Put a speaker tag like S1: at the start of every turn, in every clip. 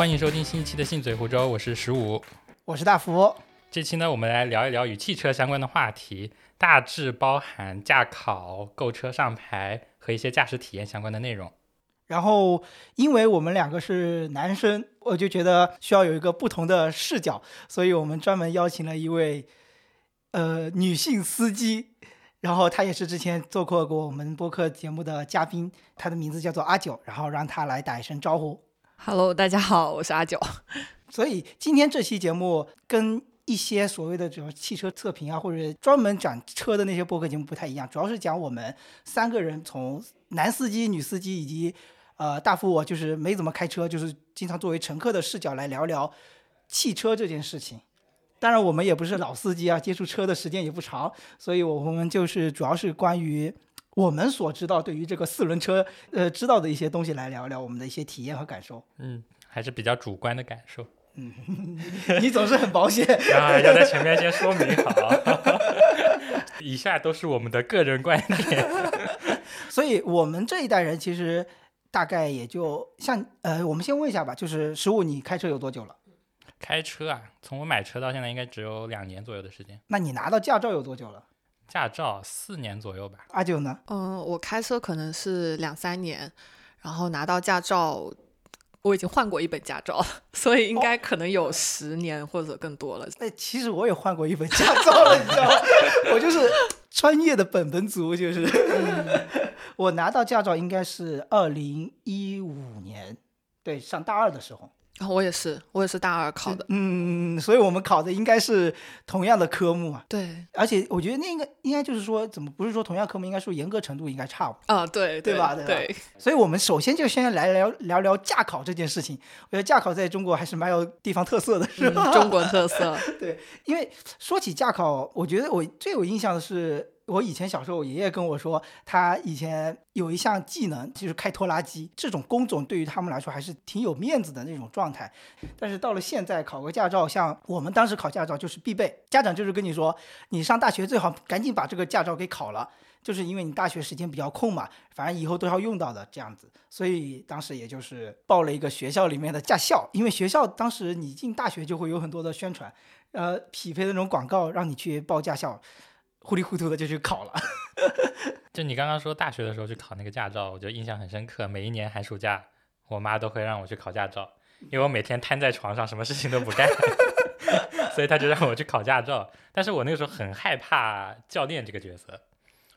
S1: 欢迎收听新一期的《信嘴湖州》，我是十五，
S2: 我是大福。
S1: 这期呢，我们来聊一聊与汽车相关的话题，大致包含驾考、购车上牌和一些驾驶体验相关的内容。
S2: 然后，因为我们两个是男生，我就觉得需要有一个不同的视角，所以我们专门邀请了一位呃女性司机，然后她也是之前做过过我们播客节目的嘉宾，她的名字叫做阿九，然后让她来打一声招呼。
S3: Hello，大家好，我是阿九。
S2: 所以今天这期节目跟一些所谓的这种汽车测评啊，或者专门讲车的那些播客节目不太一样，主要是讲我们三个人从男司机、女司机以及呃大夫我就是没怎么开车，就是经常作为乘客的视角来聊聊汽车这件事情。当然，我们也不是老司机啊，接触车的时间也不长，所以我们就是主要是关于我们所知道对于这个四轮车呃知道的一些东西来聊聊我们的一些体验和感受。
S1: 嗯，还是比较主观的感受。
S2: 嗯 你总是很保险。
S1: 啊，要在前面先说明好，以下都是我们的个人观点。
S2: 所以我们这一代人其实大概也就像呃，我们先问一下吧，就是十五，你开车有多久了？
S1: 开车啊，从我买车到现在应该只有两年左右的时间，
S2: 那你拿到驾照有多久了？
S1: 驾照四年左右吧。
S2: 阿九呢？
S3: 嗯、我开车可能是两三年，然后拿到驾照，我已经换过一本驾照，所以应该可能有十年或者更多了。
S2: 哎，其实我也换过一本驾照了，你知道吗？我就是专业的本本族，就是。我拿到驾照应该是二零一五年，对，上大二的时候。
S3: 然后我也是，我也是大二考的。
S2: 嗯，所以我们考的应该是同样的科目啊。
S3: 对，
S2: 而且我觉得那个应该就是说，怎么不是说同样科目，应该说严格程度应该差。
S3: 啊，对
S2: 对吧对吧
S3: 对，
S2: 所以我们首先就先来聊聊聊驾考这件事情。我觉得驾考在中国还是蛮有地方特色的，是吧？
S3: 嗯中国特色。
S2: 对因为说起驾考，我觉得我最有印象的是，我以前小时候，我爷爷跟我说，他以前有一项技能就是开拖拉机，这种工种对于他们来说还是挺有面子的那种状态。但是到了现在，考个驾照，像我们当时考驾照就是必备，家长就是跟你说，你上大学最好赶紧把这个驾照给考了。就是因为你大学时间比较空嘛，反正以后都要用到的这样子，所以当时也就是报了一个学校里面的驾校，因为学校当时你进大学就会有很多的宣传，呃，匹配的那种广告让你去报驾校，糊里糊涂的就去考了。
S1: 就你刚刚说大学的时候去考那个驾照，我就印象很深刻。每一年寒暑假，我妈都会让我去考驾照，因为我每天瘫在床上，什么事情都不干，所以她就让我去考驾照。但是我那个时候很害怕教练这个角色，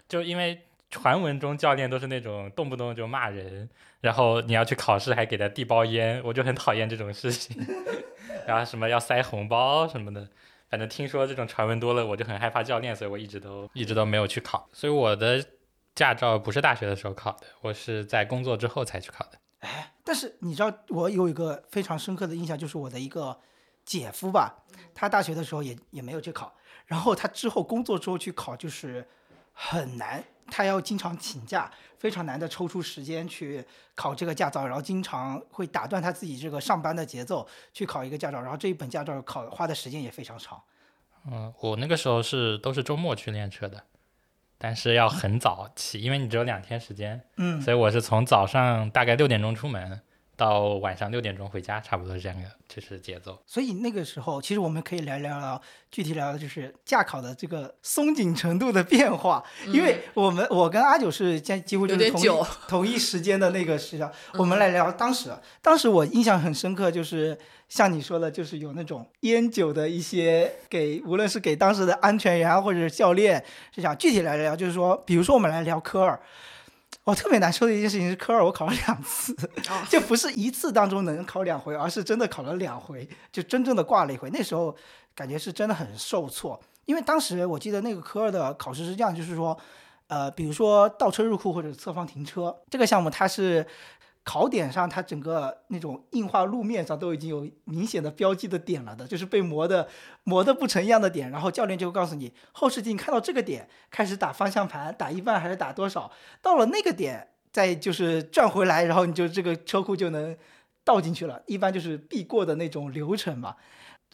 S1: 就因为传闻中教练都是那种动不动就骂人，然后你要去考试还给他递包烟，我就很讨厌这种事情。然后什么要塞红包什么的，反正听说这种传闻多了，我就很害怕教练，所以我一直都一直都没有去考。所以我的驾照不是大学的时候考的，我是在工作之后才去考的。
S2: 哎但是你知道，我有一个非常深刻的印象，就是我的一个姐夫吧，他大学的时候也也没有去考，然后他之后工作之后去考，就是很难，他要经常请假，非常难的抽出时间去考这个驾照，然后经常会打断他自己这个上班的节奏去考一个驾照，然后这一本驾照考花的时间也非常长。
S1: 嗯，我那个时候是都是周末去练车的，但是要很早起，因为你只有两天时间，
S2: 嗯，
S1: 所以我是从早上大概六点钟出门，到晚上六点钟回家，差不多是这样的，就是节奏。
S2: 所以那个时候，其实我们可以来聊聊，具体聊聊就是驾考的这个松紧程度的变化。因为我们我跟阿九是将几乎就是同一 同一时间的那个时间，我们来聊当时。当时我印象很深刻，就是像你说的，就是有那种烟酒的一些给，无论是给当时的安全员啊或者是教练，是这样。具体来聊，就是说，比如说我们来聊科二。我特别难受的一件事情是科二我考了两次，
S3: 哦
S2: 就不是一次当中能考两回，而是真的考了两回，就真正的挂了一回。那时候感觉是真的很受挫，因为当时我记得那个科二的考试是这样，就是说，呃，比如说倒车入库或者侧方停车这个项目，它是考点上它整个那种硬化路面上都已经有明显的标记的点了的，就是被磨的磨的不成样的点，然后教练就会告诉你，后视镜看到这个点开始打方向盘，打一半还是打多少，到了那个点再就是转回来，然后你就这个车库就能倒进去了，一般就是必过的那种流程嘛。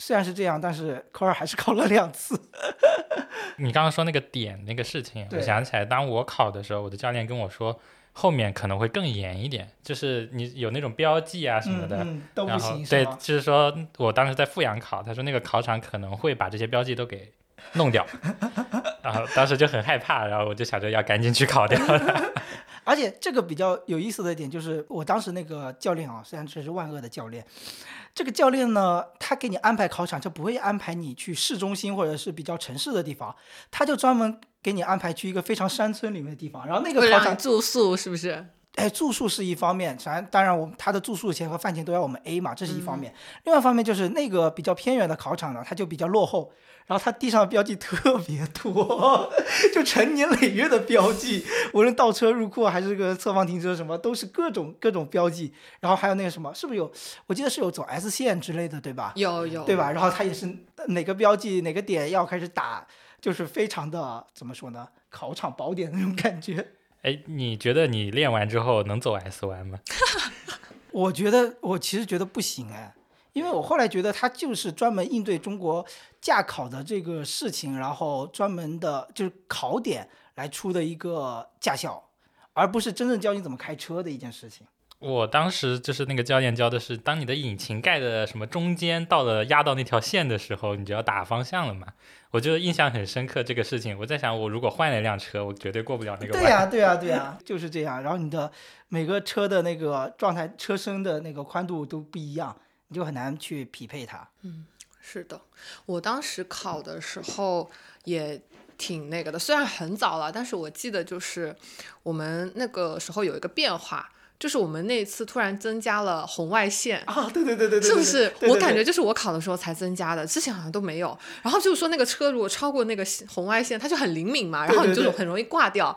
S2: 虽然是这样，但是科二还是 考了两次。
S1: 你刚刚说那个点那个事情，我想起来，当我考的时候，我的教练跟我说，后面可能会更严一点，就是你有那种标记啊什么的。
S2: 嗯嗯、都不行是吧？
S1: 就是说我当时在阜阳考，他说那个考场可能会把这些标记都给弄掉，然后当时就很害怕，然后我就想着要赶紧去考掉了。
S2: 而且这个比较有意思的一点就是，我当时那个教练啊，虽然这是万恶的教练，这个教练呢，他给你安排考场就不会安排你去市中心或者是比较城市的地方，他就专门给你安排去一个非常山村里面的地方，然后那个考场，
S3: 住宿是不是？
S2: 哎，住宿是一方面，咱当然我们他的住宿钱和饭钱都要我们 A 嘛，这是一方面。另外一方面就是那个比较偏远的考场呢，它就比较落后，然后它地上的标记特别多，就成年累月的标记，无论倒车入库还是个侧方停车什么，都是各种各种标记。然后还有那个什么，是不是有？我记得是有走 S 线之类的，对吧？
S3: 有有，
S2: 对吧？然后它也是哪个标记哪个点要开始打，就是非常的怎么说呢？考场宝典那种感觉。
S1: 哎，你觉得你练完之后能走 S 弯吗？
S2: 我觉得我其实觉得不行哎，因为我后来觉得它就是专门应对中国驾考的这个事情，然后专门的就是考点来出的一个驾校，而不是真正教你怎么开车的一件事情。
S1: 我当时就是那个教练教的是，当你的引擎盖的什么中间到了压到那条线的时候，你就要打方向了嘛。我就印象很深刻这个事情。我在想，我如果换了一辆车，我绝对过不了那个弯。
S2: 对呀、对呀、对呀、就是这样。然后你的每个车的那个状态、车身的那个宽度都不一样，你就很难去匹配它。
S3: 嗯是的，我当时考的时候也挺那个的，虽然很早了，但是我记得就是我们那个时候有一个变化，就是我们那次突然增加了红外线。
S2: 啊，对对对对对，
S3: 是不是？我感觉就是我考的时候才增加的，之前好像都没有。然后就是说那个车如果超过那个红外线，它就很灵敏嘛，然后你就很容易挂掉。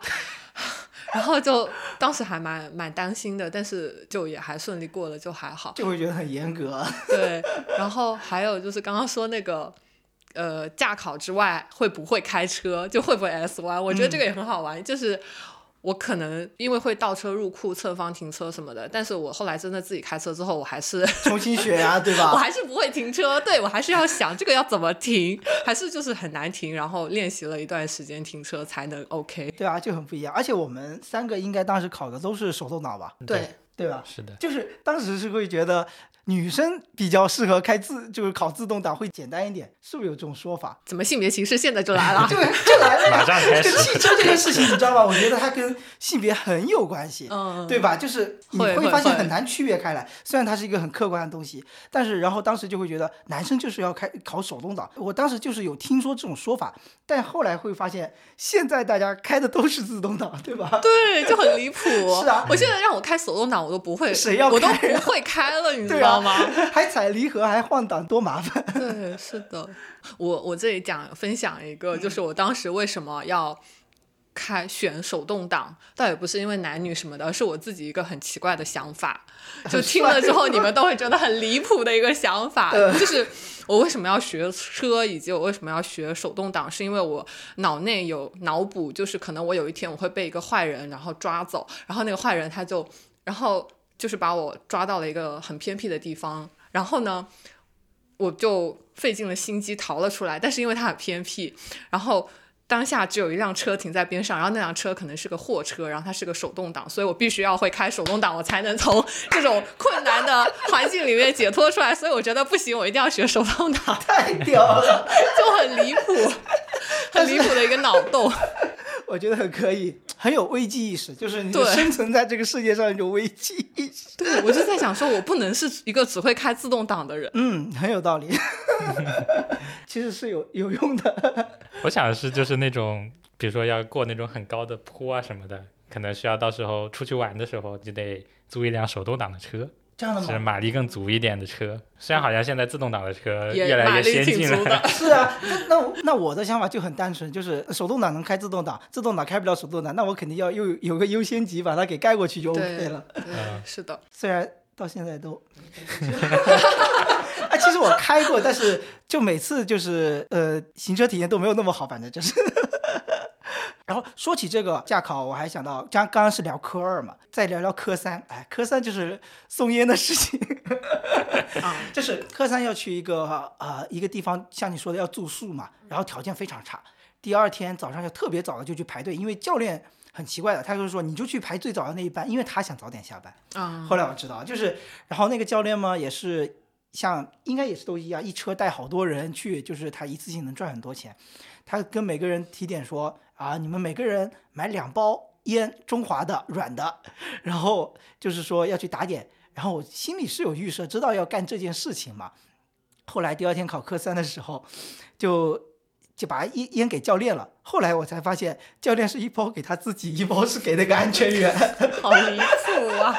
S3: 然后就当时还蛮蛮担心的，但是就也还顺利过了，就还好。
S2: 就会觉得很严格。
S3: 对，然后还有就是刚刚说那个，呃，驾考之外会不会开车，就会不会 S 弯，我觉得这个也很好玩。就是我可能因为会倒车入库、侧方停车什么的，但是我后来真的自己开车之后，我还是
S2: 重新学呀、对吧 我？
S3: 还是不会停车，对我还是要想这个要怎么停，还是就是很难停，然后练习了一段时间停车才能 OK。
S2: 对啊，就很不一样。而且我们三个应该当时考的都是手动挡吧？
S3: 对，
S2: 对吧？
S1: 是的，
S2: 就是当时是会觉得女生比较适合开自，就是考自动挡会简单一点，是不是有这种说法？
S3: 怎么性别歧视现在就来了？
S2: 就就来了呀，
S1: 马上开始。
S2: 汽车这件事情，你知道吧？我觉得它跟性别很有关系。
S3: 嗯，
S2: 对吧？就是你
S3: 会
S2: 发现很难区别开来，虽然它是一个很客观的东西，但是然后当时就会觉得男生就是要开考手动挡，我当时就是有听说这种说法，但后来会发现现在大家开的都是自动挡，对吧？
S3: 对，就很离谱。
S2: 是啊
S3: 我现在让我开手动挡，我都不会，
S2: 谁要
S3: 我都不会开了，你知
S2: 对啊
S3: 道吗？
S2: 还踩离合还换挡，多麻烦。
S3: 对，是的。我我这里讲分享一个，就是我当时为什么要开选手动挡，倒也不是因为男女什么的，是我自己一个很奇怪的想法。就听了之后，你们都会觉得很离谱的一个想法，
S2: 嗯
S3: 就是我为什么要学车，以及我为什么要学手动挡，是因为我脑内有脑补，就是可能我有一天我会被一个坏人然后抓走，然后那个坏人他就，然后就是把我抓到了一个很偏僻的地方，然后呢，我就费尽了心机逃了出来，但是因为它很偏僻，然后。当下只有一辆车停在边上，然后那辆车可能是个货车，然后它是个手动挡，所以我必须要会开手动挡，我才能从这种困难的环境里面解脱出来。所以我觉得不行，我一定要学手动挡，
S2: 太屌了，
S3: 就很离谱，很离谱的一个脑洞。
S2: 我觉得很可以，很有危机意识，就是你
S3: 对
S2: 生存在这个世界上有危机意识。
S3: 对我就在想说，我不能是一个只会开自动挡的人。
S2: 嗯，很有道理，其实是有有用的。
S1: 我想的是就是那种，比如说要过那种很高的坡啊什么的，可能需要到时候出去玩的时候就得租一辆手动挡的车，
S2: 这样的
S1: 是
S2: 吗？
S1: 马力更足一点的车。虽然好像现在自动挡的车越来越先进了
S2: 是啊，那那我那我的想法就很单纯，就是手动挡能开自动挡，自动挡开不了手动挡，那我肯定要又有个优先级把它给盖过去就 OK 了。
S3: 是的，
S2: 虽然到现在都，啊，其实我开过，但是就每次就是呃，行车体验都没有那么好，反正就是。然后说起这个驾考，我还想到，刚刚刚是聊科二嘛，再聊聊科三。哎，科三就是送烟的事情，
S3: 啊，
S2: 就是科三要去一个呃一个地方，像你说的要住宿嘛，然后条件非常差。第二天早上就特别早的就去排队，因为教练很奇怪的，他就说你就去排最早的那一班，因为他想早点下班。
S3: 啊，
S2: 后来我知道，就是然后那个教练嘛也是像应该也是都一样，一车带好多人去，就是他一次性能赚很多钱。他跟每个人提点说啊，你们每个人买两包烟，中华的软的，然后就是说要去打点。然后我心里是有预设，知道要干这件事情嘛。后来第二天考科三的时候，就就把烟烟给教练了。后来我才发现，教练是一包给他自己，一包是给那个安全员。
S3: 好离谱啊！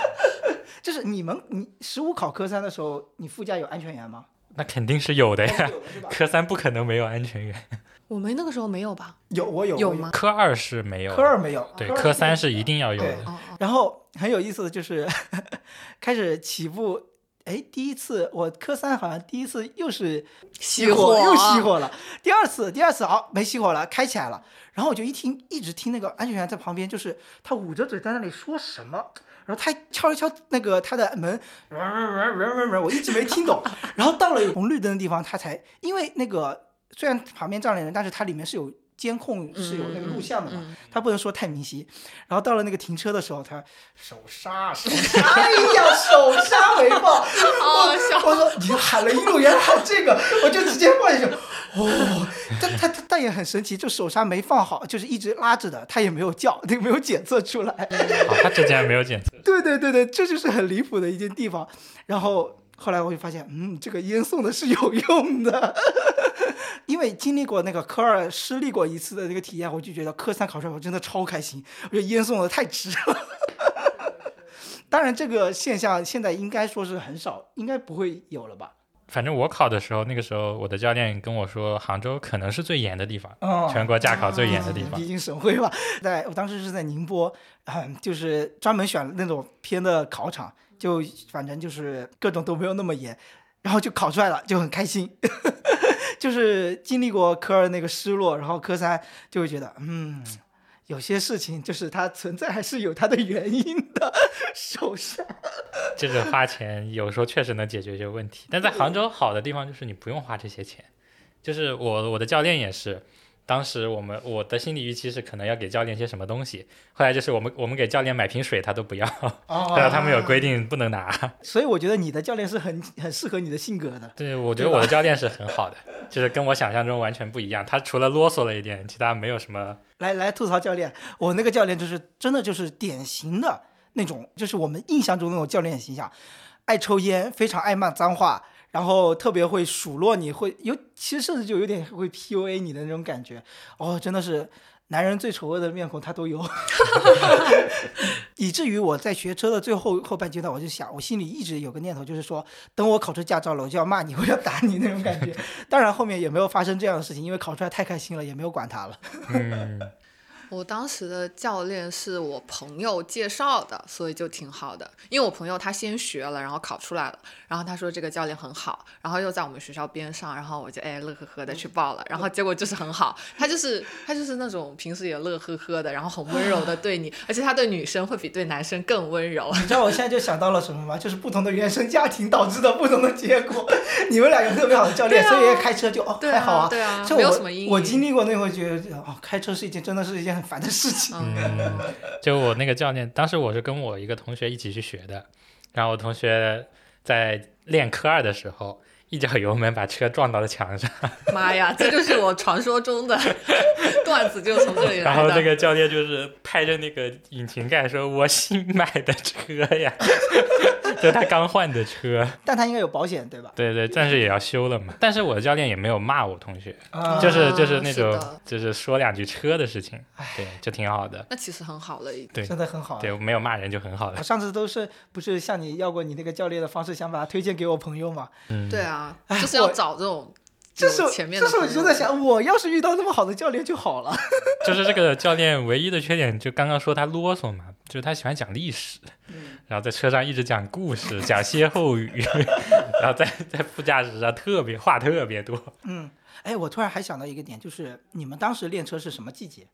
S2: 就是你们，你十五考科三的时候，你副驾有安全员吗？
S1: 那肯定是有的呀。科三不可能没有安全员，
S3: 我们那个时候没有吧？
S2: 有，我有，
S3: 有吗？
S1: 科二是没有，
S2: 科二没有，
S1: 对，科三是一定要有的。
S2: 然后很有意思的就是，开始起步，哎，第一次我科三好像第一次又是
S3: 熄
S2: 火，又
S3: 啊
S2: 熄火了。第二次，第二次好没熄火了，开起来了。然后我就一听，一直听那个安全员在旁边，就是他捂着嘴在那里说什么，然后他敲了敲那个他的门，我一直没听懂。然后到了有红绿灯的地方，他才因为那个虽然旁边站了人，但是它里面是有监控，是有那个录像的嘛，
S3: 嗯
S2: 他不能说太明晰。然后到了那个停车的时候，他手刹手刹，哎呀，手刹没放。
S3: 好 笑。
S2: 我说你喊了一路，原来喊这个，我就直接放下去。哦，但他他但也很神奇，就手刹没放好，就是一直拉着的，他也没有叫，那个没有检测出来。
S1: 好，他这竟然没有检测。
S2: 对对对对，这就是很离谱的一件地方。然后后来我就发现，嗯，这个烟送的是有用的，因为经历过那个科二失利过一次的那个体验，我就觉得科三考出来我真的超开心，我觉得烟送的太值了。当然，这个现象现在应该说是很少，应该不会有了吧？
S1: 反正我考的时候，那个时候我的教练跟我说，杭州可能是最严的地方，
S2: 哦
S1: 全国驾考最严的地方
S2: 毕。竟省会嘛，在我当时是在宁波，啊、就是专门选那种偏的考场，就反正就是各种都没有那么严，然后就考出来了，就很开心。就是经历过科二那个失落，然后科三就会觉得，嗯，有些事情就是它存在还是有它的原因的，手上。
S1: 这个花钱有时候确实能解决一些问题，但在杭州好的地方就是你不用花这些钱。就是我我的教练也是，当时我们我的心理预期是可能要给教练些什么东西，后来就是我们我们给教练买瓶水他都不要，
S2: 哦
S1: 对啊，他们有规定不能拿。
S2: 所以我觉得你的教练是很很适合你的性格的。
S1: 对，我觉得我的教练是很好的，就是跟我想象中完全不一样。他除了啰嗦了一点，其他没有什么。
S2: 来来吐槽教练，我那个教练就是真的就是典型的那种，就是我们印象中那种教练形象，爱抽烟，非常爱骂脏话，然后特别会数落你，会有其实甚至就有点会 PUA 你的那种感觉。哦，真的是男人最丑恶的面孔他都有，以至于我在学车的最后后半阶段，我就想，我心里一直有个念头，就是说，等我考出驾照了，我就要骂你，我要打你那种感觉。当然后面也没有发生这样的事情，因为考出来太开心了，也没有管他了。
S3: 我当时的教练是我朋友介绍的，所以就挺好的。因为我朋友他先学了，然后考出来了，然后他说这个教练很好，然后又在我们学校边上，然后我就哎乐呵呵的去报了，然后结果就是很好。他就是他就是那种平时也乐呵呵的，然后很温柔的对你，而且他对女生会比对男生更温柔。
S2: 你知道我现在就想到了什么吗？就是不同的原生家庭导致的不同的结果。你们俩有特别好的教练，
S3: 啊
S2: 所以开车就哦
S3: 对
S2: 还好啊。
S3: 对啊，
S2: 就我
S3: 没有什么阴影。
S2: 我经历过那会觉得哦，开车是一件真的是一件很烦的事情。
S3: 嗯，
S1: 就我那个教练，当时我是跟我一个同学一起去学的，然后我同学在练科二的时候，一脚油门把车撞到了墙上，
S3: 妈呀，这就是我传说中的 段子，就从这里来的。
S1: 然后那个教练就是拍着那个引擎盖说：“我新买的车呀，就他刚换的车。
S2: 但他应该有保险对吧”？
S1: 对对，但是也要修了嘛。但是我的教练也没有骂我同学，
S2: 啊
S1: 就是就是那种
S3: 是
S1: 就是说两句车的事情，对，就挺好的。
S3: 那其实很好了，已经。
S1: 对
S2: 真的很好啊。
S1: 对，没有骂人就很好了
S2: 我。上次都是不是向你要过你那个教练的方式，想把他推荐给我朋友嘛？
S1: 嗯，
S3: 对啊，
S2: 哎
S3: 就是要找这种
S2: 这时候，
S3: 有前面
S2: 这是我就在想，我要是遇到那么好的教练就好了。
S1: 就是这个教练唯一的缺点，就刚刚说他啰嗦嘛，就是他喜欢讲历史，然后在车上一直讲故事，讲歇后语，然后在在副驾驶上特别话特别多。
S2: 嗯，哎，我突然还想到一个点，就是你们当时练车是什么季节？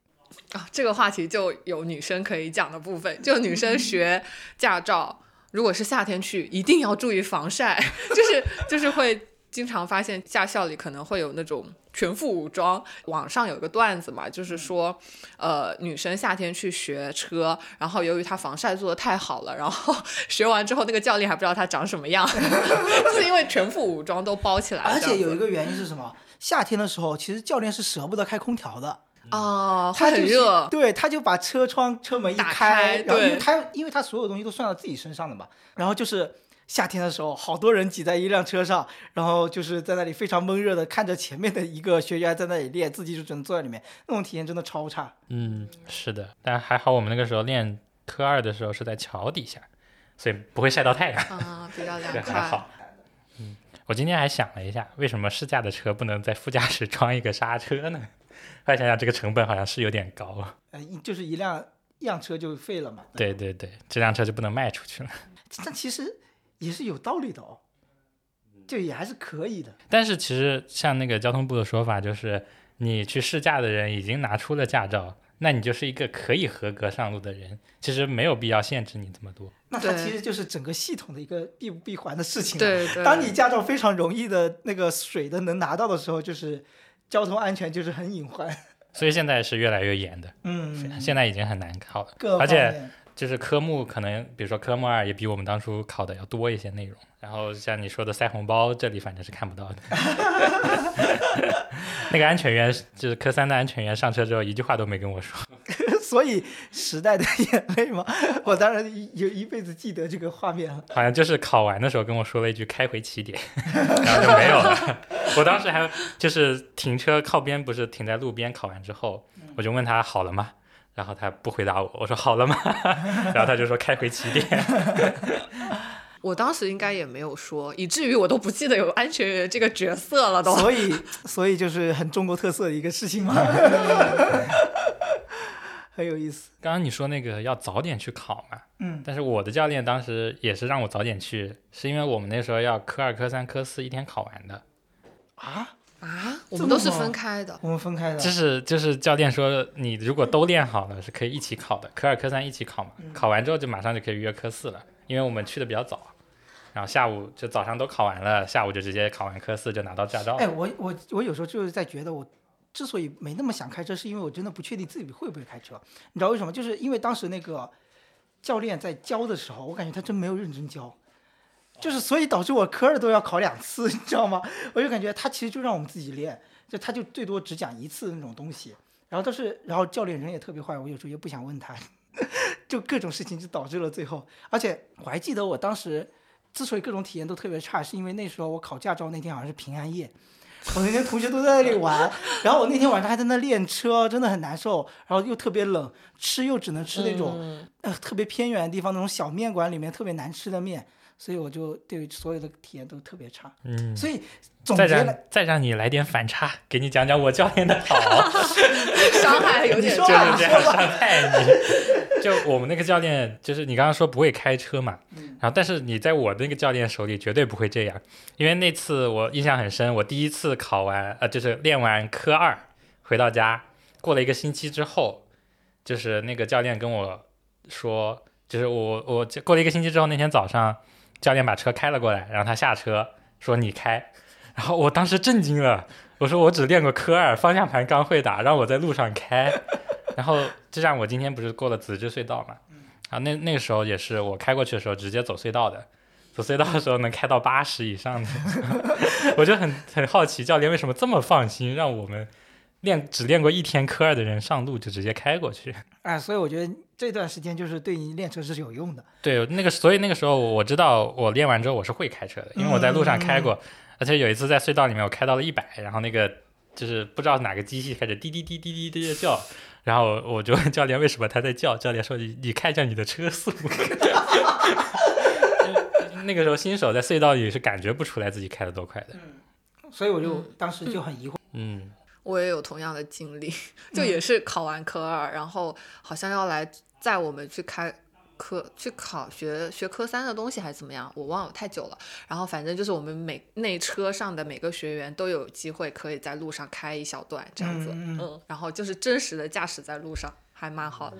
S3: 啊，这个话题就有女生可以讲的部分，就女生学驾照，如果是夏天去，一定要注意防晒，就是就是会经常发现驾校里可能会有那种全副武装。网上有一个段子嘛，就是说，呃，女生夏天去学车，然后由于她防晒做的太好了，然后 学完之后那个教练还不知道她长什么样，是因为全副武装都包起来了。
S2: 而且有一
S3: 个
S2: 个原因是什么？夏天的时候，其实教练是舍不得开空调的，
S3: 啊，很热。
S2: 对，他就把车窗、车门一开，
S3: 开
S2: 然后因为他因为他所有东西都算到自己身上的嘛，然后就是夏天的时候，好多人挤在一辆车上，然后就是在那里非常闷热的看着前面的一个学员在那里练，自己就只能坐在里面，那种体验真的超差。
S1: 嗯，是的，但还好我们那个时候练科二的时候是在桥底下，所以不会晒到太阳，
S3: 啊，比较凉
S1: 快 还
S3: 快。
S1: 好。嗯，我今天还想了一下，为什么试驾的车不能在副驾驶装一个刹车呢？后来想想，这个成本好像是有点高。
S2: 呃，一就是一辆一辆车就废了嘛。
S1: 对对对，这辆车就不能卖出去了。
S2: 但其实也是有道理的哦，就也还是可以的。
S1: 但是其实像那个交通部的说法，就是你去试驾的人已经拿出了驾照，那你就是一个可以合格上路的人，其实没有必要限制你这么多。
S2: 那它其实就是整个系统的一个闭不闭环的事情了。
S3: 对对，
S2: 当你驾照非常容易的那个水的能拿到的时候，就是交通安全就是很隐患。
S1: 所以现在是越来越严的，
S2: 嗯，
S1: 现在已经很难考了。而且
S2: 面
S1: 就是科目可能，比如说科目二也比我们当初考的要多一些内容。然后像你说的塞红包，这里反正是看不到的。那个安全员就是科三的安全员上车之后一句话都没跟我说。
S2: 所以时代的眼泪吗，我当然有一辈子记得这个画面了。
S1: 好像就是考完的时候跟我说了一句“开回起点”，然后就没有了。我当时还就是停车靠边，不是停在路边。考完之后，我就问他好了吗？然后他不回答我，我说好了吗？然后他就说开回起点。
S3: 我当时应该也没有说，以至于我都不记得有安全员这个角色了都。
S2: 所以，所以就是很中国特色的一个事情嘛，很有意思。
S1: 刚刚你说那个要早点去考嘛，
S2: 嗯，
S1: 但是我的教练当时也是让我早点去，是因为我们那时候要科二、科三、科四一天考完的。
S2: 啊，
S3: 啊，我们都是分开的。
S2: 我们分开的。
S1: 就是就是教练说，你如果都练好了，是可以一起考的，科二、科三一起考嘛。考完之后就马上就可以约科四了，因为我们去的比较早，然后下午就早上都考完了，下午就直接考完科四就拿到驾照了。
S2: 哎，我我我有时候就是在觉得，我之所以没那么想开车，是因为我真的不确定自己会不会开车。你知道为什么？就是因为当时那个教练在教的时候，我感觉他真没有认真教，就是所以导致我科二都要考两次，你知道吗？我就感觉他其实就让我们自己练，就他就最多只讲一次那种东西。然后都是，然后教练人也特别坏，我有时候也不想问他，就各种事情就导致了最后。而且我还记得我当时之所以各种体验都特别差，是因为那时候我考驾照那天好像是平安夜，我那天同学都在那里玩，然后我那天晚上还在那练车，真的很难受，然后又特别冷，吃又只能吃那种、
S3: 嗯
S2: 呃特别偏远的地方那种小面馆里面特别难吃的面，所以我就对所有的体验都特别差。
S1: 嗯，
S2: 所以总
S1: 再让
S2: 结来，
S1: 再让你来点反差，给你讲讲我教练的好。
S3: 伤害有点
S1: 就是这样伤害你。就我们那个教练，就是你刚刚说不会开车嘛，然后但是你在我那个教练手里绝对不会这样，因为那次我印象很深，我第一次考完呃就是练完科二回到家，过了一个星期之后，就是那个教练跟我说，就是我我过了一个星期之后，那天早上教练把车开了过来，然后他下车说你开，然后我当时震惊了。我说我只练过科二，方向盘刚会打，让我在路上开，然后就像我今天不是过了紫芝隧道嘛，啊那那个时候也是我开过去的时候直接走隧道的，走隧道的时候能开到八十以上的，我就很很好奇教练为什么这么放心让我们练只练过一天科二的人上路就直接开过去。
S2: 哎，所以我觉得这段时间就是对你练车是有用的。
S1: 对，那个所以那个时候我知道我练完之后我是会开车的，因为我在路上开过，而且有一次在隧道里面我开到了一百，然后那个就是不知道哪个机器开始滴滴滴滴滴滴的叫，然后我就问教练为什么他在叫，教练说你你看一下你的车速。那个时候新手在隧道里是感觉不出来自己开的多快的，
S2: 所以我就当时就很疑惑，
S1: 嗯，
S3: 我也有同样的经历，就也是考完科二，然后好像要来载我们去开科去考学学科三的东西还是怎么样，我忘了太久了。然后反正就是我们每那车上的每个学员都有机会可以在路上开一小段这样子，
S2: 嗯嗯
S3: 然后就是真实的驾驶在路上，还蛮好的。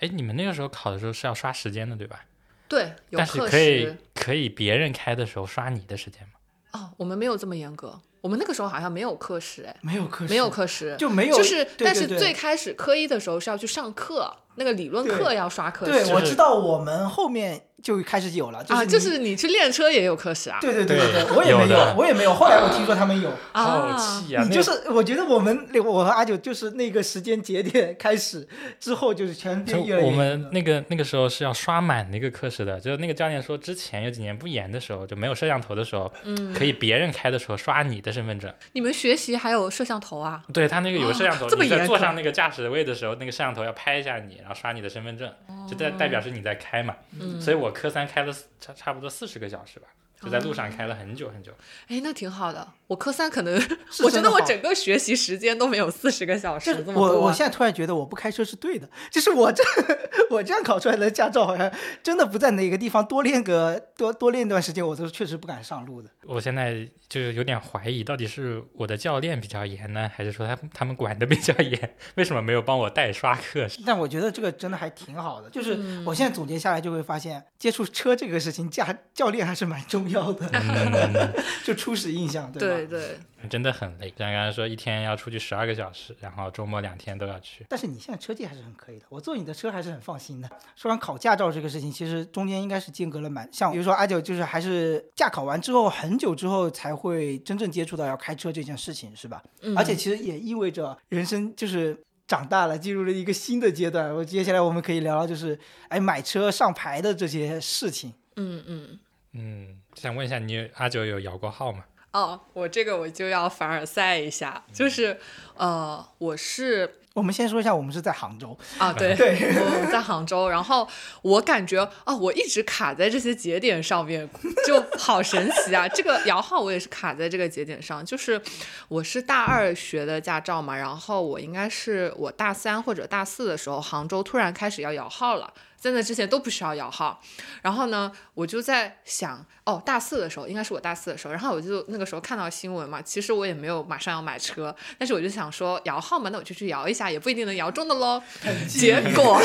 S1: 哎，你们那个时候考的时候是要刷时间的对吧？
S3: 对，有
S1: 但是可以，可以别人开的时候刷你的时间吗？
S3: 哦，我们没有这么严格，我们那个时候好像没有课时，哎，
S2: 没有课时，
S3: 没有课时，
S2: 就没有，
S3: 就是，但是最开始科一的时候是要去上课，那个理论课要刷课时。
S2: 对，我知道我们后面就开始有了，就
S3: 啊，
S2: 是你
S3: 就是你去练车也有课时啊。
S2: 对对对对我也没
S1: 有的
S2: 我也没有。后来我听说他们有，
S1: 好
S3: 啊，
S1: 气啊！
S2: 你就是我觉得我们我和阿九就是那个时间节点开始之后，就是全
S1: 就
S2: 变越来越
S1: 我们那个那个时候是要刷满那个课时的，就是那个教练说，之前有几年不严的时候，就没有摄像头的时候，
S3: 嗯，
S1: 可以别人开的时候刷你的身份证。
S3: 你们学习还有摄像头啊？
S1: 对他那个有摄像头，
S3: 这么
S1: 你在
S3: 严
S1: 坐上那个驾驶位的时候，那个摄像头要拍一下你，然后刷你的身份证，就代代表是你在开嘛。
S3: 嗯，
S1: 所以我科三开了差差不多四十个小时吧，就在路上开了很久很久。
S3: 哎，那挺好的。我科三可能，我觉得我整个学习时间都没有四十个小时这么多。
S2: 我我现在突然觉得我不开车是对的，就是我这 我这样考出来的驾照，好像真的不在哪个地方多练个多多练一段时间，我都确实不敢上路的。
S1: 我现在就是有点怀疑，到底是我的教练比较严呢，还是说他他们管的比较严？为什么没有帮我代刷课？
S2: 但我觉得这个真的还挺好的，就是
S3: 嗯
S2: 我现在总结下来就会发现，接触车这个事情，驾教练还是蛮重要的，
S1: 嗯，
S2: 就初始印象，对吧？
S3: 对对对，
S1: 真的很累。像刚才说，一天要出去十二个小时，然后周末两天都要去。
S2: 但是你现在车技还是很可以的，我坐你的车还是很放心的。说完考驾照这个事情，其实中间应该是间隔了蛮像，比如说阿九就是还是驾考完之后很久之后才会真正接触到要开车这件事情，是吧？
S3: 嗯
S2: 而且其实也意味着人生就是长大了，进入了一个新的阶段。我接下来我们可以聊聊就是哎买车上牌的这些事情。
S3: 嗯嗯。
S1: 嗯，想问一下，你有阿九有摇过号吗？
S3: 哦，我这个我就要凡尔赛一下，就是呃，我是
S2: 我们先说一下，我们是在杭州，
S3: 啊，对，
S2: 对
S3: 我在杭州，然后我感觉哦，我一直卡在这些节点上面，就好神奇啊！这个摇号我也是卡在这个节点上，就是我是大二学的驾照嘛，然后我应该是我大三或者大四的时候，杭州突然开始要摇号了。在那之前都不需要摇号，然后呢，我就在想，哦，大四的时候应该是我大四的时候，然后我就那个时候看到新闻嘛，其实我也没有马上要买车，但是我就想说摇号嘛，那我就去摇一下，也不一定能摇中的喽。结果，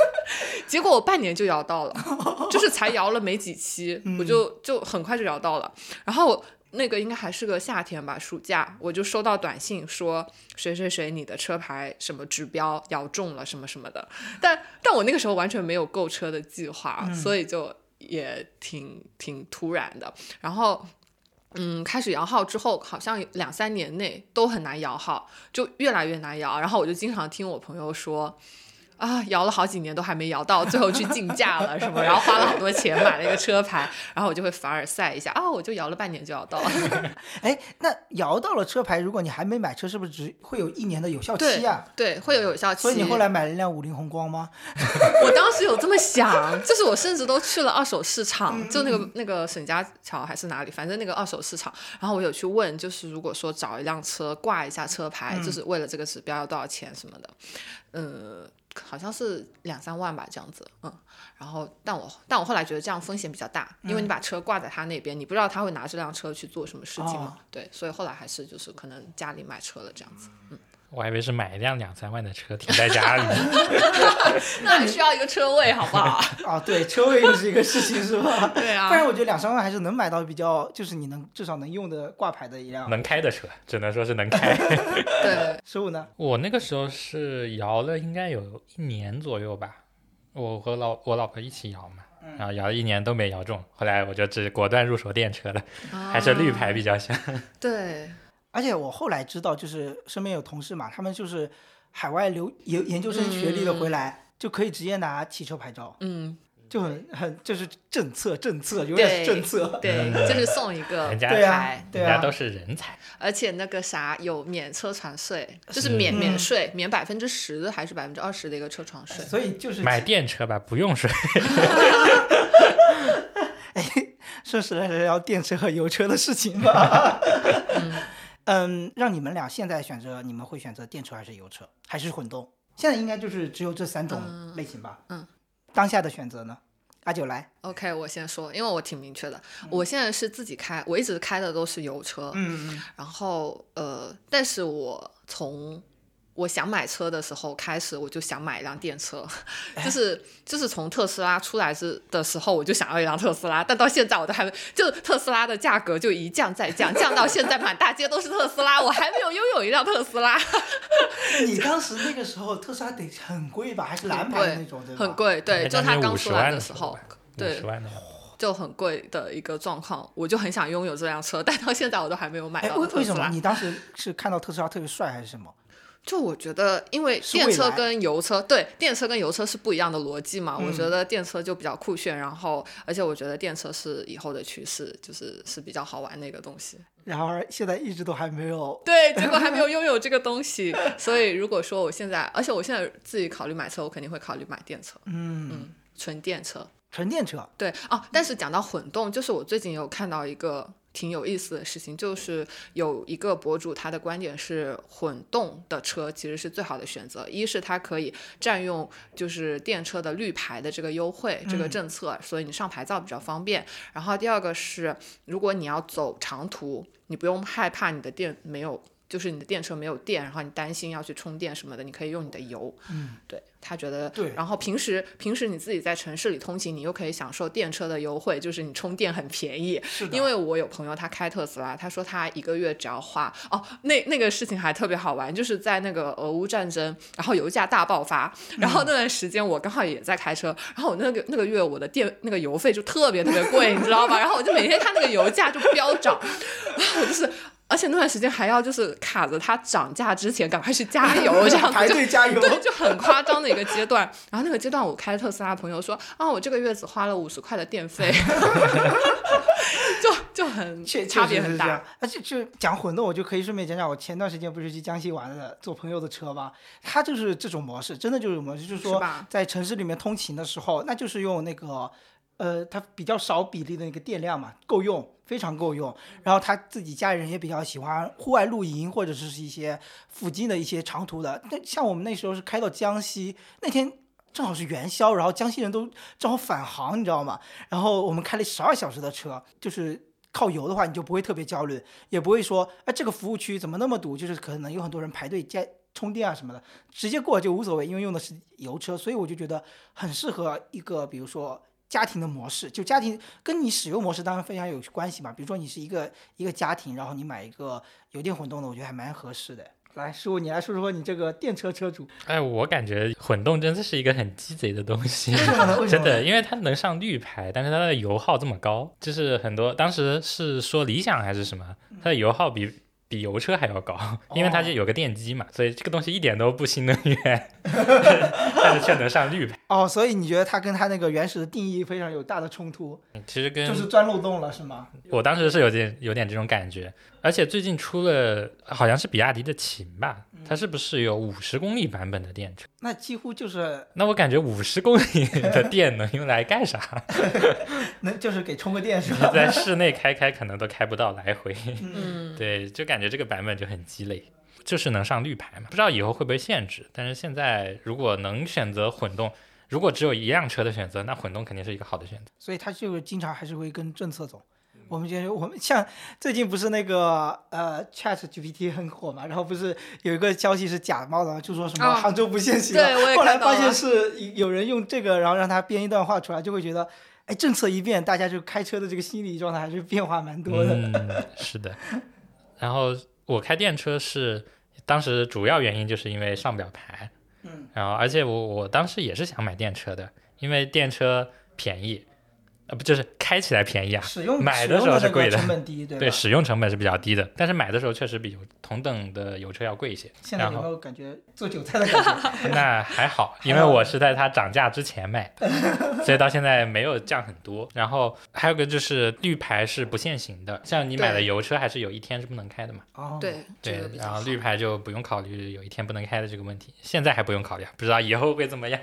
S3: 结果我半年就摇到了，就是才摇了没几期，我就就很快就摇到了。然后那个应该还是个夏天吧，暑假，我就收到短信说谁谁谁你的车牌什么指标摇中了什么什么的。但但我那个时候完全没有购车的计划，所以就也挺挺突然的。然后。嗯，开始摇号之后，好像两三年内都很难摇号，就越来越难摇。然后我就经常听我朋友说，啊，摇了好几年都还没摇到，最后去竞价了什么，然后花了好多钱买了一个车牌，然后我就会凡尔赛一下，啊，我就摇了半年就摇到了。
S2: 哎，那摇到了车牌，如果你还没买车，是不是只会有一年的有效期啊？
S3: 对，会有有效期。
S2: 所以你后来买了一辆五菱宏光吗？
S3: 我当时有这么想，就是我甚至都去了二手市场，就那个那个沈家桥还是哪里，反正那个二手市场，然后我有去问，就是如果说找一辆车挂一下车牌，就是为了这个指标要多少钱什么的，呃，好像是两三万吧，这样子，嗯，然后但我但我后来觉得这样风险比较大，因为你把车挂在他那边，你不知道他会拿这辆车去做什么事情嘛，对，所以后来还是就是可能家里买车了这样子，
S1: 我还以为是买一辆两三万的车停在家里。
S3: 那你需要一个车位，好不好？
S2: 啊，对，车位又是一个事情，是吧？
S3: 对啊
S2: 不然我觉得两三万还是能买到比较，就是你能至少能用的挂牌的一辆。
S1: 能开的车，只能说是能开。
S3: 对，
S2: 十五呢？
S1: 我那个时候是摇了，应该有一年左右吧。我和老我老婆一起摇嘛，然后摇了一年都没摇中，后来我就只果断入手电车了，还是绿牌比较香。
S3: 对。
S2: 而且我后来知道，就是身边有同事嘛，他们就是海外留研研究生学历的回来，就可以直接拿汽车牌照，
S3: 嗯，
S2: 就很很就是政策政策，永远是政策。
S3: 对，就是送一个
S1: 人家
S2: 对啊，对啊，
S1: 人家都是人才，
S3: 而且那个啥有免车船税，就是
S1: 是
S3: 免免
S2: 嗯
S3: 税，免百分之十还是百分之二十的一个车船税。
S2: 所以就是
S1: 买电车吧，不用税。
S2: 顺势来聊电车和油车的事情吧。嗯，让你们俩现在选择，你们会选择电车还是油车，还是混动？现在应该就是只有这三种类型吧。
S3: 嗯，
S2: 当下的选择呢？阿九来。
S3: OK，我先说，因为我挺明确的，我现在是自己开，我一直开的都是油车，
S2: 嗯嗯
S3: 然后呃，但是我从我想买车的时候开始，我就想买一辆电车，就是就是从特斯拉出来是的时候，我就想要一辆特斯拉，但到现在我都还没，就特斯拉的价格就一降再降，降到现在满大街都是特斯拉，我还没有拥有一辆特斯拉，
S2: 你当时那个时候特斯拉得很贵吧？还是蓝牌的那种，对吧？
S3: 很贵，对，就它刚出来的时候，对
S1: 五十万的。
S3: 就很贵的一个状况，我就很想拥有这辆车，但到现在我都还没有买
S2: 为为什么。你当时是看到特斯拉特别帅还是什么？
S3: 就我觉得，因为电车跟油车，对电车跟油车是不一样的逻辑嘛。
S2: 嗯
S3: 我觉得电车就比较酷炫，然后而且我觉得电车是以后的趋势，就是是比较好玩的一个东西。
S2: 然而现在一直都还没有。
S3: 对，结果还没有拥有这个东西，所以如果说我现在，而且我现在自己考虑买车，我肯定会考虑买电车，
S2: 嗯，
S3: 嗯，纯电车。
S2: 纯电车，
S3: 对哦，但是讲到混动，就是我最近有看到一个挺有意思的事情，就是有一个博主他的观点是混动的车其实是最好的选择，一是它可以占用就是电车的绿牌的这个优惠这个政策，所以你上牌照比较方便。然后第二个是，如果你要走长途，你不用害怕你的电没有。就是你的电车没有电，然后你担心要去充电什么的，你可以用你的油。
S2: 嗯，
S3: 对他觉得
S2: 对
S3: 然后平时平时你自己在城市里通勤，你又可以享受电车的优惠，就是你充电很便宜。因为我有朋友他开特斯拉，他说他一个月只要花哦，那那个事情还特别好玩，就是在那个俄乌战争，然后油价大爆发，然后那段时间我刚好也在开车，然后我那个那个月我的电那个油费就特别特别贵，你知道吧？然后我就每天看那个油价就飙涨，然后我就是。而且那段时间还要就是卡着它涨价之前赶快去加油，这样子
S2: 排队加油。
S3: 对，就很夸张的一个阶段。然后那个阶段，我开特斯拉，朋友说啊，我这个月只花了五十块的电费，就就很差别很大。
S2: 而且就讲混动，我就可以顺便讲讲我前段时间不是去江西玩了，坐朋友的车嘛，他就是这种模式，真的就是模式，就是说在城市里面通勤的时候，那就是用那个呃，它比较少比例的那个电量嘛，够用。非常够用，然后他自己家里人也比较喜欢户外露营，或者是一些附近的一些长途的。那像我们那时候是开到江西，那天正好是元宵，然后江西人都正好返航，你知道吗？然后我们开了十二小时的车，就是靠油的话，你就不会特别焦虑，也不会说，哎，这个服务区怎么那么堵？就是可能有很多人排队加充电啊什么的，直接过就无所谓，因为用的是油车，所以我就觉得很适合一个，比如说。家庭的模式，就家庭跟你使用模式当然非常有关系嘛。比如说你是一个一个家庭，然后你买一个油电混动的，我觉得还蛮合适的。来，师傅，你来说说你这个电车车主，
S1: 哎，我感觉混动真的是一个很鸡贼的东西？真的，因为它能上绿牌，但是它的油耗这么高，就是很多当时是说理想还是什么，它的油耗比比油车还要高，因为它就有个电机嘛，所以这个东西一点都不新能源，但是却能上绿牌。
S2: 哦，所以你觉得它跟它那个原始的定义非常有大的冲突，
S1: 其实跟
S2: 就是钻漏洞了，是吗？
S1: 我当时是有点有点这种感觉，而且最近出了好像是比亚迪的秦吧，它是不是有五十公里版本的电车？
S2: 那几乎就是
S1: 那我感觉五十公里的电能用来干啥？
S2: 能就是给充个电是吧？
S1: 在室内开开可能都开不到来回。
S3: 嗯，
S1: 对，就感觉这个版本就很鸡肋，就是能上绿牌嘛，不知道以后会不会限制。但是现在如果能选择混动，如果只有一辆车的选择，那混动肯定是一个好的选择。
S2: 所以它就经常还是会跟政策走。我们觉得我们像最近不是那个呃 Chat GPT 很火嘛，然后不是有一个消息是假冒的，就说什么
S3: 哦
S2: 杭州不限行
S3: 对我也
S2: 后来发现是有人用这个，然后让他编一段话出来，就会觉得，哎，政策一变，大家就开车的这个心理状态还是变化蛮多的。
S1: 嗯，是的。然后我开电车是当时主要原因就是因为上不了牌，
S2: 嗯，
S1: 然后而且我我当时也是想买电车的，因为电车便宜，呃不就是开起来便宜啊，
S2: 使用
S1: 买的时候是贵的
S2: 成本低，对？
S1: 对，使用成本是比较低的，但是买的时候确实比有同等的油车要贵一些。
S2: 现在有
S1: 然后
S2: 没有感觉做韭菜的感觉？
S1: 那还好，因为我是在它涨价之前买的，所以到现在没有降很多。然后还有个就是绿牌是不限行的，像你买的油车还是有一天是不能开的嘛。
S2: 哦，
S3: 对，
S1: 对然后绿牌就不用考虑有一天不能开的这个问题，现在还不用考虑，不知道以后会怎么样。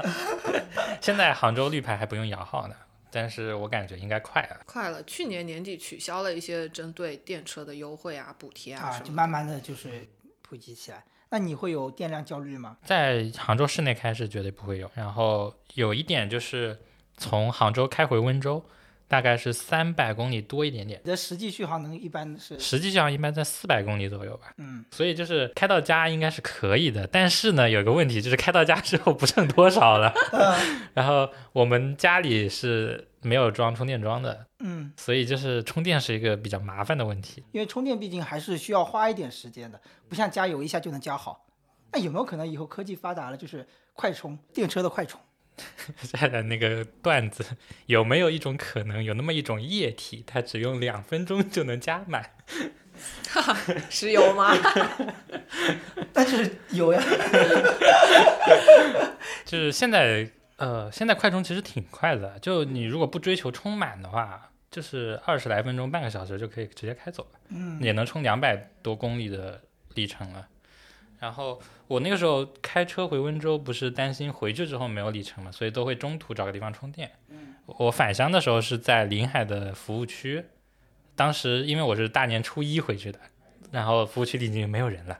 S1: 现在杭州绿牌还不用摇号呢，但是我感觉应该快了。
S3: 快了。去年年底取消了一些针对电车的优惠啊、补贴
S2: 啊。就慢慢的就是普及起来。那你会有电量焦虑吗？
S1: 在杭州市内开是绝对不会有，然后有一点就是从杭州开回温州，大概是三百公里多一点点，
S2: 你的实际续航能一般是，
S1: 实际续航一般在四百公里左右吧。
S2: 嗯，
S1: 所以就是开到家应该是可以的，但是呢，有个问题就是开到家之后不剩多少了。然后我们家里是没有装充电桩的，
S2: 嗯，
S1: 所以就是充电是一个比较麻烦的问题。
S2: 因为充电毕竟还是需要花一点时间的，不像加油一下就能加好。那有没有可能以后科技发达了，就是快充电车的快充？
S1: 下的那个段子，有没有一种可能，有那么一种液体，它只用两分钟就能加满？
S3: 石油吗？
S2: 但是有呀，
S1: 就是现在，呃，现在快充其实挺快的，就你如果不追求充满的话，就是二十来分钟、半个小时就可以直接开走了，
S2: 嗯，
S1: 也能充两百多公里的里程了。然后我那个时候开车回温州，不是担心回去之后没有里程嘛，所以都会中途找个地方充电。我返乡的时候是在临海的服务区，当时因为我是大年初一回去的，然后服务区里已经没有人了。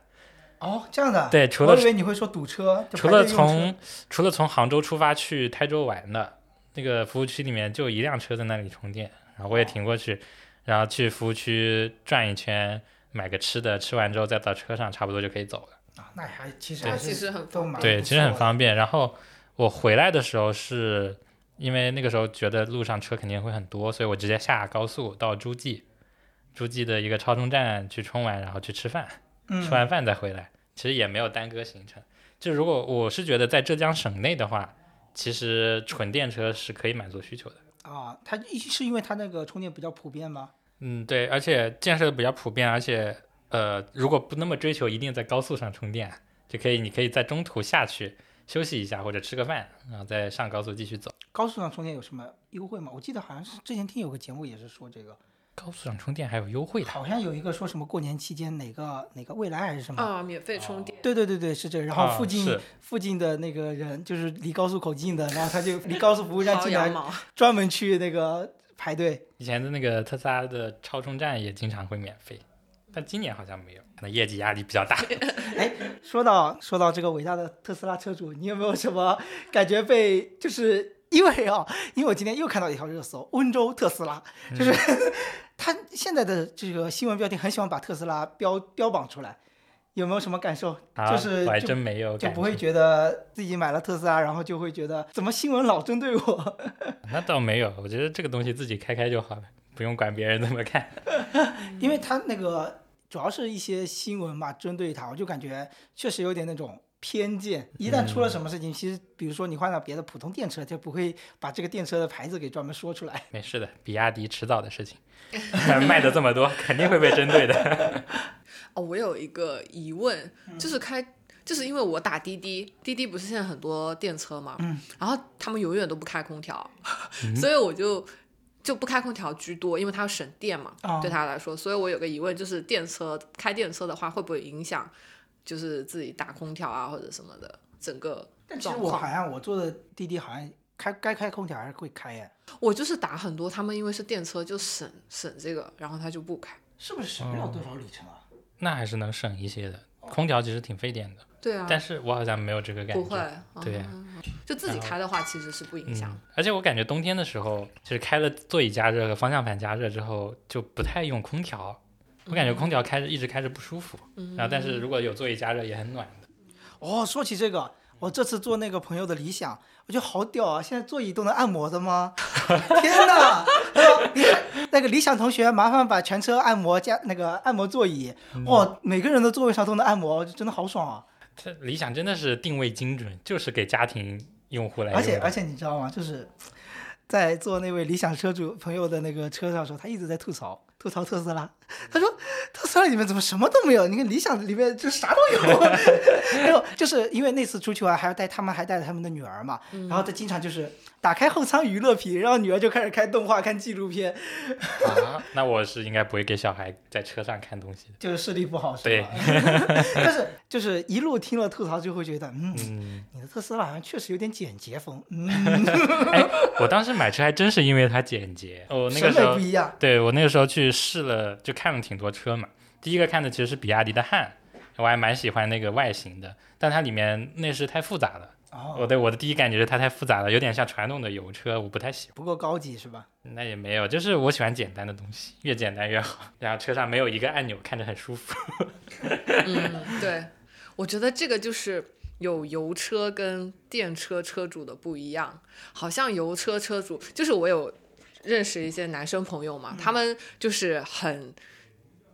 S2: 哦，这样的。
S1: 对，除了
S2: 我以为你会说堵车，就
S1: 除了从除了从杭州出发去台州玩的那个服务区里面，就一辆车在那里充电，然后我也停过去，然后去服务区转一圈，买个吃的，吃完之后再到车上，差不多就可以走了。
S2: 啊，那还其实
S1: 对
S2: 还是
S3: 其实很
S2: 都蛮
S3: 方便
S1: 对，其实很方便。然后我回来的时候是因为那个时候觉得路上车肯定会很多，所以我直接下高速到诸暨，诸暨的一个超充站去充完，然后去吃饭，
S2: 嗯
S1: 吃完饭再回来，其实也没有耽搁行程。就如果我是觉得在浙江省内的话，其实纯电车是可以满足需求的。
S2: 啊，它一是因为它那个充电比较普遍吗？
S1: 嗯，对，而且建设的比较普遍，而且呃，如果不那么追求一定在高速上充电，就可以，你可以在中途下去休息一下或者吃个饭，然后再上高速继续走。
S2: 高速上充电有什么优惠吗？我记得好像是之前听有个节目也是说这个，
S1: 高速上充电还有优惠的，
S2: 好像有一个说什么过年期间哪个哪个未来还是什么。
S3: 啊，免费充电。
S2: 对对对对，是这。然后
S1: 啊
S2: 附近、
S1: 是
S2: 附近的那个人就是离高速口近的，然后他就离高速服务站近来，专门去那个排队。
S1: 以前的那个特斯拉的超充站也经常会免费，但今年好像没有，可能业绩压力比较大。
S2: 哎说到说到这个伟大的特斯拉车主，你有没有什么感觉被就是因为啊，因为我今天又看到一条热搜，温州特斯拉，就是、他现在的这个新闻标题很喜欢把特斯拉标标榜出来，有没有什么感受？
S1: 啊，
S2: 就是
S1: 我还
S2: 就
S1: 真没有
S2: 就，不会觉得自己买了特斯拉，然后就会觉得怎么新闻老针对我？
S1: 那倒没有。我觉得这个东西自己开开就好了，不用管别人怎么看。
S2: 因为他那个主要是一些新闻吧，针对他，我就感觉确实有点那种偏见。一旦出了什么事情，其实比如说你换到别的普通电车，就不会把这个电车的牌子给专门说出来。
S1: 没事的，比亚迪迟早的事情，卖的这么多，肯定会被针对的。
S3: 哦，我有一个疑问，就是开，就是因为我打滴滴，滴滴不是现在很多电车嘛，
S2: 嗯，
S3: 然后他们永远都不开空调，所以我就就不开空调居多，因为它要省电嘛，
S2: 啊
S3: 对他来说，所以我有个疑问，就是电车开电车的话，会不会影响就是自己打空调啊或者什么的整个
S2: 但其实？我好像我坐的滴滴好像开该开空调还是会开耶，
S3: 我就是打很多，他们因为是电车就省省这个，然后他就不开。
S2: 是不是省不了多少里程啊？
S1: 那还是能省一些的。空调其实挺费电的，
S3: 对啊，
S1: 但是我好像没有这个感觉。
S3: 不会，
S1: 对
S3: 嗯就自己开的话其实是不影响
S1: 嗯。，而且我感觉冬天的时候，就是开了座椅加热和方向盘加热之后，就不太用空调。我感觉空调开着一直开着不舒服，
S3: 嗯
S1: 然后但是如果有座椅加热也很暖的。
S2: 哦，说起这个，我这次坐那个朋友的理想，我觉得好屌啊！现在座椅都能按摩的吗？天哪！你那个理想同学，麻烦把全车按摩加那个按摩座椅，哇，每个人的座位上都能按摩，真的好爽啊！
S1: 这理想真的是定位精准，就是给家庭用户来用。
S2: 而且而且你知道吗？就是在坐那位理想车主朋友的那个车上的时候，他一直在吐槽吐槽特斯拉。他说特斯拉里面怎么什么都没有？你看理想里面就啥都有。然后就是因为那次出去玩，还要带他们还带着他们的女儿嘛，然后他经常就是打开后舱娱乐屏，然后女儿就开始看动画、看纪录片，
S1: 啊，那我是应该不会给小孩在车上看东西的。
S2: 就是视力不好是
S1: 对
S2: 吧？但是就是一路听了吐槽，就会觉得嗯。
S1: 嗯，
S2: 你的特斯拉好像确实有点简洁风，嗯，
S1: 哎，我当时买车还真是因为它简洁。哦那个
S2: 审
S1: 时候
S2: 美不一样。
S1: 对我那个时候去试了，就看了挺多车嘛。第一个看的其实是比亚迪的汉，我还蛮喜欢那个外形的，但它里面内饰太复杂了，
S2: 哦，
S1: 我对我的第一感觉是它太复杂了，有点像传统的油车，我不太喜欢。
S2: 不够高级是吧？
S1: 那也没有，就是我喜欢简单的东西，越简单越好。然后车上没有一个按钮，看着很舒服。
S3: 嗯，对，我觉得这个就是有油车跟电车车主的不一样。好像油车车主，就是我有认识一些男生朋友嘛，他们就是很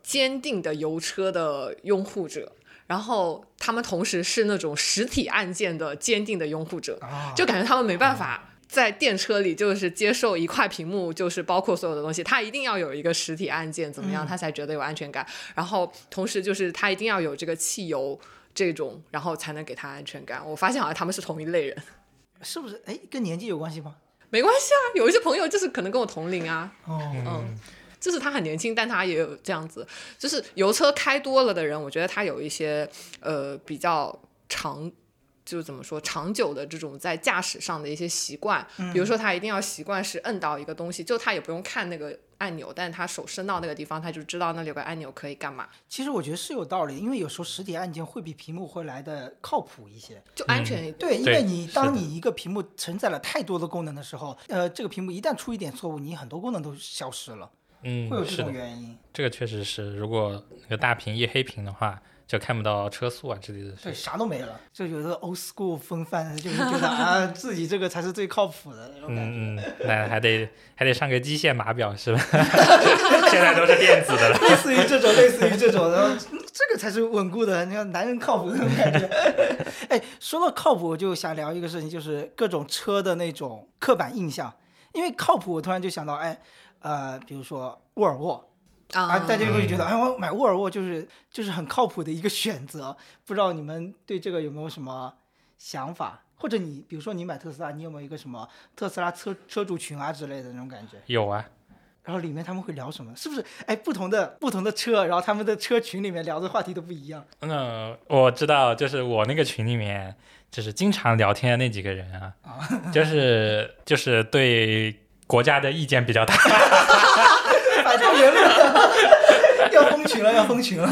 S3: 坚定的油车的拥护者，然后他们同时是那种实体按键的坚定的拥护者，
S2: 啊，
S3: 就感觉他们没办法。在电车里，就是接受一块屏幕，就是包括所有的东西，他一定要有一个实体按键，怎么样，
S2: 嗯
S3: 他才觉得有安全感。然后同时就是他一定要有这个汽油这种，然后才能给他安全感。我发现好像他们是同一类人，
S2: 是不是？哎，跟年纪有关系吗？
S3: 没关系啊。有一些朋友就是可能跟我同龄啊，
S2: 哦，
S3: 嗯，就是他很年轻，但他也有这样子，就是油车开多了的人，我觉得他有一些呃比较长。就怎么说长久的这种在驾驶上的一些习惯，比如说他一定要习惯是摁到一个东西，就他也不用看那个按钮，但是他手伸到那个地方，他就知道那里有个按钮可以干嘛，
S2: 其实我觉得是有道理，因为有时候实体按键会比屏幕会来的靠谱一些。
S3: 就安全一点。
S2: 对，因为你当你一个屏幕承载了太多的功能的时候，呃，这个屏幕一旦出一点错误，你很多功能都消失了，
S1: 嗯
S2: 会有，这，种原因。
S1: 这个确实是。如果那个大屏一黑屏的话，就看不到车速啊之类的
S2: 对，啥都没了，就有的 old school 风范，就是觉得啊，自己这个才是最靠谱的那种感觉。
S1: 嗯嗯，那还得还得上个机械码表是吧？现在都是电子的了。
S2: 类似于这种，类似于这种，然后嗯这个才是稳固的，你看男人靠谱那种感觉。哎，说到靠谱，我就想聊一个事情，就是各种车的那种刻板印象。因为靠谱，我突然就想到，哎，呃，比如说沃尔沃啊，大家会觉得，哎，我买沃尔沃就是就是很靠谱的一个选择。不知道你们对这个有没有什么想法？或者你比如说你买特斯拉，你有没有一个什么特斯拉车车主群啊之类的那种感觉？
S1: 有啊，
S2: 然后里面他们会聊什么？是不是？哎，不同的不同的车，然后他们的车群里面聊的话题都不一样。
S1: 嗯我知道，就是我那个群里面，就是经常聊天的那几个人啊，就是就是对国家的意见比较大。
S2: 反正言论要封群了，要封群了。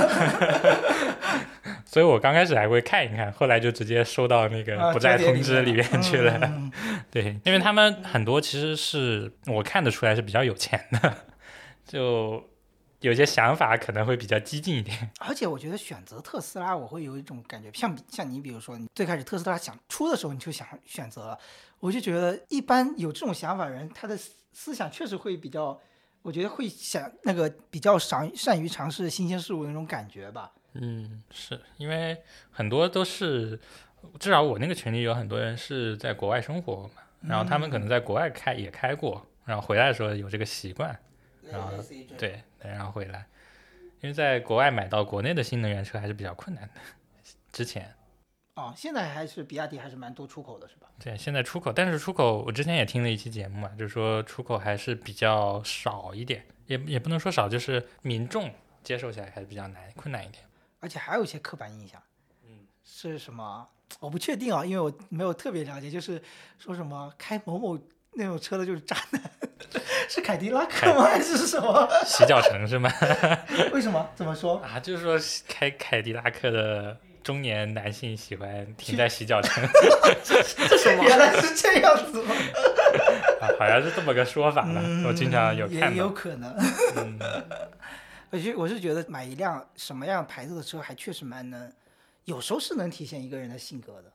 S1: 所以我刚开始还会看一看，后来就直接收到那
S2: 啊
S1: 个不在通知里面去了。
S2: 嗯
S1: 对，因为他们很多其实是我看得出来是比较有钱的，就有些想法可能会比较激进一点。
S2: 而且我觉得选择特斯拉，我会有一种感觉，像像你，比如说你最开始特斯拉想出的时候，你就想选择了，我就觉得一般有这种想法的人，他的思思想确实会比较，我觉得会想那个比较善善于尝试新鲜事物的那种感觉吧。
S1: 嗯，是因为很多都是，至少我那个群里有很多人是在国外生活嘛，然后他们可能在国外开也开过，然后回来的时候有这个习惯，然后对，对然后回来，因为在国外买到国内的新能源车还是比较困难的，之前。
S2: 哦，现在还是比亚迪还是蛮多出口的，是吧？
S1: 对，现在出口，但是出口我之前也听了一期节目嘛，就是说出口还是比较少一点，也也不能说少，就是民众接受起来还是比较难困难一点。
S2: 而且还有一些刻板印象，
S1: 嗯，
S2: 是什么？我不确定啊，因为我没有特别了解，就是说什么开某某那种车的就是渣男，是凯迪拉克吗？还是什么？
S1: 洗脚城是吗？
S2: 为什么？怎么说？
S1: 啊，就是说开凯迪拉克的中年男性喜欢停在洗脚城
S3: 这什么？
S2: 原来是这样子吗？
S1: 啊，好像是这么个说法吧，我经常有
S2: 也
S1: 看到。
S2: 有可能。
S1: 嗯，
S2: 而且我是觉得买一辆什么样牌子的车，还确实蛮能，有时候是能体现一个人的性格的。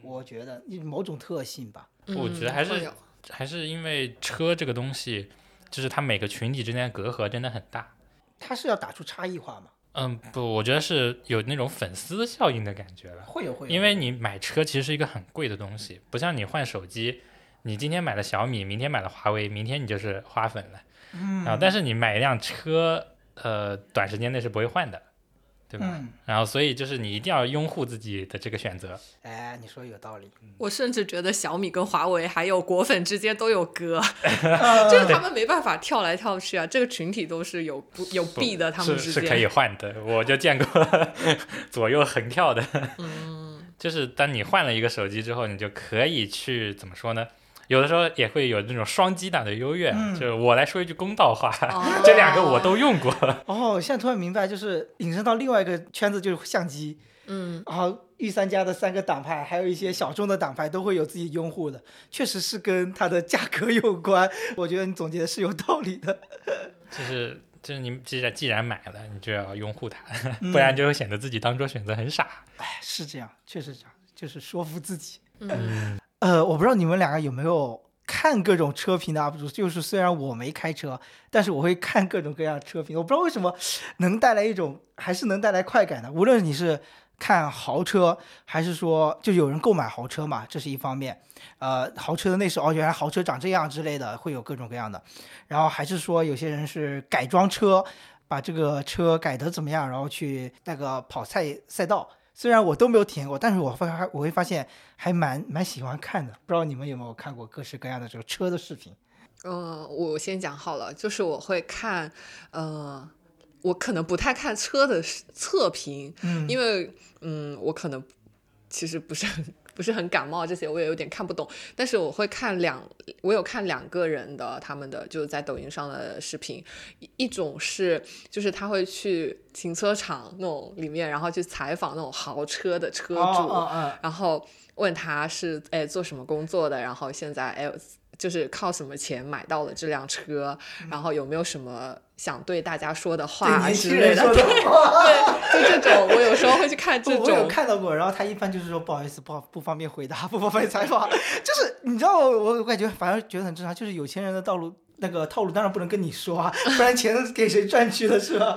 S2: 我觉得某种特性吧。
S1: 我觉得还是
S3: 嗯
S1: 还是因为车这个东西，就是它每个群体之间的隔阂真的很大。
S2: 它是要打出差异化嘛？
S1: 嗯，不，我觉得是有那种粉丝效应的感觉了。
S2: 会有会有。
S1: 因为你买车其实是一个很贵的东西，不像你换手机，你今天买了小米，明天买了华为，明天你就是花粉了。
S2: 嗯
S1: 然后，但是你买一辆车，呃，短时间内是不会换的，对吧？
S2: 嗯，
S1: 然后，所以就是你一定要拥护自己的这个选择。
S2: 哎，你说有道理。
S3: 我甚至觉得小米跟华为还有果粉之间都有隔，
S2: 呃
S3: 就是他们没办法跳来跳去啊。这个群体都是有不有弊的，他们之
S1: 是是可以。换的，我就见过 左右横跳的。
S3: 嗯，
S1: 就是当你换了一个手机之后，你就可以去怎么说呢？有的时候也会有那种双击党的优越，
S2: 嗯
S1: 就是我来说一句公道话，
S3: 哦
S1: 这两个我都用过。
S2: 哦，现在突然明白，就是引申到另外一个圈子，就是相机。
S3: 嗯，
S2: 然后御三家的三个党派，还有一些小众的党派都会有自己拥护的，确实是跟它的价格有关。我觉得你总结的是有道理的。
S1: 就是就是你既然既然买了，你就要拥护它，
S2: 嗯
S1: 不然就会显得自己当初选择很傻。
S2: 哎，是这样，确实这样，就是说服自己。
S3: 嗯，
S2: 呃，我不知道你们两个有没有看各种车评的 UP 主，就是虽然我没开车，但是我会看各种各样的车评。我不知道为什么能带来一种，还是能带来快感的。无论你是看豪车，还是说就有人购买豪车嘛，这是一方面。呃，豪车的内饰哦，原来豪车长这样之类的，会有各种各样的。然后还是说有些人是改装车，把这个车改得怎么样，然后去那个跑赛赛道。虽然我都没有体验过，但是我发我会发现还蛮蛮喜欢看的。不知道你们有没有看过各式各样的这个车的视频？
S3: 嗯，我先讲好了，就是我会看，呃，我可能不太看车的测评，
S2: 嗯
S3: 因为嗯，我可能其实不是很不是很感冒这些，我也有点看不懂。但是我会看两，我有看两个人的他们的就是在抖音上的视频，一一种是就是他会去停车场那种里面，然后去采访那种豪车的车主，然后问他是哎做什么工作的，然后现在哎就是靠什么钱买到了这辆车，然后有没有什么想对大家说的话
S2: 年
S3: 之类的。对，就这种，我有时候会去看这 种
S2: 我有
S3: 种。
S2: 看到过，然后他一般就是说不好意思，不好不方便回答，不方便采访，就是你知道我我感觉反而觉得很正常，就是有钱人的道路那个套路当然不能跟你说啊，不然钱给谁赚去了是吧？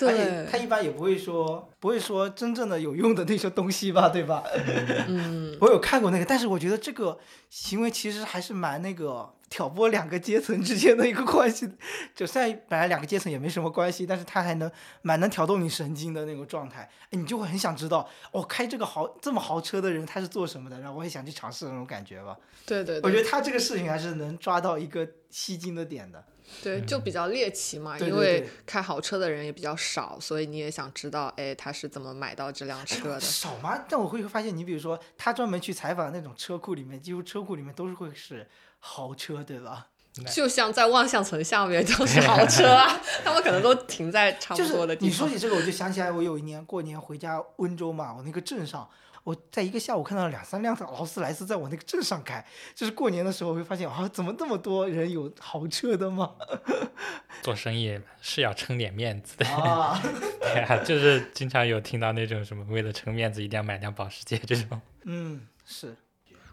S2: 而且
S3: 对
S2: 他，一般也不会说不会说真正的有用的那些东西吧，对吧？
S3: 嗯，
S2: 我有看过那个，但是我觉得这个行为其实还是蛮那个挑拨两个阶层之间的一个关系。就虽然本来两个阶层也没什么关系，但是他还能蛮能挑动你神经的那种状态，哎，你就会很想知道，哦，开这个豪这么豪车的人他是做什么的，然后我也想去尝试那种感觉吧。
S3: 对对对，
S2: 我觉得他这个事情还是能抓到一个吸睛的点的。
S3: 对，就比较猎奇嘛，因为开豪车的人也比较少，所以你也想知道，哎，他是怎么买到这辆车的？
S2: 少吗？但我会发现，你比如说他专门去采访那种车库里面，几乎车库里面都是会是豪车，对吧？
S3: 就像在望向层下面都是 豪车啊，他们可能都停在差不多的地方。
S2: 你说起这个，我就想起来，我有一年过年回家温州嘛，我那个镇上，我在一个下午看到了两三辆劳斯莱斯在我那个镇上开，就是过年的时候会发现啊，怎么这么多人有豪车的吗？
S1: 做生意是要撑点面子的，
S2: 啊，
S1: 对啊，就是经常有听到那种什么为了撑面子一定要买辆保时捷这种。
S2: 嗯，是，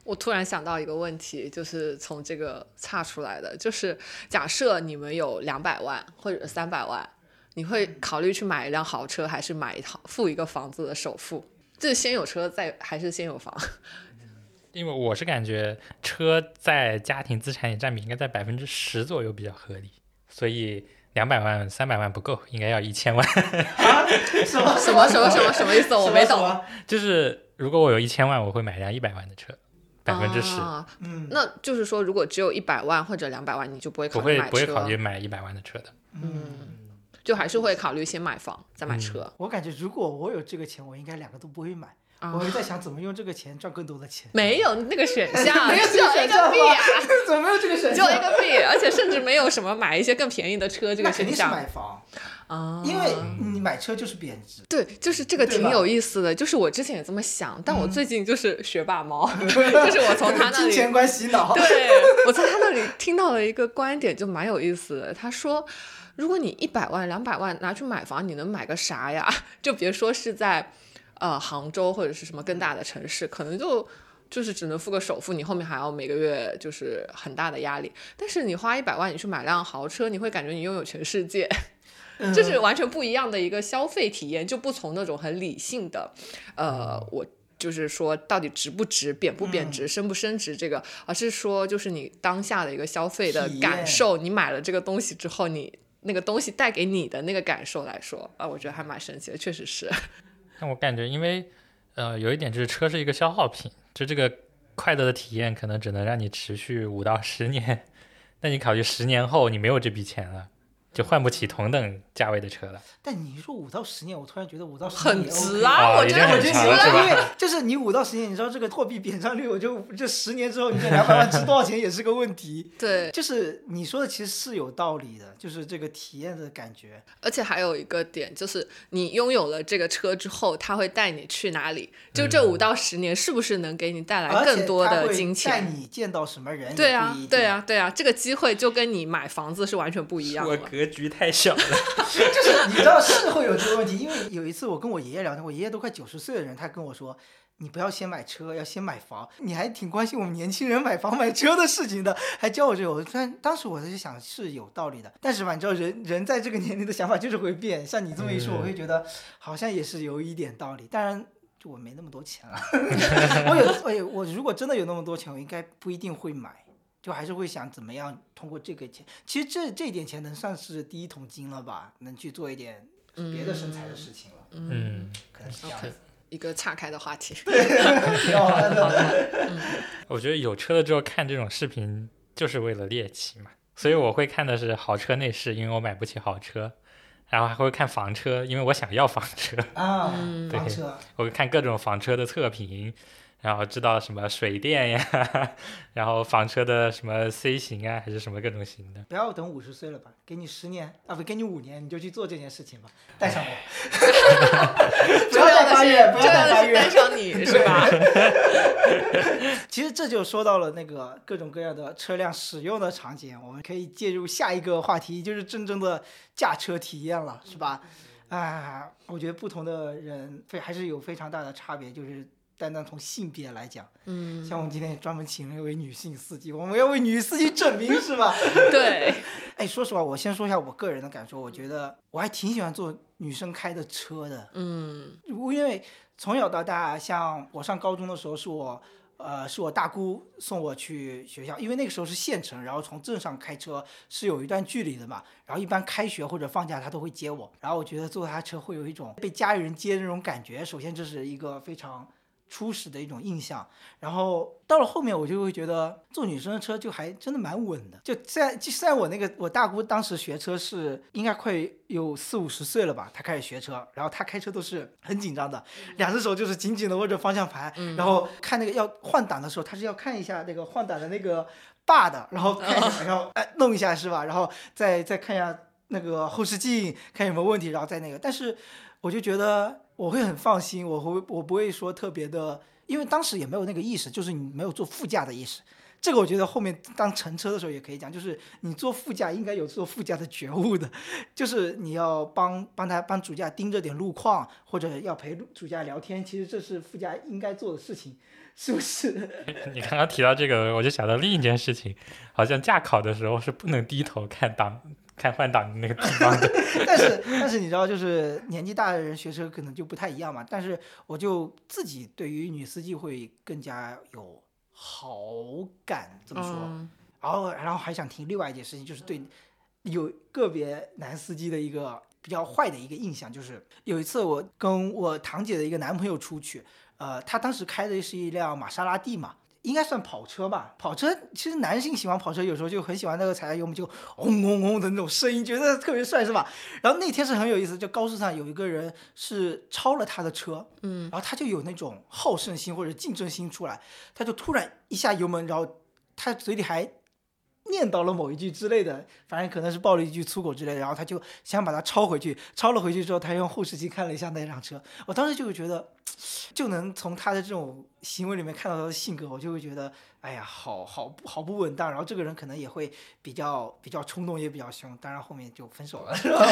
S3: 我突然想到一个问题，就是从这个岔出来的，就是假设你们有两百万或者三百万，你会考虑去买一辆豪车，还是买一套付一个房子的首付？这是先有车再还是先有房？
S1: 因为我是感觉车在家庭资产里占比应该在百分之十左右比较合理，所以两百万、三百万不够，应该要一千万。
S2: 啊，什么
S3: 什么什么什么什么意思？我没懂。
S1: 就是如果我有一千万，我会买一辆一百万的车，百分之十，
S3: 啊
S2: 嗯，
S3: 那就是说，如果只有一百万或者两百万，你就不会
S1: 不会不会
S3: 考虑买车，
S1: 考虑买一百万的车的。
S3: 嗯就还是会考虑先买房再
S1: 嗯
S3: 买车。
S2: 我感觉如果我有这个钱，我应该两个都不会买，
S3: 啊
S2: 我会在想怎么用这个钱赚更多的钱。
S3: 没有那个选项，
S2: 没有
S3: 只有一
S2: 这个选项
S3: 个 B 啊，
S2: 怎么没有这个选
S3: 只有
S2: 项？
S3: 一个 B，而且甚至没有什么买一些更便宜的车这个
S2: 那肯定是
S3: 选项
S2: 买房，
S3: 啊。
S2: 因为你买车就是贬值。
S3: 对，就是这个挺有意思的，就是我之前也这么想，但我
S2: 嗯
S3: 最近就是学霸猫，就是我从他那里
S2: 金钱观洗脑。
S3: 对，我在他那里听到了一个观点，就蛮有意思的。他说，如果你一百万、两百万拿去买房，你能买个啥呀？就别说是在呃杭州或者是什么更大的城市，可能就就是只能付个首付，你后面还要每个月就是很大的压力。但是你花一百万，你去买辆豪车，你会感觉你拥有全世界。
S2: 嗯
S3: 这是完全不一样的一个消费体验，就不从那种很理性的，呃，我就是说到底值不值、贬不贬值、升不升值这个，而是说就是你当下的一个消费的感受，你买了这个东西之后，你那个东西带给你的那个感受来说，啊，我觉得还蛮神奇的，确实是。
S1: 但我感觉，因为呃，有一点就是车是一个消耗品，就这个快乐的体验可能只能让你持续五到十年。那你考虑十年后你没有这笔钱了，就换不起同等价位的车了。
S2: 但你说五到十年，我突然觉得五到十
S3: 很
S2: 年也 OK
S3: 值啊！我觉得
S2: 我觉得
S1: 很值了
S2: 因为就是你五到十年，你知道这个货币贬值率，我就这十年之后，你这两百万值多少钱也是个问题。
S3: 对，
S2: 就是你说的其实是有道理的，就是这个体验的感觉。
S3: 而且还有一个点就是，你拥有了这个车之后，它会带你去哪里？就这
S1: 嗯
S3: 五到十年，是不是能给你带来更多的金钱带？
S2: 你见到什么人？
S3: 对啊，对，啊，对啊，这个机会就跟你买房子是完全不一样
S1: 我
S3: 的。
S1: 格局太小了。
S2: 就是你知道是会有这个问题，因为有一次我跟我爷爷聊天，我爷爷都快九十岁的人，他跟我说。你不要先买车，要先买房。你还挺关心我们年轻人买房买车的事情的，还教我这个。我虽然当时我在想是有道理的，但是吧，你知道人人在这个年龄的想法就是会变。像你这么一说，
S1: 嗯
S2: 我会觉得好像也是有一点道理。当然，就我没那么多钱了。我有，我有，我如果真的有那么多钱，我应该不一定会买。就还是会想怎么样通过这个钱，其实这这点钱能算是第一桶金了吧，能去做一点别的身材的事情了，
S1: 嗯，
S2: 可能是这样子。
S3: 一个岔开的话题。
S2: 挺好玩的。
S1: 我觉得有车了之后看这种视频就是为了猎奇嘛，所以我会看的是豪车内饰，因为我买不起豪车，然后还会看房车，因为我想要房车，
S2: 啊，
S3: 嗯
S2: 房车，
S1: 我会看各种房车的测评，然后知道什么水电呀，然后房车的什么 C 型啊，还是什么各种型的。
S2: 不要等五十岁了吧，给你十年啊，不给你五年，你就去做这件事情吧，带上我。不要再发愿，不要
S3: 重要
S2: 再发愿
S3: 的是带。上你是吧？
S2: 其实这就说到了那个各种各样的车辆使用的场景，我们可以介入下一个话题，就是真正的驾车体验了，是吧？啊，我觉得不同的人非还是有非常大的差别，就是单单从性别来讲，
S3: 嗯，
S2: 像我们今天也专门请了一位女性司机，我们要为女司机证明，是吧？
S3: 对，
S2: 哎，说实话，我先说一下我个人的感受，我觉得我还挺喜欢坐女生开的车的，
S3: 嗯
S2: 因为从小到大，像我上高中的时候，是我呃是我大姑送我去学校，因为那个时候是县城，然后从镇上开车是有一段距离的嘛，然后一般开学或者放假她都会接我，然后我觉得坐她车会有一种被家里人接的那种感觉，首先这是一个非常。初始的一种印象，然后到了后面，我就会觉得坐女生的车就还真的蛮稳的。就虽然就在我那个我大姑当时学车是应该快有四五十岁了吧，她开始学车，然后她开车都是很紧张的，两只手就是紧紧的握着方向盘，然后看那个要换挡的时候，她是要看一下那个换挡的那个把的，然后看一下，然后哎弄一下是吧？然后再再看一下那个后视镜，看有没有问题，然后再那个。但是我就觉得我会很放心，我会我不会说特别的，因为当时也没有那个意识，就是你没有坐副驾的意识。这个我觉得后面当乘车的时候也可以讲，就是你坐副驾应该有坐副驾的觉悟的，就是你要帮帮他帮主驾盯着点路况，或者要陪主驾聊天，其实这是副驾应该做的事情，是不是？
S1: 你刚刚提到这个，我就想到另一件事情，好像驾考的时候是不能低头看档、看换挡的那个地方的。
S2: 但是但是你知道，就是年纪大的人学车可能就不太一样嘛。但是我就自己对于女司机会更加有好感，这么说。
S3: 嗯
S2: 然后然后还想提另外一件事情，就是对有个别男司机的一个比较坏的一个印象，就是有一次我跟我堂姐的一个男朋友出去，呃，他当时开的是一辆玛莎拉蒂嘛。应该算跑车吧，跑车其实男性喜欢跑车，有时候就很喜欢那个踩下油门就轰轰轰的那种声音，觉得特别帅，是吧？然后那天是很有意思，就高速上有一个人是超了他的车，
S3: 嗯，
S2: 然后他就有那种好胜心或者竞争心出来，他就突然一下油门，然后他嘴里还念叨了某一句之类的，反正可能是爆了一句粗口之类的，然后他就想把它抄回去，抄了回去之后，他用后视镜看了一下那辆车，我当时就会觉得，就能从他的这种行为里面看到他的性格，我就会觉得，哎呀，好好好不稳当，然后这个人可能也会比较比较冲动，也比较凶，当然后面就分手了，是吧？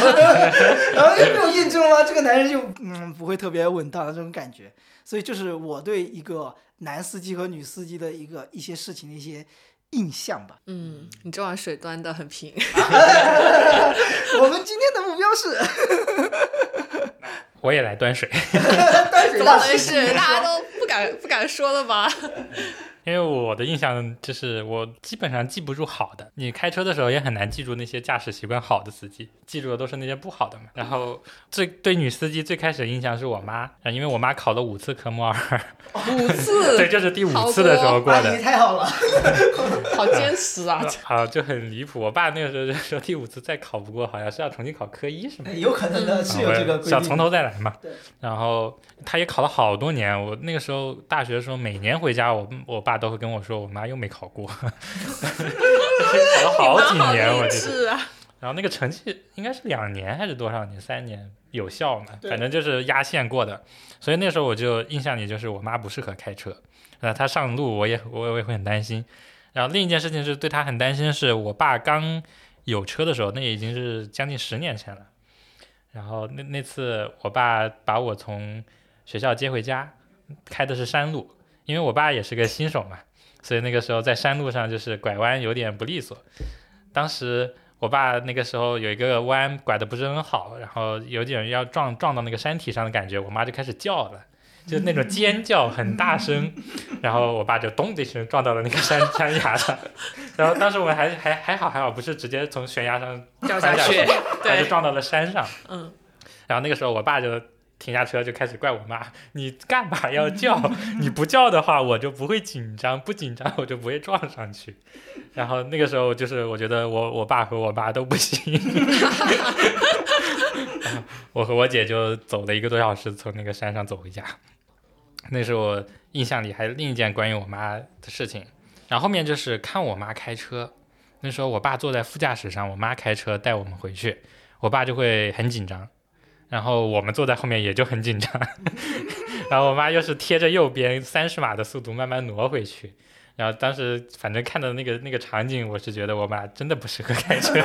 S2: 然后就没有印证了吗？这个男人就嗯不会特别稳当的这种感觉，所以就是我对一个男司机和女司机的一个一些事情的一些印象吧。
S3: 嗯，你这碗水端的很平。
S2: 我们今天的目标是
S1: 我也来端水。
S2: 端水
S3: 怎么
S2: 大师。
S3: 回事？大家都不敢不敢说了吧？
S1: 因为我的印象就是我基本上记不住好的，你开车的时候也很难记住那些驾驶习惯好的司机，记住的都是那些不好的嘛。然后最对女司机最开始的印象是我妈，啊因为我妈考了五次科目二，
S3: 五次，
S1: 对，就是第五次的时候过的。
S2: 太好了，
S3: 好坚持啊！
S1: 好，就很离谱。我爸那个时候就说第五次再考不过，好像是要重新考科一，是吗？
S2: 有可能的，是有这个规。
S1: 想从头再来嘛
S2: 对。然
S1: 然后他也考了好多年，我那个时候大学的时候，每年回家，我我爸都会跟我说，我妈又没考过，考了好几年，我记得。然后那个成绩应该是两年还是多少年？三年有效嘛？反正就是压线过的。所以那时候我就印象里就是我妈不适合开车，那，她上路我也我我也会很担心。然后另一件事情是对她很担心，是我爸刚有车的时候，那已经是将近十年前了。然后那那次我爸把我从学校接回家，开的是山路，因为我爸也是个新手嘛，所以那个时候在山路上就是拐弯有点不利索。当时我爸那个时候有一个弯拐的不是很好，然后有点要撞撞到那个山体上的感觉，我妈就开始叫了。就是那种尖叫很大声，然后我爸就咚的一声撞到了那个山山崖上，然后当时我们还还还好还好，不是直接从悬崖上
S3: 掉下去，
S1: 翻下他就，撞到了山上。
S3: 嗯，
S1: 然后那个时候我爸就停下车就开始怪我妈：“ 你干嘛要叫？你不叫的话，我就不会紧张，不紧张我就不会撞上去。”然后那个时候就是我觉得我我爸和我妈都不行，我和我姐就走了一个多小时从那个山上走回家。那是我印象里还有另一件关于我妈的事情。然后后面就是看我妈开车，那时候我爸坐在副驾驶上，我妈开车带我们回去，我爸就会很紧张，然后我们坐在后面也就很紧张，然后我妈又是贴着右边三十码的速度慢慢挪回去，然后当时反正看到那个那个场景，我是觉得我妈真的不适合开车，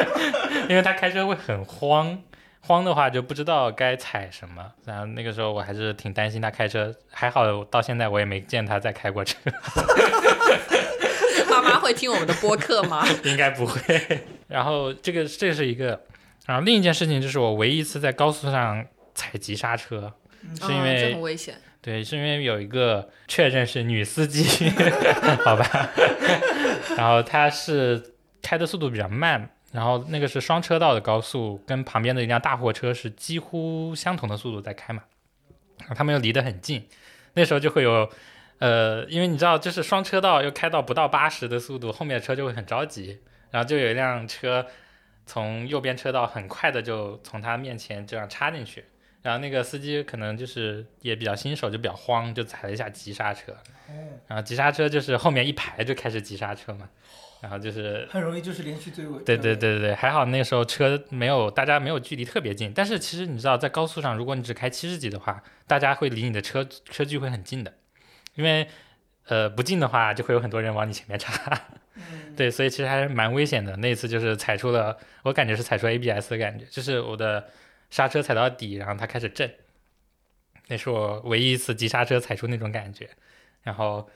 S1: 因为她开车会很慌。慌的话就不知道该踩什么，然后那个时候我还是挺担心她开车，还好到现在我也没见她再开过车，
S3: 妈妈会听我们的播客吗？
S1: 应该不会。然后这个这是一个，然后另一件事情就是我唯一一次在高速上踩急刹车，是因为
S3: 很危险。
S1: 对，是因为有一个确认是女司机，好吧，然后她是开的速度比较慢，然后那个是双车道的高速，跟旁边的一辆大货车是几乎相同的速度在开嘛，然后他们又离得很近，那时候就会有。呃，因为你知道，就是双车道又开到不到八十的速度，后面的车就会很着急，然后就有一辆车从右边车道很快的就从他面前这样插进去，然后那个司机可能就是也比较新手，就比较慌，就踩了一下急刹车。然后急刹车就是后面一排就开始急刹车嘛，然后就是
S2: 很容易就是连续追尾。
S1: 对对对对对，还好那个时候车没有大家没有距离特别近，但是其实你知道在高速上，如果你只开七十几的话，大家会离你的车车距会很近的，因为呃不进的话就会有很多人往你前面插。
S2: 嗯，
S1: 对，所以其实还是蛮危险的。那一次就是踩出了，我感觉是踩出 ABS 的感觉，就是我的刹车踩到底，然后它开始震，那是我唯一一次急刹车踩出那种感觉。然后，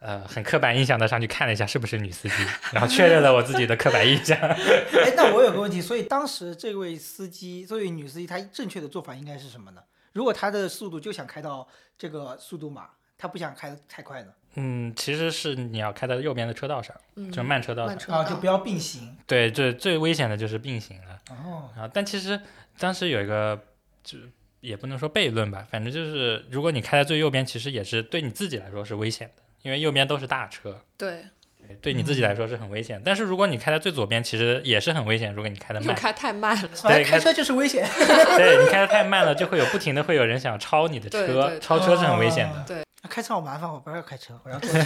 S1: 呃，很刻板印象的上去看了一下是不是女司机，然后确认了我自己的刻板印象。
S2: 哎，那我有个问题，所以当时这位司机，这位女司机，她正确的做法应该是什么呢？如果她的速度就想开到这个速度码，她不想开的太快呢？
S1: 嗯，其实是你要开在右边的车道上，
S3: 嗯，
S1: 就是慢车道上。
S2: 啊，
S3: 慢车道
S2: 就不要并行。
S1: 对，最最危险的就是并行了。
S2: 哦，
S1: 啊，但其实当时有一个，就也不能说悖论吧，反正就是如果你开在最右边，其实也是对你自己来说是危险的，因为右边都是大车，
S3: 对，
S1: 对对你自己来说是很危险。但是如果你开在最左边，其实也是很危险，如果你开的慢，
S3: 又开太慢了。
S2: 反正开车就是危险。
S1: 对你开的太慢了，就会有不停的会有人想超你的车，
S3: 对对
S1: 超车是很危险的。
S3: 对，
S2: 开车好麻烦，我不要开车，我要坐。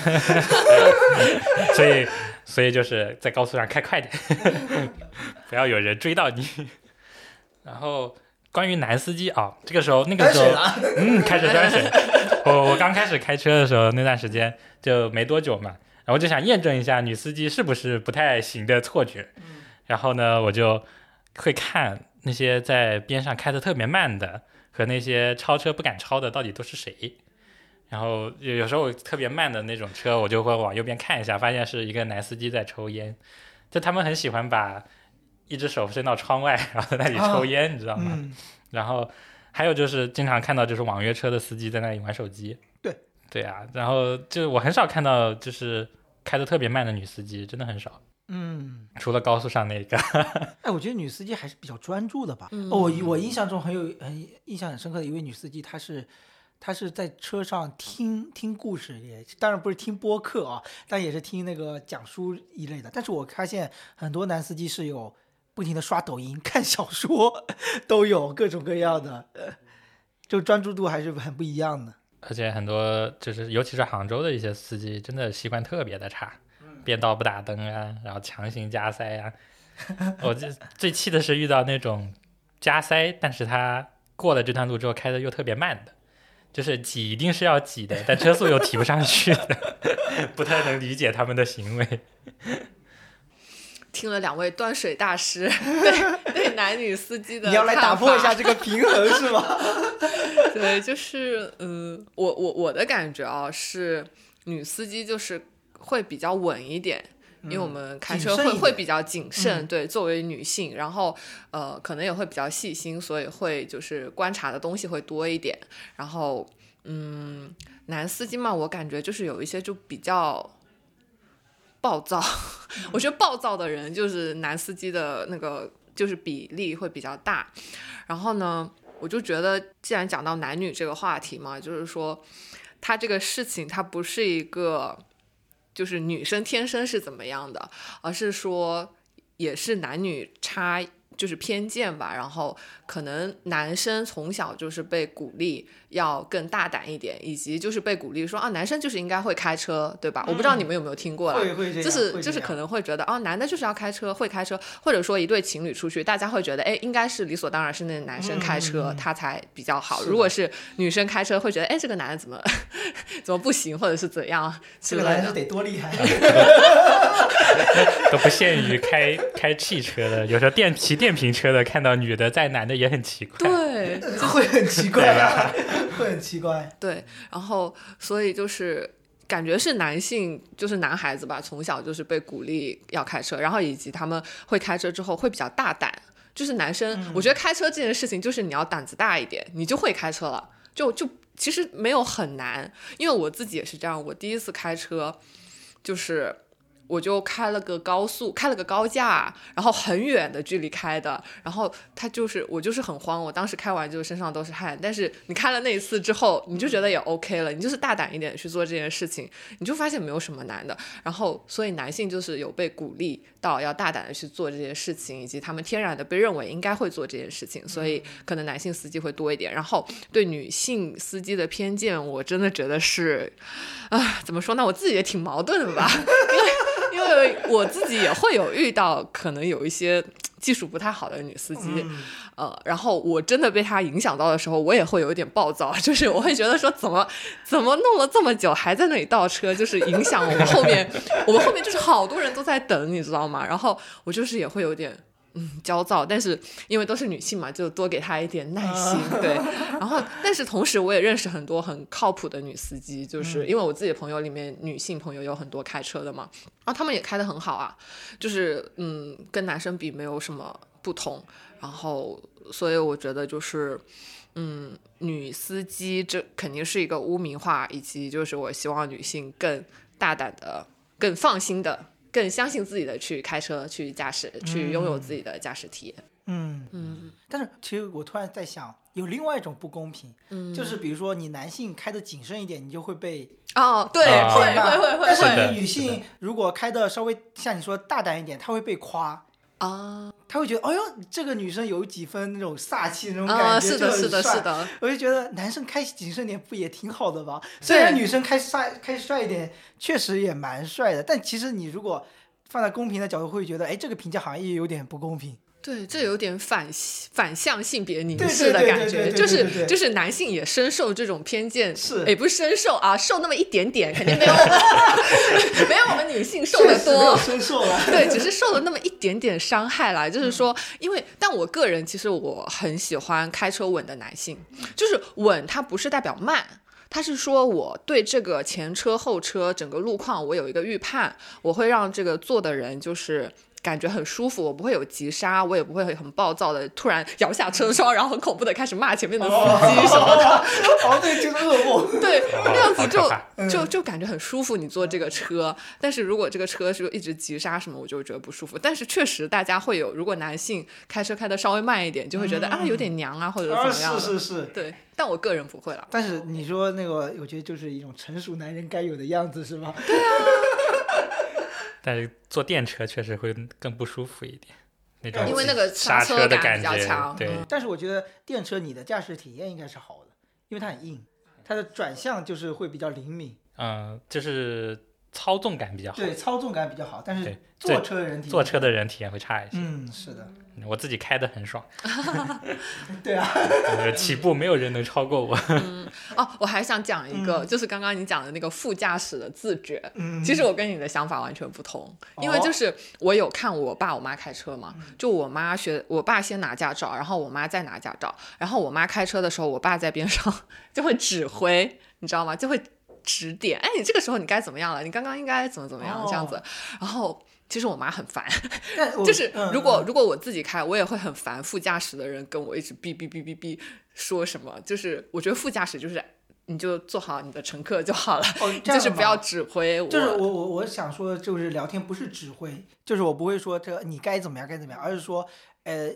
S1: 所以所以就是在高速上开快点，不要有人追到你。然后关于男司机啊，这个时候那个时候。嗯，开始端水。我我刚开始开车的时候，那段时间就没多久嘛，然后就想验证一下女司机是不是不太行的错觉。然后呢，我就会看那些在边上开的特别慢的和那些超车不敢超的到底都是谁。然后有有时候特别慢的那种车，我就会往右边看一下，发现是一个男司机在抽烟。就他们很喜欢把一只手伸到窗外，然后在那里抽烟，你知道吗？
S2: 嗯，
S1: 然后还有就是经常看到就是网约车的司机在那里玩手机。
S2: 对，
S1: 对啊，然后就我很少看到就是开的特别慢的女司机，真的很少，
S2: 嗯，
S1: 除了高速上那个。
S2: 哎，我觉得女司机还是比较专注的吧。
S3: 嗯
S2: 哦，我我印象中很有很印象很深刻的一位女司机，她是她是在车上听听故事，也当然不是听播客啊，但也是听那个讲书一类的。但是我发现很多男司机是有不停的刷抖音、看小说，都有各种各样的，呃，就专注度还是很不一样的。
S1: 而且很多就是，尤其是杭州的一些司机，真的习惯特别的差，变道不打灯啊，然后强行加塞啊。我最最气的是遇到那种加塞，但是他过了这段路之后开的又特别慢的，就是挤一定是要挤的，但车速又提不上去的，不太能理解他们的行为。
S3: 听了两位断水大师 对对男女司机的，
S2: 你要来打破一下。这个平衡是吗？
S3: 对，就是嗯，我我我的感觉啊是女司机就是会比较稳一点。因为我们开车会会比较谨慎，
S2: 嗯
S3: 对，作为女性，然后呃，可能也会比较细心，所以会就是观察的东西会多一点。然后嗯，男司机嘛，我感觉就是有一些就比较暴躁，我觉得暴躁的人就是男司机的那个就是比例会比较大。然后呢，我就觉得既然讲到男女这个话题嘛，就是说他这个事情他不是一个就是女生天生是怎么样的，而是说也是男女差。就是偏见吧，然后可能男生从小就是被鼓励要更大胆一点，以及就是被鼓励说啊，男生就是应该会开车，对吧？我不知道你们有没有听过啦，
S2: 会会这，
S3: 就是就是可能会觉得哦，男的就是要开车，会开车，或者说一对情侣出去，大家会觉得哎，应该是理所当然是那男生开车，他才比较好。如果是女生开车，会觉得哎，这个男的怎么 怎么不行，或者是怎样
S2: 这个男的。得多厉害，
S1: 都不限于开开汽车的，有时候电骑电瓶车的看到女的在男的也很奇怪。
S3: 对
S2: 会很奇怪啊，会很奇怪。
S3: 对，然后所以就是。感觉是男性，就是男孩子吧，从小就是被鼓励要开车，然后以及他们会开车之后会比较大胆。就是男生，我觉得开车这件事情，就是你要胆子大一点，你就会开车了。就就其实没有很难，因为我自己也是这样。我第一次开车，就是我就开了个高速，开了个高架，然后很远的距离开的，然后他就是我就是很慌，我当时开完就身上都是汗。但是你开了那一次之后，你就觉得也 OK 了，你就是大胆一点去做这件事情，你就发现没有什么难的。然后所以男性就是有被鼓励到要大胆的去做这件事情，以及他们天然的被认为应该会做这件事情，所以可能男性司机会多一点。然后对女性司机的偏见，我真的觉得是，啊，怎么说呢？我自己也挺矛盾的吧，因为。因为我自己也会有遇到可能有一些技术不太好的女司机，
S2: 嗯
S3: 呃，然后我真的被她影响到的时候，我也会有一点暴躁，就是我会觉得说怎么怎么弄了这么久还在那里倒车，就是影响我们后面，我们后面就是好多人都在等，你知道吗？然后我就是也会有点。嗯，焦躁，但是因为都是女性嘛，就多给她一点耐心，对。然后，但是同时我也认识很多很靠谱的女司机，就是因为我自己的朋友里面，女性朋友有很多开车的嘛，然后他们也开得很好啊，就是嗯，跟男生比没有什么不同。然后，所以我觉得就是，嗯，女司机这肯定是一个污名化，以及就是我希望女性更大胆的、更放心的。更相信自己的去开车、去驾驶、去拥有自己的驾驶体验。
S2: 嗯，
S3: 嗯。
S2: 但是其实我突然在想，有另外一种不公平，
S3: 嗯，
S2: 就是比如说你男性开的谨慎一点，你就会被
S3: 哦，对，
S1: 啊
S3: 会
S2: 会
S3: 会会会。
S2: 但
S1: 是的
S2: 是你女性如果开的稍微像你说大胆一点，她会被夸，
S3: 啊
S2: 他会觉得，哎呦，这个女生有几分那种飒气那种
S3: 啊，
S2: 感觉，
S3: 是的，
S2: 就很
S3: 是的，
S2: 帅
S3: 是。的，
S2: 我就觉得男生开谨慎点不也挺好的吗？虽然女生开帅开帅一点，确实也蛮帅的，但其实你如果放在公平的角度，会觉得，哎，这个评价好像也有点不公平。
S3: 对，这有点反反向性别凝视的感觉，就是就是男性也深受这种偏见，
S2: 是
S3: 也不是深受啊，受那么一点点，肯定没有我 们没有我们女性受的多。
S2: 深受了。
S3: 对，只是受了那么一点点伤害啦。就是说，因为但我个人其实我很喜欢开车稳的男性，就是稳，它不是代表慢。它是说我对这个前车后车整个路况我有一个预判，我会让这个坐的人就是感觉很舒服，我不会有急刹，我也不会很暴躁的突然摇下车窗，然后很恐怖的开始骂前面的司机什么的。
S2: 哦，对，就是噩梦。
S3: 对，那样子就就就感觉很舒服。你坐这个车，但是如果这个车是一直急刹什么，我就会觉得不舒服。但是确实，大家会有，如果男性开车开的稍微慢一点，就会觉得、啊有点娘啊，或者怎
S2: 啊，
S3: 么样的。
S2: 是是是。
S3: 对，但我个人不会了。
S2: 但是你说那个，我觉得就是一种成熟男人该有的样子，是吧？
S1: 但是坐电车确实会更不舒服一点，那种
S2: 因为
S3: 那个
S1: 刹
S3: 刹车
S1: 的
S3: 感比较
S1: 觉
S3: 强，
S1: 对，
S3: 嗯。
S2: 但是我觉得电车你的驾驶体验应该是好的，因为它很硬，它的转向就是会比较灵敏，
S1: 嗯，就是操纵感比较好，
S2: 对，操纵感比较好。但是
S1: 对
S2: 坐车的人体验
S1: 坐车的人体验会差一些。
S2: 嗯，是的，
S1: 我自己开的很爽，
S2: 对啊，
S1: 呃起步没有人能超过我。
S3: 哦，我还想讲一个，就是刚刚你讲的那个副驾驶的自觉。
S2: 嗯，
S3: 其实我跟你的想法完全不同，因为
S2: 哦
S3: 就是我有看我爸我妈开车嘛，
S2: 嗯
S3: 就我妈学，我爸先拿驾照，然后我妈再拿驾照，然后我妈开车的时候，我爸在边上 就会指挥，你知道吗？就会指点，哎，你这个时候你该怎么样了？你刚刚应该怎么怎么样、这样子
S2: 哦。
S3: 然后其实我妈很烦，就是如果如果我自己开，我也会很烦副驾驶的人跟我一直哔哔哔哔哔说什么。就是我觉得副驾驶就是你就做好你的乘客就好了，就是不要指挥我。
S2: 就是我我我想说，就是聊天不是指挥，就是我不会说这你该怎么样该怎么样，而是说，呃，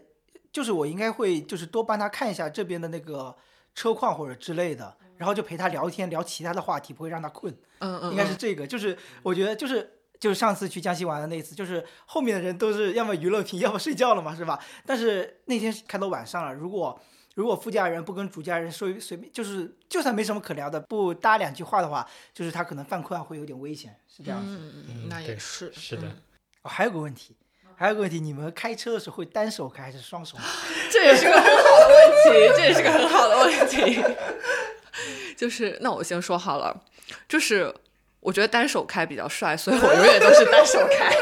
S2: 就是我应该会就是多帮他看一下这边的那个车况或者之类的，然后就陪他聊天聊其他的话题，不会让他困，
S3: 嗯嗯，
S2: 应该
S3: 嗯
S2: 是这个，就是我觉得就是。就是上次去江西玩的那一次，就是后面的人都是要么娱乐屏，要么睡觉了嘛，是吧？但是那天开到晚上了，如果如果副驾人不跟主驾人说随便，就是就算没什么可聊的，不搭两句话的话，就是他可能犯困啊会有点危险，是这样子。
S3: 嗯嗯那也是
S1: 是的
S3: 嗯
S2: 哦，还有个问题，还有个问题，你们开车的时候会单手开还是双手？
S3: 这也是个很好的问题，这也是个很好的问题。就是那我先说好了，就是我觉得单手开比较帅，所以我永远都是单手开。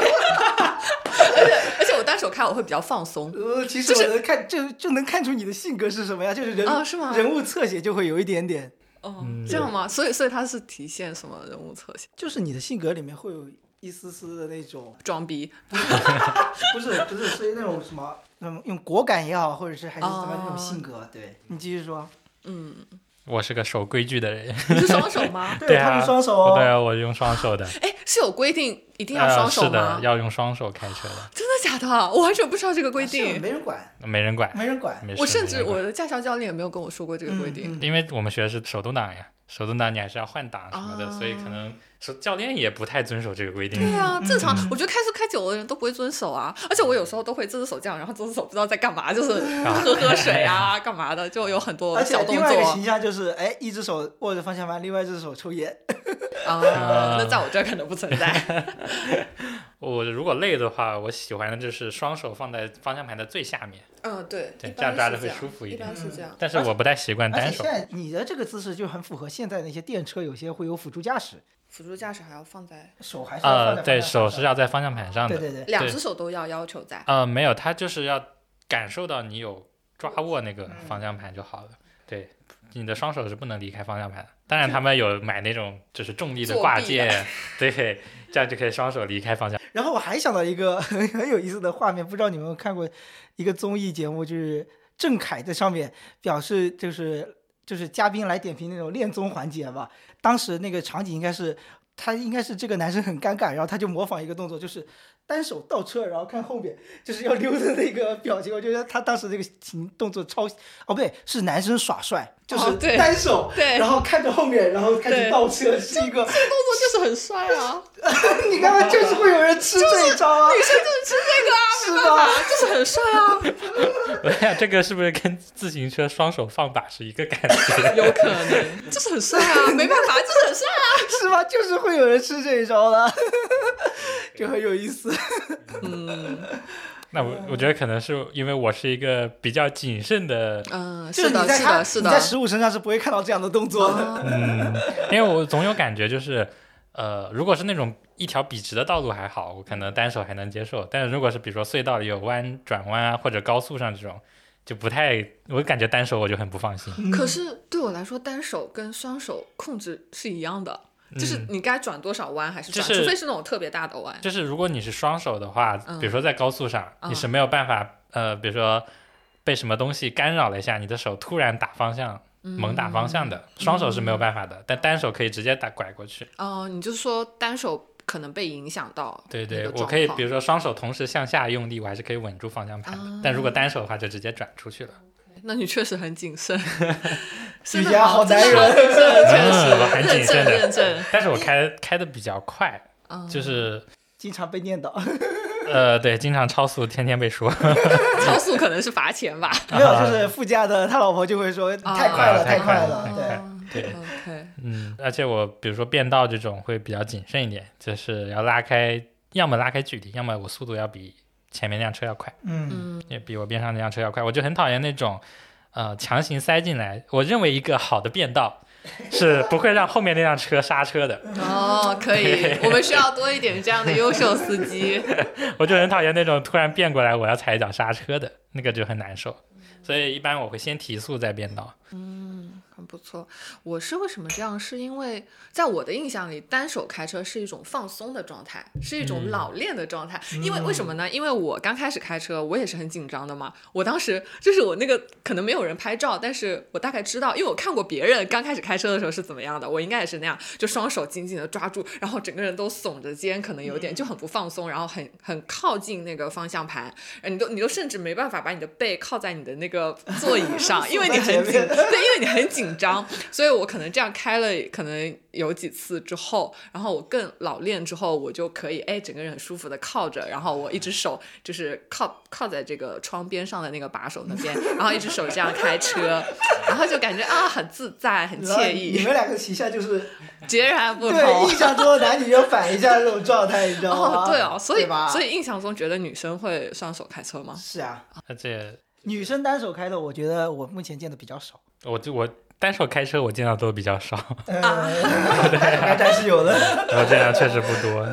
S3: 而且而且我单手开我会比较放松。
S2: 呃，其实我能看，就就能看出你的性格是什么呀？就是人、
S3: 啊是吗
S2: 人物侧写就会有一点点，
S3: 哦
S1: 嗯，
S3: 这样吗？所以所以它是体现什么人物侧写？
S2: 就是你的性格里面会有一丝丝的那种，
S3: 装逼。
S2: 不是不是，是那种什么，嗯，用果敢也好，或者是还是怎么样那种性格。对你继续说，
S3: 嗯，
S1: 我是个守规矩的人，
S3: 你是双手吗？
S1: 对啊
S2: 他是双手哦，
S1: 对啊，我用双手的，
S3: 哎，是有规定一定要
S1: 呃
S3: 双手
S1: 是的？，要用双手开车的，
S3: 真的假的？我完全不知道这个规
S2: 是
S3: 定。
S2: 没人管，
S1: 没人管，
S2: 没人管。
S1: 没事
S3: 我甚至我的驾校教练也没有跟我说过这个规定。
S2: 嗯嗯
S1: 因为我们学的是手动挡呀，手动挡你还是要换挡什么的，
S3: 啊
S1: 所以可能手教练也不太遵守这个规定。
S3: 对啊，正常
S2: 嗯，
S3: 我觉得开车开久的人都不会遵守啊。而且我有时候都会这只手这样，然后这只手不知道在干嘛，就是喝喝水啊，干嘛的，就有很多
S2: 而且
S3: 小动
S2: 另外一个形象就是，哎，一只手握着方向盘，另外一只手抽烟。
S3: 啊。那在我这儿可能不存在。
S1: 我如果累的话，我喜欢的就是双手放在方向盘的最下面，
S3: 嗯，对，
S1: 对这样抓着会舒服一点
S3: 般是这样。
S1: 但是我不太习惯单手
S2: 而且现。在你的这个姿势就很符合现在那些电车，有些会有辅助驾驶，
S3: 辅助驾驶还要放在
S2: 手还是要放
S1: 呃，对
S2: 在
S1: 手是要在方向盘上的。
S2: 对对对，
S3: 两只手都要要求在。
S1: 呃，没有，他就是要感受到你有抓握那个
S2: 嗯
S1: 方向盘就好了。对，你的双手是不能离开方向盘的。当然，他们有买那种就是重力的挂件，对，这样就可以双手离开方向。
S2: 然后我还想到一个很 很有意思的画面，不知道你们有没有看过一个综艺节目，就是郑恺在上面表示就是就是嘉宾来点评那种恋综环节吧。当时那个场景应该是他应该是这个男生很尴尬，然后他就模仿一个动作，就是单手倒车，然后看后面就是要溜的那个表情。我觉得他当时这个情动作超哦不对，是男生耍帅，就是单手，
S3: 对
S2: 然后看着后面，然后开始倒车，是一个
S3: 动作就是很帅啊，
S2: 你看看就是会有人吃这一招啊，
S3: 女生就是吃这个啊，
S2: 是吧？
S3: 就是很帅啊，
S1: 我想这个是不是跟自行车双手放把是一个感觉？
S3: 有可能就是很帅啊，没办法，就是很帅啊。
S2: 是吧？就是会有人吃这一招的，就很有意思。
S3: 嗯
S1: 那我我觉得可能是因为我是一个比较谨慎的，
S3: 嗯，
S2: 就是你
S3: 的，是的，是
S2: 的在
S3: 的。
S2: 实物身上是不会看到这样的动作的。
S3: 啊
S1: 嗯，因为我总有感觉就是，呃，如果是那种一条笔直的道路还好，我可能单手还能接受，但是如果是比如说隧道里有弯转弯啊，或者高速上这种，就不太，我感觉单手我就很不放心。
S3: 可是对我来说，单手跟双手控制是一样的。就是
S1: 嗯
S3: 你该转多少弯还是转，
S1: 就是
S3: 除非是那种特别大的弯。
S1: 就是如果你是双手的话，
S3: 嗯
S1: 比如说在高速上，
S3: 嗯
S1: 你是没有办法，呃，比如说被什么东西干扰了一下，你的手突然打方向，猛打方向的，双手是没有办法的，但单手可以直接打拐过去。
S3: 哦、你就说单手可能被影响到
S1: 对对，我可以比如说双手同时向下用力，我还是可以稳住方向盘的。
S3: 啊
S1: 但如果单手的话，就直接转出去了。
S3: 那你确实很谨慎，
S2: 瑜伽好男人
S3: 好谨慎，确
S1: 嗯
S3: 实
S1: 我很谨慎的但是我开开的比较快，
S3: 嗯
S1: 就是
S2: 经常被念叨。
S1: 呃，对，经常超速，天天被说。
S3: 超速可能是罚钱吧。
S2: 没有，就是副驾的他老婆就会说太快了，
S1: 啊太
S2: 快
S1: 快
S2: 了，对。
S3: 哦
S1: 对嗯，而且我比如说变道这种会比较谨慎一点，就是要拉开，要么拉开距离，要么我速度要比前面那辆车要快，
S2: 嗯，
S3: 嗯，
S1: 也比我边上那辆车要快。我就很讨厌那种，呃，强行塞进来。我认为一个好的变道是不会让后面那辆车刹车的。
S3: 哦，可以，我们需要多一点这样的优秀司机。
S1: 我就很讨厌那种突然变过来我要踩一脚刹车的那个就很难受。所以一般我会先提速再变道。
S3: 很不错。我是为什么这样？是因为在我的印象里，单手开车是一种放松的状态，是一种
S1: 嗯
S3: 老练的状态。因为为什么呢？因为我刚开始开车，我也是很紧张的嘛。我当时就是我那个可能没有人拍照，但是我大概知道，因为我看过别人刚开始开车的时候是怎么样的，我应该也是那样，就双手紧紧的抓住，然后整个人都耸着肩，可能有点就很不放松，然后很很靠近那个方向盘，呃你都你都甚至没办法把你的背靠在你的那个座椅上，因为你很紧，对，因为你很紧张，所以我可能这样开了，可能有几次之后，然后我更老练之后，我就可以哎，整个人很舒服的靠着，然后我一只手就是靠靠在这个窗边上的那个把手那边，然后一只手这样开车，然后就感觉啊很自在，很惬意，
S2: 你们两个旗下就是
S3: 截然不
S2: 对
S3: 同
S2: 印。象中的男女要反一下这种状态，你知道吗？
S3: 哦，对哦，所以？所以印象中觉得女生会双手开车吗？
S2: 是啊，
S1: 而且
S2: 女生单手开的，我觉得我目前见的比较少。
S1: 我就我单手开车我见到都比较少，
S2: 呃，还还是有的，
S1: 我这样确实不多。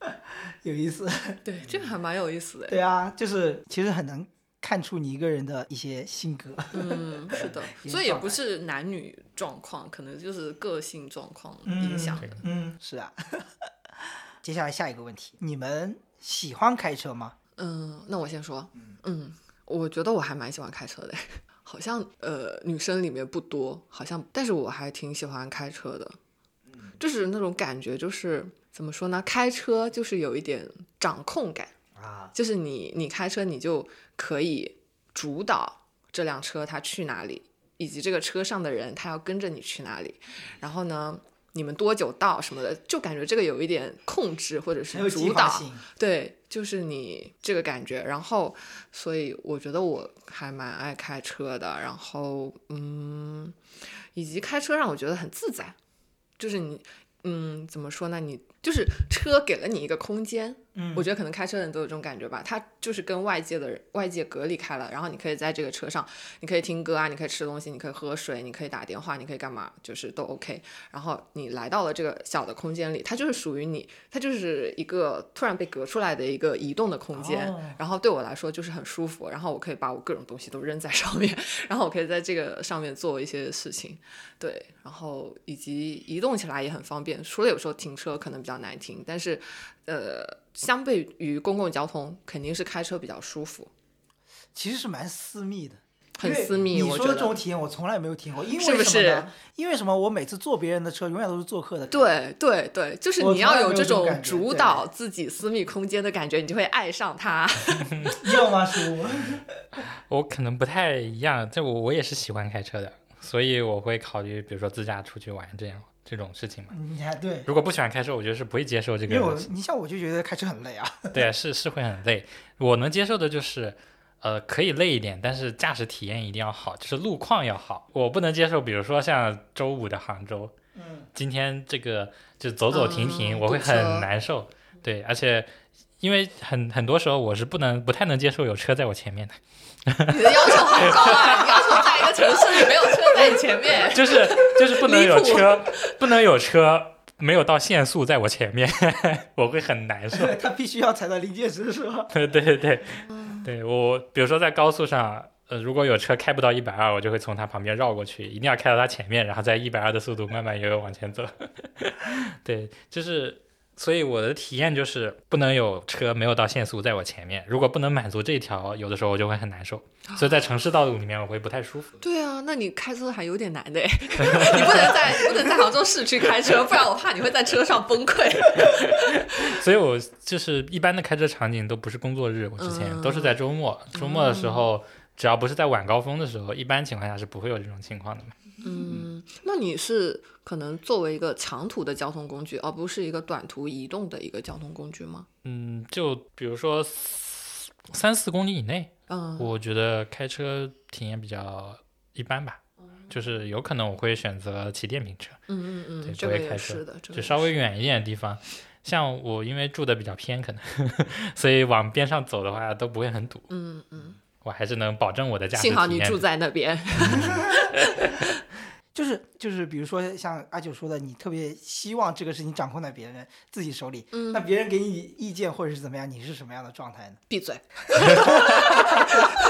S2: 有意思。
S3: 对，这个还蛮有意思的。
S2: 对啊，就是其实很能看出你一个人的一些性格。
S3: 嗯，是的，所以也不是男女状况，可能就是个性状况影响的。
S2: 嗯，是啊。接下来下一个问题，你们喜欢开车吗？
S3: 嗯，那我先说，嗯，我觉得我还蛮喜欢开车的，好像呃女生里面不多，好像，但是我还挺喜欢开车的，就是那种感觉，就是怎么说呢？开车就是有一点掌控感，
S2: 啊，
S3: 就是你你开车你就可以主导这辆车它去哪里，以及这个车上的人他要跟着你去哪里，然后呢。你们多久到什么的，就感觉这个有一点控制或者是主导，
S2: 性。
S3: 对，就是你这个感觉。然后，所以我觉得我还蛮爱开车的。然后，嗯，以及开车让我觉得很自在，就是你，嗯，怎么说呢？你就是车给了你一个空间，
S2: 嗯
S3: 我觉得可能开车的人都有这种感觉吧。它就是跟外界的外界隔离开了，然后你可以在这个车上，你可以听歌啊，你可以吃东西，你可以喝水，你可以打电话，你可以干嘛，就是都 OK。然后你来到了这个小的空间里，它就是属于你，它就是一个突然被隔出来的一个移动的空间。
S2: 哦
S3: 然后对我来说就是很舒服，然后我可以把我各种东西都扔在上面，然后我可以在这个上面做一些事情，对，然后以及移动起来也很方便。除了有时候停车可能比较难停，但是呃，相对于公共交通，肯定是开车比较舒服，
S2: 其实是蛮私密的，
S3: 很私密。
S2: 你说的这
S3: 我觉得
S2: 种体验我从来没有体验过，因为
S3: 是不
S2: 什么呢
S3: 是
S2: 因为什么？我每次坐别人的车，永远都是做客的。，
S3: 对对对，就是你要有这种主导自己私密空间的感觉，你就会爱上它。
S2: 要吗，叔？
S1: 我可能不太一样，这我我也是喜欢开车的，所以我会考虑，比如说自驾出去玩这样这种事情嘛。
S2: 你还对，
S1: 如果不喜欢开车，我觉得是不会接受这
S2: 因为我
S1: 个。
S2: 你像我就觉得开车很累啊。
S1: 对，是是会很累。我能接受的就是，呃，可以累一点，但是驾驶体验一定要好，就是路况要好。我不能接受，比如说像周五的杭州，
S2: 嗯，
S1: 今天这个就走走停停，
S3: 嗯
S1: 我会很难受。对，而且因为很很多时候我是不能不太能接受有车在我前面的，
S3: 你的要求好高啊！城市里没有车在你前面，
S1: 就是就是不能有车，不能有车没有到限速在我前面，我会很难受。
S2: 他必须要踩到临界值是吧？
S1: 对对对对，对我比如说在高速上，呃，呃，如果有车开不到一百二，我就会从他旁边绕过去，一定要开到他前面，然后在一百二的速度慢慢悠悠往前走。对，就是，所以我的体验就是不能有车没有到限速在我前面，如果不能满足这一条，有的时候我就会很难受。所以在城市道路里面，我会不太舒服。
S3: 对啊，那你开车还有点难的诶，你不能在你不能在杭州市区开车，不然我怕你会在车上崩溃。
S1: 所以我就是一般的开车场景都不是工作日，我之前
S3: 嗯
S1: 都是在周末，周末的时候。只要不是在晚高峰的时候，一般情况下是不会有这种情况的嘛。
S3: 嗯，那你是可能作为一个长途的交通工具，而不是一个短途移动的一个交通工具吗？
S1: 嗯，就比如说三四公里以内，
S3: 嗯，
S1: 我觉得开车体验比较一般吧，就是有可能我会选择骑电瓶车，
S3: 嗯嗯嗯，
S1: 对不
S3: 这个也
S1: 会开车
S3: 是的，这个
S1: 就稍微远一点的地方。像我因为住的比较偏，可能 所以往边上走的话都不会很堵，
S3: 嗯嗯，
S1: 我还是能保证我的驾驶
S3: 幸好你住在那边。
S2: 就是就是，比如说像阿九说的，你特别希望这个事情掌控在别人自己手里，
S3: 嗯
S2: 那别人给你意见或者是怎么样，你是什么样的状态呢？
S3: 闭嘴，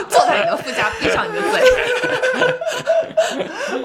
S3: 坐在你的副驾，闭上你的嘴。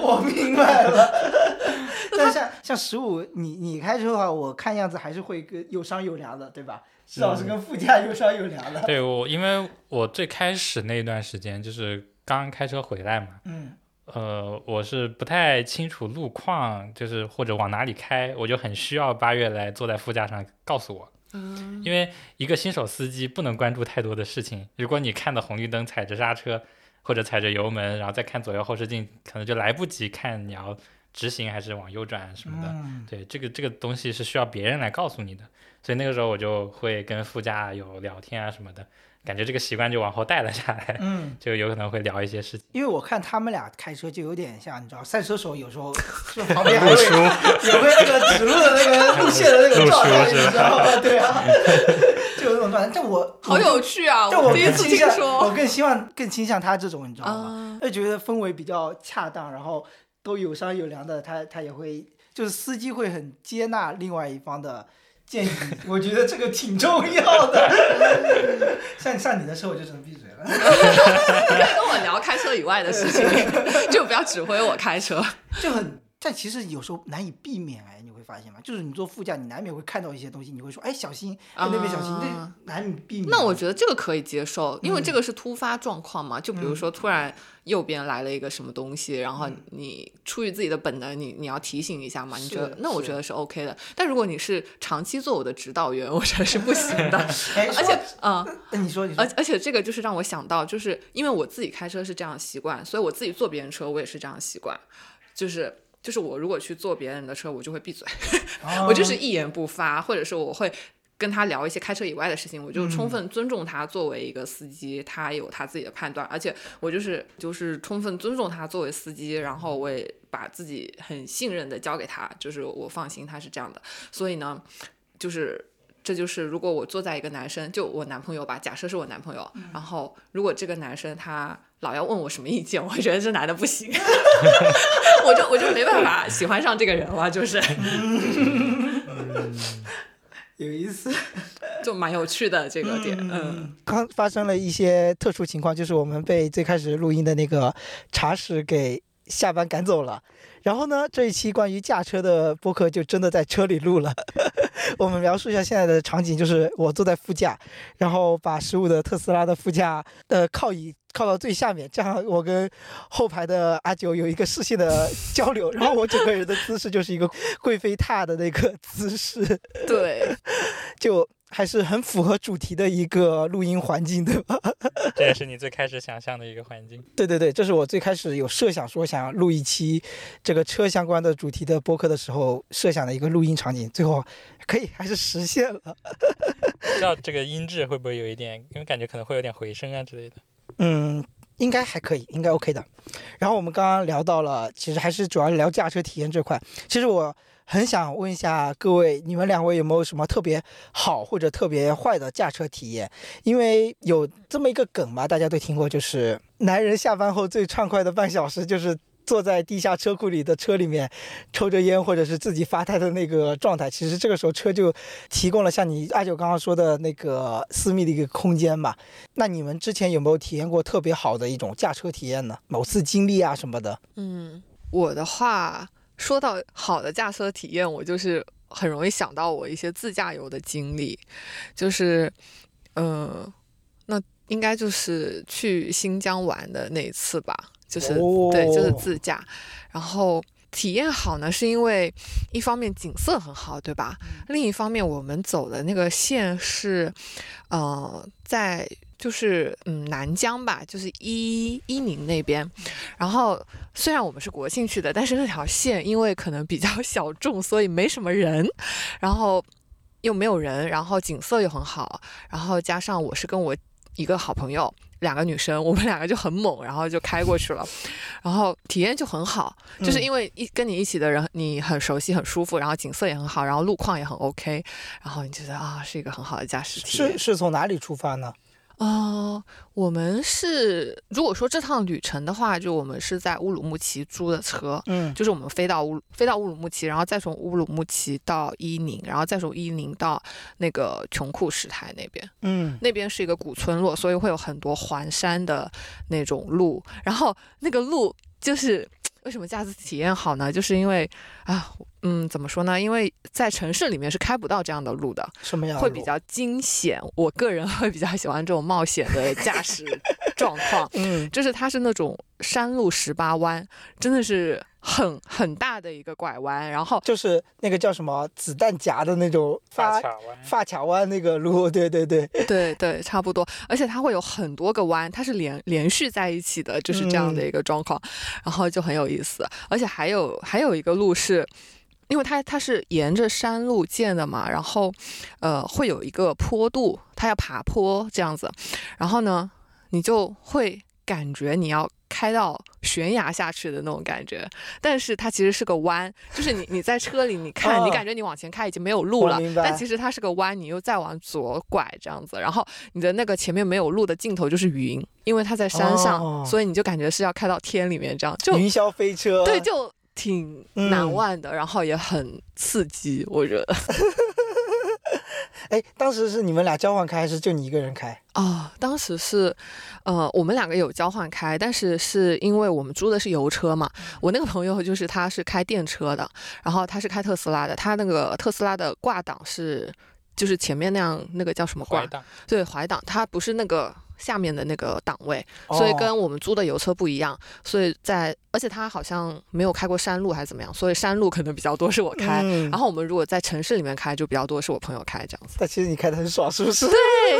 S2: 我明白了。但像像十五，你你开车的话，我看样子还是会跟有商有量的，对吧？至少是跟副驾有商有量的。
S1: 对我，因为我最开始那段时间就是刚开车回来嘛，
S2: 嗯
S1: 呃，我是不太清楚路况，就是或者往哪里开，我就很需要八月来坐在副驾上告诉我，
S3: 嗯
S1: 因为一个新手司机不能关注太多的事情。如果你看到红绿灯踩着刹车或者踩着油门，然后再看左右后视镜，可能就来不及看你要直行还是往右转什么的。
S2: 嗯
S1: 对，这个这个东西是需要别人来告诉你的，所以那个时候我就会跟副驾有聊天啊什么的，感觉这个习惯就往后带了下来，
S2: 嗯，
S1: 就有可能会聊一些事情。
S2: 因为我看他们俩开车就有点像，你知道，赛车手有时候就旁边还会 有会那个指路的那个路线的那个状态，你知道吗？对啊，就有那种状态。但我
S3: 好有趣啊！
S2: 但我
S3: 第一次
S2: 更倾向，
S3: 听说
S2: 我更希望更倾向他这种，你知道吗？
S3: 啊。
S2: 就觉得氛围比较恰当，然后都有商有量的，他他也会，就是司机会很接纳另外一方的建议，我觉得这个挺重要的。像像你的车，我就只能闭嘴了。
S3: 你可以跟我聊开车以外的事情，就不要指挥我开车。
S2: 就很，但其实有时候难以避免哎，你会发现吗？就是你坐副驾，你难免会看到一些东西，你会说，哎，小心，哎，那边小心，
S3: 啊
S2: 那难以避免。
S3: 那我觉得这个可以接受，因为
S2: 嗯
S3: 这个是突发状况嘛。就比如说，突然右边来了一个什么东西，然后
S2: 嗯
S3: 你出于自己的本能，你你要提醒一下嘛。你觉得？那我觉得是 OK 的。但如果你是长期做我的指导员，我觉得是不行的。
S2: 哎，
S3: 而且，嗯，
S2: 说你说你说
S3: 而，而且这个就是让我想到，就是因为我自己开车是这样的习惯，所以我自己坐别人车我也是这样的习惯，就是就是我如果去坐别人的车，我就会闭嘴，我就是一言不发，或者是我会。跟他聊一些开车以外的事情，我就充分尊重他作为一个司机，他有他自己的判断，而且我就是就是充分尊重他作为司机，然后我也把自己很信任的交给他，就是我放心他是这样的，所以呢，就是这就是如果我坐在一个男生，就我男朋友吧，假设是我男朋友，然后如果这个男生他老要问我什么意见，我觉得这男的不行，我就我就没办法喜欢上这个人了，就是
S2: 有意思。
S3: 就蛮有趣的这个点，嗯
S2: 刚发生了一些特殊情况，就是我们被最开始录音的那个茶室给下班赶走了。然后呢，这一期关于驾车的播客就真的在车里录了。我们描述一下现在的场景，就是我坐在副驾，然后把十五的特斯拉的副驾的靠椅靠到最下面，这样我跟后排的阿九有一个视线的交流，然后我整个人的姿势就是一个 贵妃榻的那个姿势。
S3: 对，
S2: 就还是很符合主题的一个录音环境，对吧？
S1: 这也是你最开始想象的一个环境。
S2: 对对对，这是我最开始有设想说想要录一期这个车相关的主题的播客的时候设想的一个录音场景，最后可以还是实现了。
S1: 不知道这个音质会不会有一点，因为感觉可能会有点回声啊之类的。
S2: 嗯，应该还可以，应该 OK 的。然后我们刚刚聊到了，其实还是主要聊驾车体验这块。其实我很想问一下各位，你们两位有没有什么特别好或者特别坏的驾车体验？因为有这么一个梗嘛，大家都听过，就是男人下班后最畅快的半小时就是。坐在地下车库里的车里面抽着烟，或者是自己发呆的那个状态。其实这个时候车就提供了像你阿九刚刚说的那个私密的一个空间嘛。那你们之前有没有体验过特别好的一种驾车体验呢？某次经历啊什么的？
S3: 嗯，我的话说到好的驾车体验，我就是很容易想到我一些自驾游的经历，就是，呃，那应该就是去新疆玩的那一次吧，就是、对，就是
S2: 哦
S3: 自驾，然后。体验好呢，是因为一方面景色很好，对吧？另一方面，我们走的那个线是，呃，在就是嗯南疆吧，就是伊伊宁那边。然后虽然我们是国庆去的，但是那条线因为可能比较小众，所以没什么人，然后又没有人，然后景色又很好，然后加上我是跟我一个好朋友。两个女生，我们两个就很猛，然后就开过去了，然后体验就很好，就是
S2: 嗯
S3: 因为一跟你一起的人，你很熟悉、很舒服，然后景色也很好，然后路况也很 OK，然后你觉得啊是一个很好的驾驶体验
S2: 是。是从哪里出发呢？
S3: 呃，我们是如果说这趟旅程的话，就我们是在乌鲁木齐租的车，
S2: 嗯
S3: 就是我们飞到乌飞到乌鲁木齐，然后再从乌鲁木齐到伊宁，然后再从伊宁到那个琼库什台那边。
S2: 嗯
S3: 那边是一个古村落，所以会有很多环山的那种路，然后那个路就是。为什么驾驶体验好呢？就是因为啊，嗯，怎么说呢？因为在城市里面是开不到这样的路的，
S2: 什么样的路？
S3: 会比较惊险。我个人 会比较喜欢这种冒险的驾驶 状况，
S2: 嗯
S3: 就是它是那种山路十八弯，真的是很很大的一个拐弯，然后
S2: 就是那个叫什么子弹夹的那种发
S1: 发卡弯，
S2: 发卡弯那个路，对对对，
S3: 对对，差不多，而且它会有很多个弯，它是连连续在一起的，就是这样的一个状况，然后就很有意思。而且还有还有一个路是，因为它它是沿着山路建的嘛，然后呃会有一个坡度，它要爬坡这样子，然后呢你就会感觉你要。开到悬崖下去的那种感觉，但是它其实是个弯，就是你你在车里，你看，你
S2: 哦
S3: 感觉你往前开已经没有路了但其实它是个弯，你又再往左拐这样子，然后你的那个前面没有路的尽头就是云，因为它在山上，
S2: 哦。
S3: 所以你就感觉是要开到天里面这样，就
S2: 云霄飞车，
S3: 对，就挺难
S2: 嗯
S3: 忘的，然后也很刺激，我觉得。
S2: 哎，当时是你们俩交换开，还是就你一个人开？
S3: 哦，当时是，呃，我们两个有交换开，但是是因为我们租的是油车嘛。我那个朋友就是他是开电车的，然后他是开特斯拉的，他那个特斯拉的挂档是就是前面那样那个叫什么挂
S1: 怀？档，
S3: 对，怀档，它不是那个下面的那个档位，所以
S2: 哦
S3: 跟我们租的油车不一样。所以在而且他好像没有开过山路还是怎么样，所以山路可能比较多是我开。
S2: 嗯
S3: 然后我们如果在城市里面开，就比较多是我朋友开这样子。
S2: 但其实你开的很爽，是不是？
S3: 对，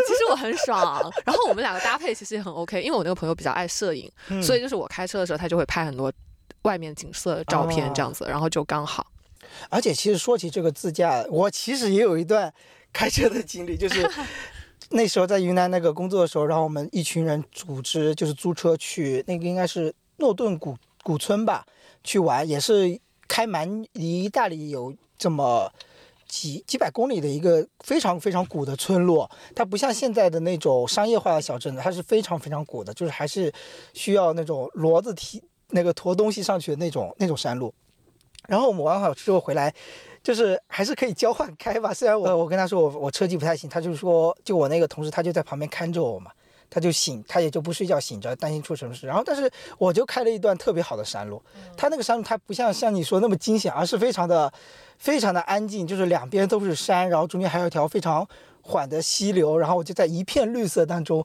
S3: 其实我很爽。然后我们两个搭配其实也很 OK，因为我那个朋友比较爱摄影，
S2: 嗯
S3: 所以就是我开车的时候，他就会拍很多外面景色的照片这样子，然后就刚好。
S2: 而且其实说起这个自驾，我其实也有一段开车的经历，就是那时候在云南那个工作的时候，然后我们一群人组织就是租车去那个应该是诺顿古古村吧去玩，也是开蛮离大理有这么。几几百公里的一个非常非常古的村落，它不像现在的那种商业化的小镇子，它是非常非常古的，就是还是需要那种骡子提那个驮东西上去的那种那种山路。然后我们玩好之后回来，就是还是可以交换开吧。虽然我我跟他说我我车技不太行，他就说就我那个同事他就在旁边看着我嘛，他就醒他也就不睡觉醒着，担心出什么事。然后但是我就开了一段特别好的山路，他那个山路它不像像你说那么惊险，而是非常的非常的安静，就是两边都是山，然后中间还有一条非常缓的溪流，然后我就在一片绿色当中。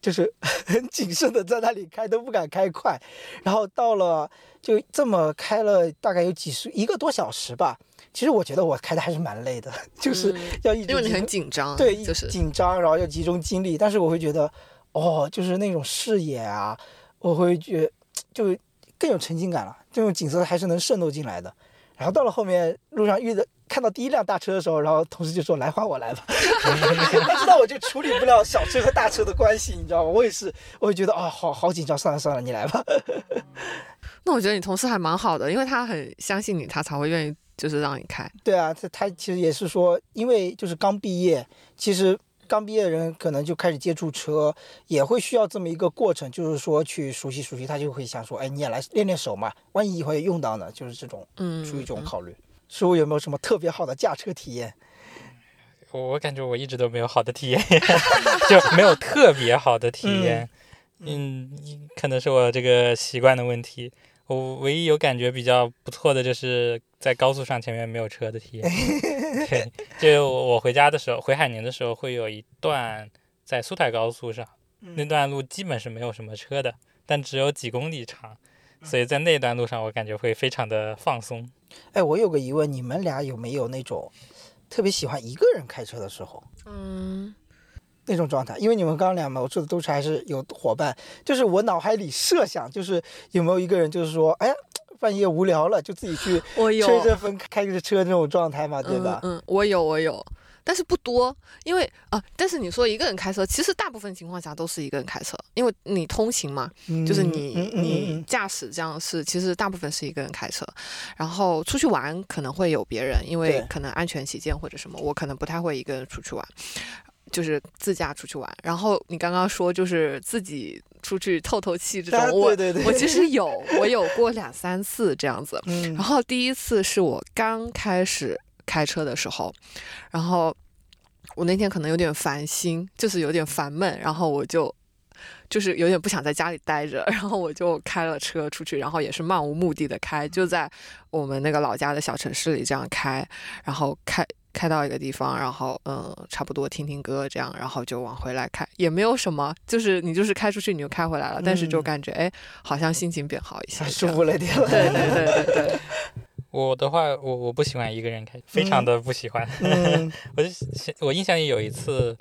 S2: 就是很谨慎的在那里开，都不敢开快，然后到了就这么开了大概有几十一个多小时吧。其实我觉得我开的还是蛮累的，就是
S3: 嗯
S2: 要一直
S3: 因为你很紧张，
S2: 对，一
S3: 就是
S2: 紧张，然后要集中精力。但是我会觉得，哦，就是那种视野啊，我会觉就更有沉浸感了，这种景色还是能渗透进来的。然后到了后面路上遇的看到第一辆大车的时候，然后同事就说：“来换我来吧。”他知道我就处理不了小车和大车的关系，你知道吗？我也是，我也觉得啊、好好紧张，算了算了，你来吧。
S3: 那我觉得你同事还蛮好的，因为他很相信你，他才会愿意就是让你开。
S2: 对啊，他他其实也是说，因为就是刚毕业，其实刚毕业的人可能就开始接触车，也会需要这么一个过程，就是说去熟悉熟悉，他就会想说，哎，你也来练练手嘛，万一以后也用到呢，就是这种
S3: 嗯，
S2: 出于这种考虑。师傅有没有什么特别好的驾车体验？
S1: 我我感觉我一直都没有好的体验，就没有特别好的体验。嗯，可能是我这个习惯的问题。我唯一有感觉比较不错的就是在高速上前面没有车的体验。对，就我回家的时候，回海宁的时候会有一段在苏台高速上，那段路基本是没有什么车的，但只有几公里长，所以在那段路上我感觉会非常的放松。
S2: 哎，我有个疑问，你们俩有没有那种特别喜欢一个人开车的时候？
S3: 嗯，
S2: 那种状态，因为你们刚刚俩嘛，我说的都是还是有伙伴，就是我脑海里设想，就是有没有一个人，就是说，哎呀，半夜无聊了，就自己去
S3: 我有
S2: 吹着风开着车那种状态嘛，对吧？
S3: 嗯，嗯我有，我有，但是不多，因为啊，但是你说一个人开车，其实大部分情况下都是一个人开车，因为你通勤嘛，就是你你
S2: 嗯
S3: 驾驶这样是，其实大部分是一个人开车，然后出去玩可能会有别人，因为可能安全起见或者什么，我可能不太会一个人出去玩。就是自驾出去玩，然后你刚刚说就是自己出去透透气这种，
S2: 啊
S3: 我
S2: 对对对。
S3: 我其实有，我有过两 三次这样子，
S2: 嗯。
S3: 然后第一次是我刚开始开车的时候，然后我那天可能有点烦心，就是有点烦闷，然后我就就是有点不想在家里待着，然后我就开了车出去，然后也是漫无目的的开，就在我们那个老家的小城市里这样开，然后开。开到一个地方，然后嗯，差不多听听歌这样，然后就往回来开，也没有什么，就是你就是开出去你就开回来了，但是就
S2: 嗯
S3: 感觉哎，好像心情变好一些，
S2: 舒服了点。了。
S3: 对对对对。对，
S1: 我的话，我我不喜欢一个人开，非常的不喜欢。
S2: 嗯。
S1: 我就我印象里有一次，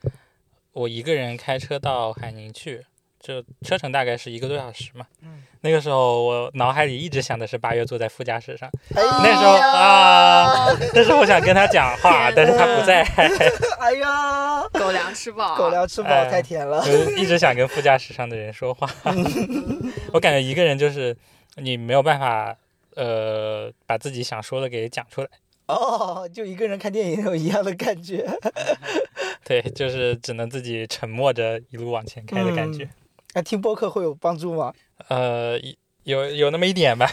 S1: 我一个人开车到海宁去，就车程大概是一个多小时嘛。
S2: 嗯
S1: 那个时候我脑海里一直想的是八月坐在副驾驶上，
S2: 哎
S1: 那时候啊，那时候我想跟他讲话，但是他不在，
S2: 哎呀，
S3: 狗粮吃饱，
S2: 狗粮吃饱
S1: 哎
S2: 太甜了。
S1: 就一直想跟副驾驶上的人说话。我感觉一个人就是你没有办法，呃，把自己想说的给讲出来。
S2: 哦，就一个人看电影有一样的感觉。
S1: 对，就是只能自己沉默着一路往前开的感觉。
S2: 嗯那听播客会有帮助吗？
S1: 呃，一有有那么一点吧。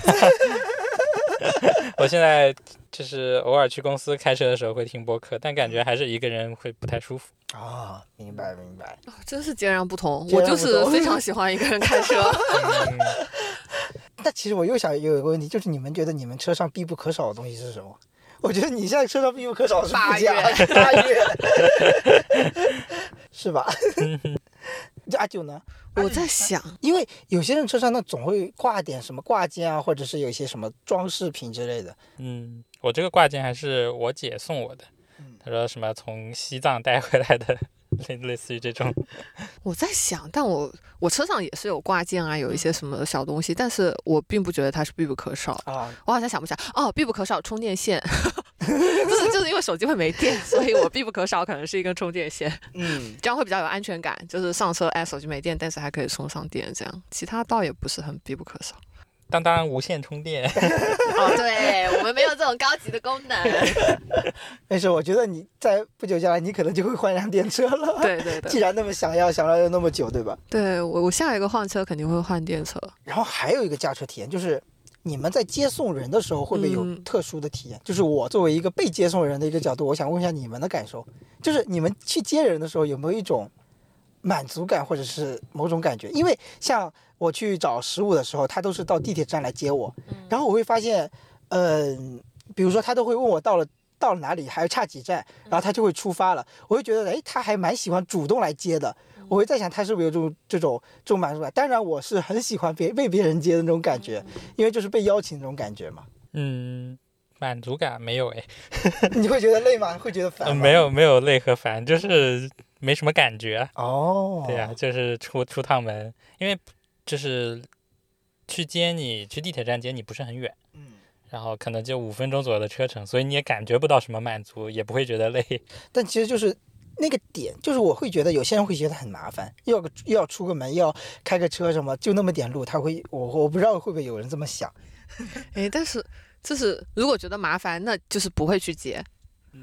S1: 我现在就是偶尔去公司开车的时候会听播客，但感觉还是一个人会不太舒服。
S2: 啊、明白明白。
S3: 真是截然不同。
S2: 截
S3: 我就是非常喜欢一个人开车。
S1: 嗯，
S2: 但其实我又想有一个问题，就是你们觉得你们车上必不可少的东西是什么？我觉得你现在车上必不可少的是副
S3: 八
S2: 驾，
S3: 月
S2: 八月，是吧？这阿九呢？
S3: 我在想，
S2: 因为有些人车上那总会挂点什么挂件啊，或者是有一些什么装饰品之类的。
S1: 嗯，我这个挂件还是我姐送我的
S2: 嗯，
S1: 她说什么从西藏带回来的，类类似于这种。
S3: 我在想，但我我车上也是有挂件啊，有一些什么小东西，但是我并不觉得它是必不可少。
S2: 啊，
S3: 我好像想不起来哦，必不可少充电线，就是就是因为手机会没电，所以我必不可少可能是一根充电线，
S2: 嗯，
S3: 这样会比较有安全感。就是上车哎手机没电，但是还可以充上电，这样其他倒也不是很必不可少。
S1: 当当无线充电，
S3: 哦，对我们没有这种高级的功能。
S2: 没事，我觉得你在不久将来，你可能就会换辆电车了。
S3: 对对对，
S2: 既然那么想要，想要那么久，对吧？
S3: 对我我下一个换车肯定会换电车。
S2: 然后还有一个驾车体验，就是你们在接送人的时候会不会有
S3: 嗯
S2: 特殊的体验？就是我作为一个被接送人的一个角度，我想问一下你们的感受，就是你们去接人的时候有没有一种满足感或者是某种感觉？因为像我去找食物的时候，他都是到地铁站来接我，然后我会发现，嗯、比如说他都会问我到了。到了哪里还差几站，然后他就会出发了。我会觉得，哎，他还蛮喜欢主动来接的。我会在想，他是不是有这种这种这种满足感？当然，我是很喜欢别被别人接的那种感觉，因为就是被邀请那种感觉嘛。
S1: 嗯，满足感没有哎，
S2: 你会觉得累吗？会觉得烦？
S1: 没有没有累和烦，就是没什么感觉。
S2: 哦，
S1: 对呀、就是出出趟门，因为就是去接你去地铁站接你不是很远，
S2: 嗯，
S1: 然后可能就五分钟左右的车程，所以你也感觉不到什么满足，也不会觉得累。
S2: 但其实就是那个点，就是我会觉得有些人会觉得很麻烦，要个又要出个门，要开个车什么，就那么点路，他会我我不知道会不会有人这么想。
S3: 哎，但是就是如果觉得麻烦，那就是不会去接，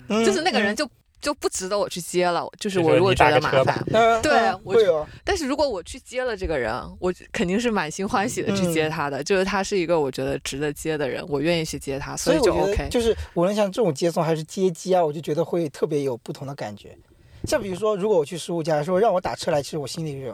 S2: 嗯
S3: 就是那个人就就不值得我去接了。就是我如果觉得麻烦，对我
S2: 嗯会有，
S3: 但是如果我去接了这个人，我肯定是满心欢喜的去
S2: 嗯
S3: 接他的，就是他是一个我觉得值得接的人，我愿意去接他，
S2: 所以就
S3: OK。
S2: 就是无论像这种接送还是接机啊，我就觉得会特别有不同的感觉。像比如说，如果我去十五家，说让我打车来，其实我心里就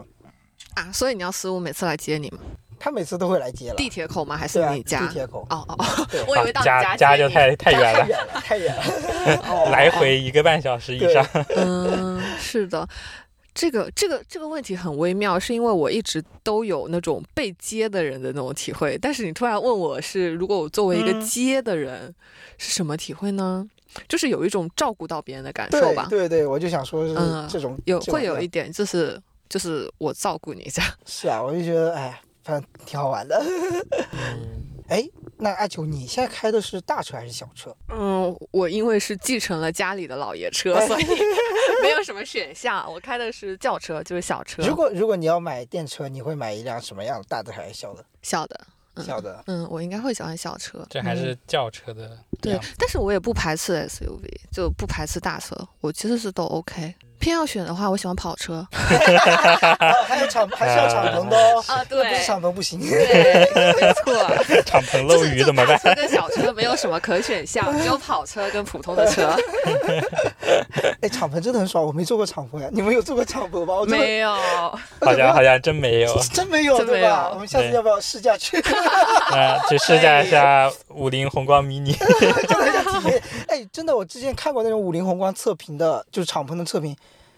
S3: 啊，所以你要十五每次来接你吗？
S2: 他每次都会来接了。
S3: 地铁口吗？还是你家？
S2: 地铁口，
S3: 哦哦哦，我以为到
S1: 家
S3: 家
S1: 就太太远了，
S2: 太远了，太远了。
S1: 来回一个半小时以上。
S3: 嗯，是的。这个这个这个问题很微妙，是因为我一直都有那种被接的人的那种体会，但是你突然问我是，如果我作为一个
S2: 嗯
S3: 接的人，是什么体会呢？就是有一种照顾到别人的感受吧，
S2: 对对对，我就想说是
S3: 嗯
S2: 这种，
S3: 有会有一点，就是就是我照顾你这样。
S2: 是啊，我就觉得哎，反正挺好玩的。
S1: 嗯，
S2: 哎，那阿九，你现在开的是大车还是小车？
S3: 嗯，我因为是继承了家里的老爷车，
S2: 哎
S3: 所以 没有什么选项。我开的是轿车，就是小车，
S2: 如果如果你要买电车，你会买一辆什么样的？大的还是小的？
S3: 小的。嗯
S2: 小的。
S3: 嗯，我应该会喜欢小车。
S1: 这还是轿车的
S3: 对。，但是我也不排斥 SUV，就不排斥大车，我其实是都 OK。偏要选的话，我喜欢跑车。
S2: 啊，还有敞还是要敞篷的哦。
S3: 啊，
S2: 不是敞篷不行。
S3: 对，没错。
S1: 敞篷漏雨怎么办？
S3: 大车跟小车没有什么可选项，只有跑车跟普通的车。
S2: 哎，敞篷真的很爽，我没坐过敞篷呀。你们有坐过敞篷吗？
S3: 没有，
S1: 好像好像真没有。
S2: 真没有，对吧？我们下次要不要试驾去？
S1: 啊，去试驾一下五菱宏光 mini。
S2: 真的想体验。哎，真的，我之前看过那种五菱宏光测评的，就是敞篷的测评，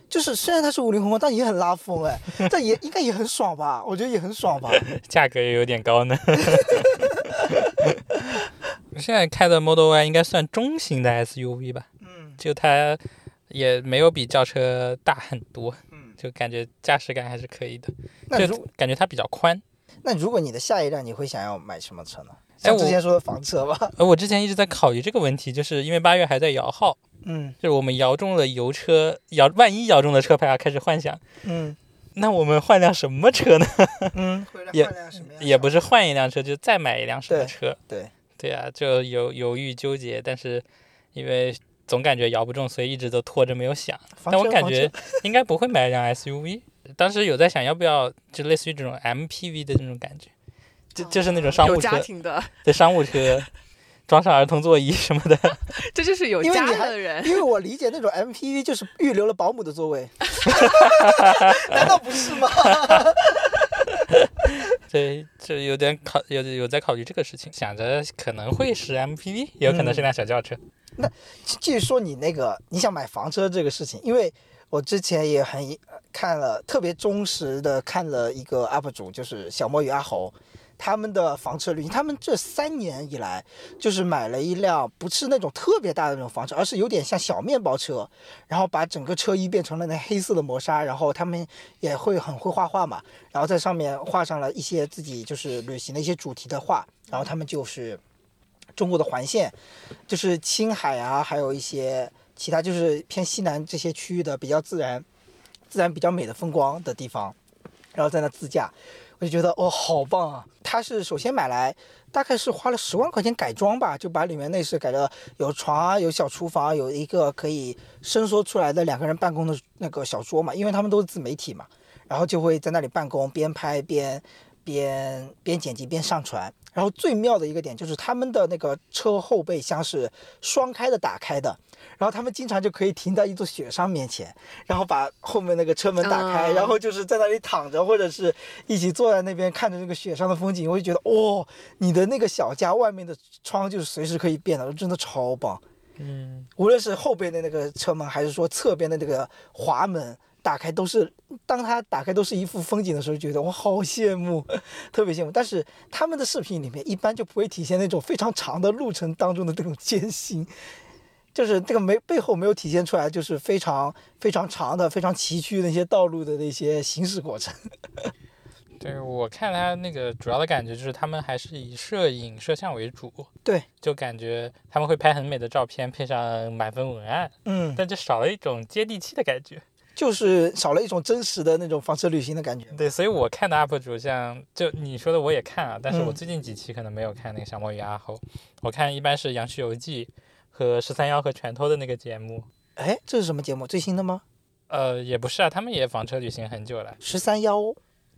S2: 就是虽然它是五菱宏光，但也很拉风哎，但也应该也很爽吧？我觉得也很爽吧。
S1: 价格也有点高呢。现在开的 Model Y 应该算中型的 SUV 吧，
S2: 嗯
S1: 就它也没有比轿车大很多，
S2: 嗯，
S1: 就感觉驾驶感还是可以的，就
S2: 那如
S1: 感觉它比较宽。
S2: 那如果你的下一辆你会想要买什么车呢？
S1: 哎我
S2: 像之前说的房车吧。
S1: 呃我之前一直在考虑这个问题，就是因为八月还在摇号，
S2: 嗯
S1: 就是我们摇中了油车，摇万一摇中了车牌啊，开始幻想，
S2: 嗯
S1: 那我们换辆什么车呢？
S2: 嗯，
S1: 也
S2: 换辆什么样
S1: 也不是换一辆车，就再买一辆什么车。
S2: 对，
S1: 对啊，就犹犹豫纠结，但是因为总感觉摇不中，所以一直都拖着没有想。但我感觉 应该不会买一辆 SUV。当时有在想要不要就类似于这种 MPV 的那种感觉，就就是那种商务车，
S3: 家庭的，
S1: 对商务车，装上儿童座椅什么的。
S3: 这就是有家的人。
S2: 因为我理解那种 MPV 就是预留了保姆的座位，难道不是吗？
S1: 对，就有点考有有在考虑这个事情，想着可能会是 MPV，也有可能是辆小轿车。
S2: 继续说你那个你想买房车这个事情，因为我之前也很看了特别忠实的看了一个 UP 主，就是小莫与阿猴。他们的房车旅行，他们这三年以来就是买了一辆不是那种特别大的那种房车，而是有点像小面包车，然后把整个车衣变成了那黑色的磨砂，然后他们也会很会画画嘛，然后在上面画上了一些自己就是旅行的一些主题的画，然后他们就是中国的环线，就是青海啊，还有一些其他就是偏西南这些区域的比较自然、自然比较美的风光的地方，然后在那自驾，我就觉得哦，好棒啊！他是首先买来，大概是花了十万块钱改装吧，就把里面内饰改的，有床啊，有小厨房，有一个可以伸缩出来的两个人办公的那个小桌嘛，因为他们都是自媒体嘛，然后就会在那里办公，边拍边边边剪辑边上传。然后最妙的一个点就是他们的那个车后备箱是双开的打开的，然后他们经常就可以停在一座雪山面前，然后把后面那个车门打开，
S3: 嗯
S2: 然后就是在那里躺着，或者是一起坐在那边看着那个雪山的风景，我就觉得哦，你的那个小家外面的窗就是随时可以变的，真的超棒。
S1: 嗯，
S2: 无论是后边的那个车门，还是说侧边的那个滑门打开，都是当他打开都是一幅风景的时候，觉得我好羡慕，特别羡慕。但是他们的视频里面一般就不会体现那种非常长的路程当中的这种艰辛，就是这个没背后没有体现出来，就是非常非常长的、非常崎岖的那些道路的那些行驶过程。
S1: 对我看他那个主要的感觉就是他们还是以摄影摄像为主，
S2: 对，
S1: 就感觉他们会拍很美的照片，配上满分文案，
S2: 嗯，
S1: 但就少了一种接地气的感觉。
S2: 就是少了一种真实的那种房车旅行的感觉。
S1: 对，所以我看的 UP 主像就你说的我也看啊，但是我
S2: 嗯
S1: 最近几期可能没有看那个小魔与阿猴，我看一般是杨旭游记和十三幺和拳头的那个节目。
S2: 哎，这是什么节目？最新的吗？
S1: 呃，也不是啊，他们也房车旅行很久了。
S2: 十三幺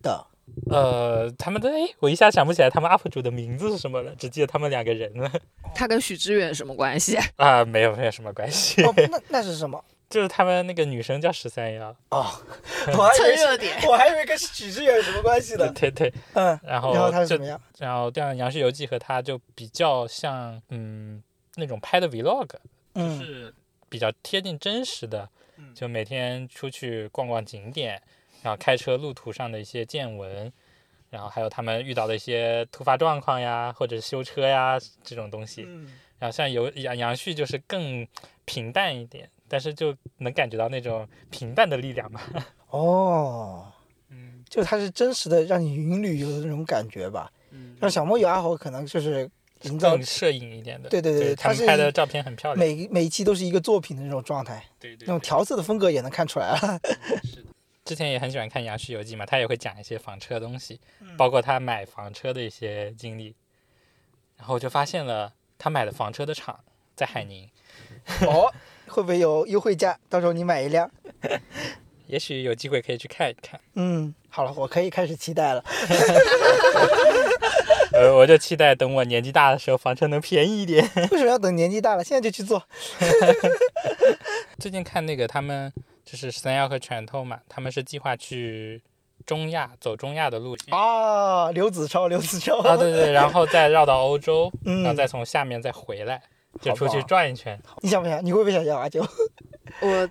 S2: 的。
S1: 呃，他们的哎，我一下想不起来他们 UP 主的名字是什么了，只记得他们两个人了。
S3: 他跟许知远什么关系？
S1: 啊，没有没有什么关系。
S2: 哦，那那是什么？
S1: 就是他们那个女生叫十三幺。
S2: 哦，我还以
S3: 蹭
S2: 为
S3: 热点。
S2: 我还以为跟许志远有什么关系呢。
S1: 对对，
S2: 嗯，
S1: 然后
S2: 然后他怎么样？
S1: 然后《调杨氏游记》和他就比较像，嗯，那种拍的 vlog，就
S2: 嗯
S1: 是比较贴近真实的，就每天出去逛逛景点，然后开车路途上的一些见闻，然后还有他们遇到的一些突发状况呀，或者修车呀这种东西。
S2: 嗯
S1: 然后像游杨杨旭就是更平淡一点，但是就能感觉到那种平淡的力量吧。
S2: 哦，
S1: 嗯
S2: 就它是真实的让你云旅游的那种感觉吧。
S1: 嗯，
S2: 让小莫与阿豪可能就是营造
S1: 摄影一点的。
S2: 对对对
S1: 对，
S2: 他
S1: 们拍的照片很漂亮。
S2: 每每一期都是一个作品的那种状态，
S1: 对对
S2: 那种调色的风格也能看出来 了。
S1: 之前也很喜欢看《杨旭游记》嘛，他也会讲一些房车的东西，
S2: 嗯
S1: 包括他买房车的一些经历。然后我就发现了他买的房车的厂在海宁，
S2: 哦，会不会有优惠价？到时候你买一辆。
S1: 也许有机会可以去看一看。
S2: 嗯，好了，我可以开始期待了。
S1: 呃，我就期待等我年纪大的时候，房车能便宜一点。
S2: 为什么要等年纪大了？现在就去做。
S1: 最近看那个他们就是三幺和拳头嘛，他们是计划去中亚走中亚的路线。
S2: 啊，刘子超，刘子超。
S1: 啊，对对，然后再绕到欧洲，
S2: 嗯
S1: 然后再从下面再回来，就出去转一圈。
S2: 你想不想？你会不会想要阿九？
S3: 我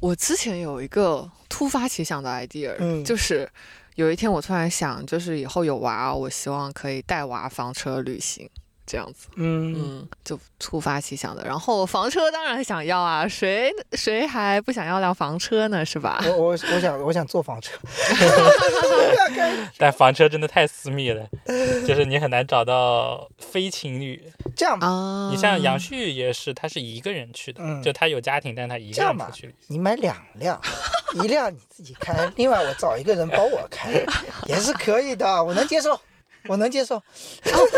S3: 我之前有一个突发奇想的 idea，、
S2: 嗯
S3: 就是有一天我突然想，就是以后有娃，我希望可以带娃房车旅行。这样子，
S2: 嗯，
S3: 嗯，就突发奇想的。然后房车当然想要啊，谁谁还不想要辆房车呢？是吧？
S2: 我我我想我想坐房车。
S1: 但房车真的太私密了，就是你很难找到非情侣。
S2: 这样吧，
S3: 啊，
S1: 你像杨旭也是，他是一个人去的，
S2: 嗯
S1: 就他有家庭，但他一个人出去旅行。
S2: 你买两辆，一辆你自己开，另外我找一个人帮我开，也是可以的，我能接受，我能接受。
S3: 哦，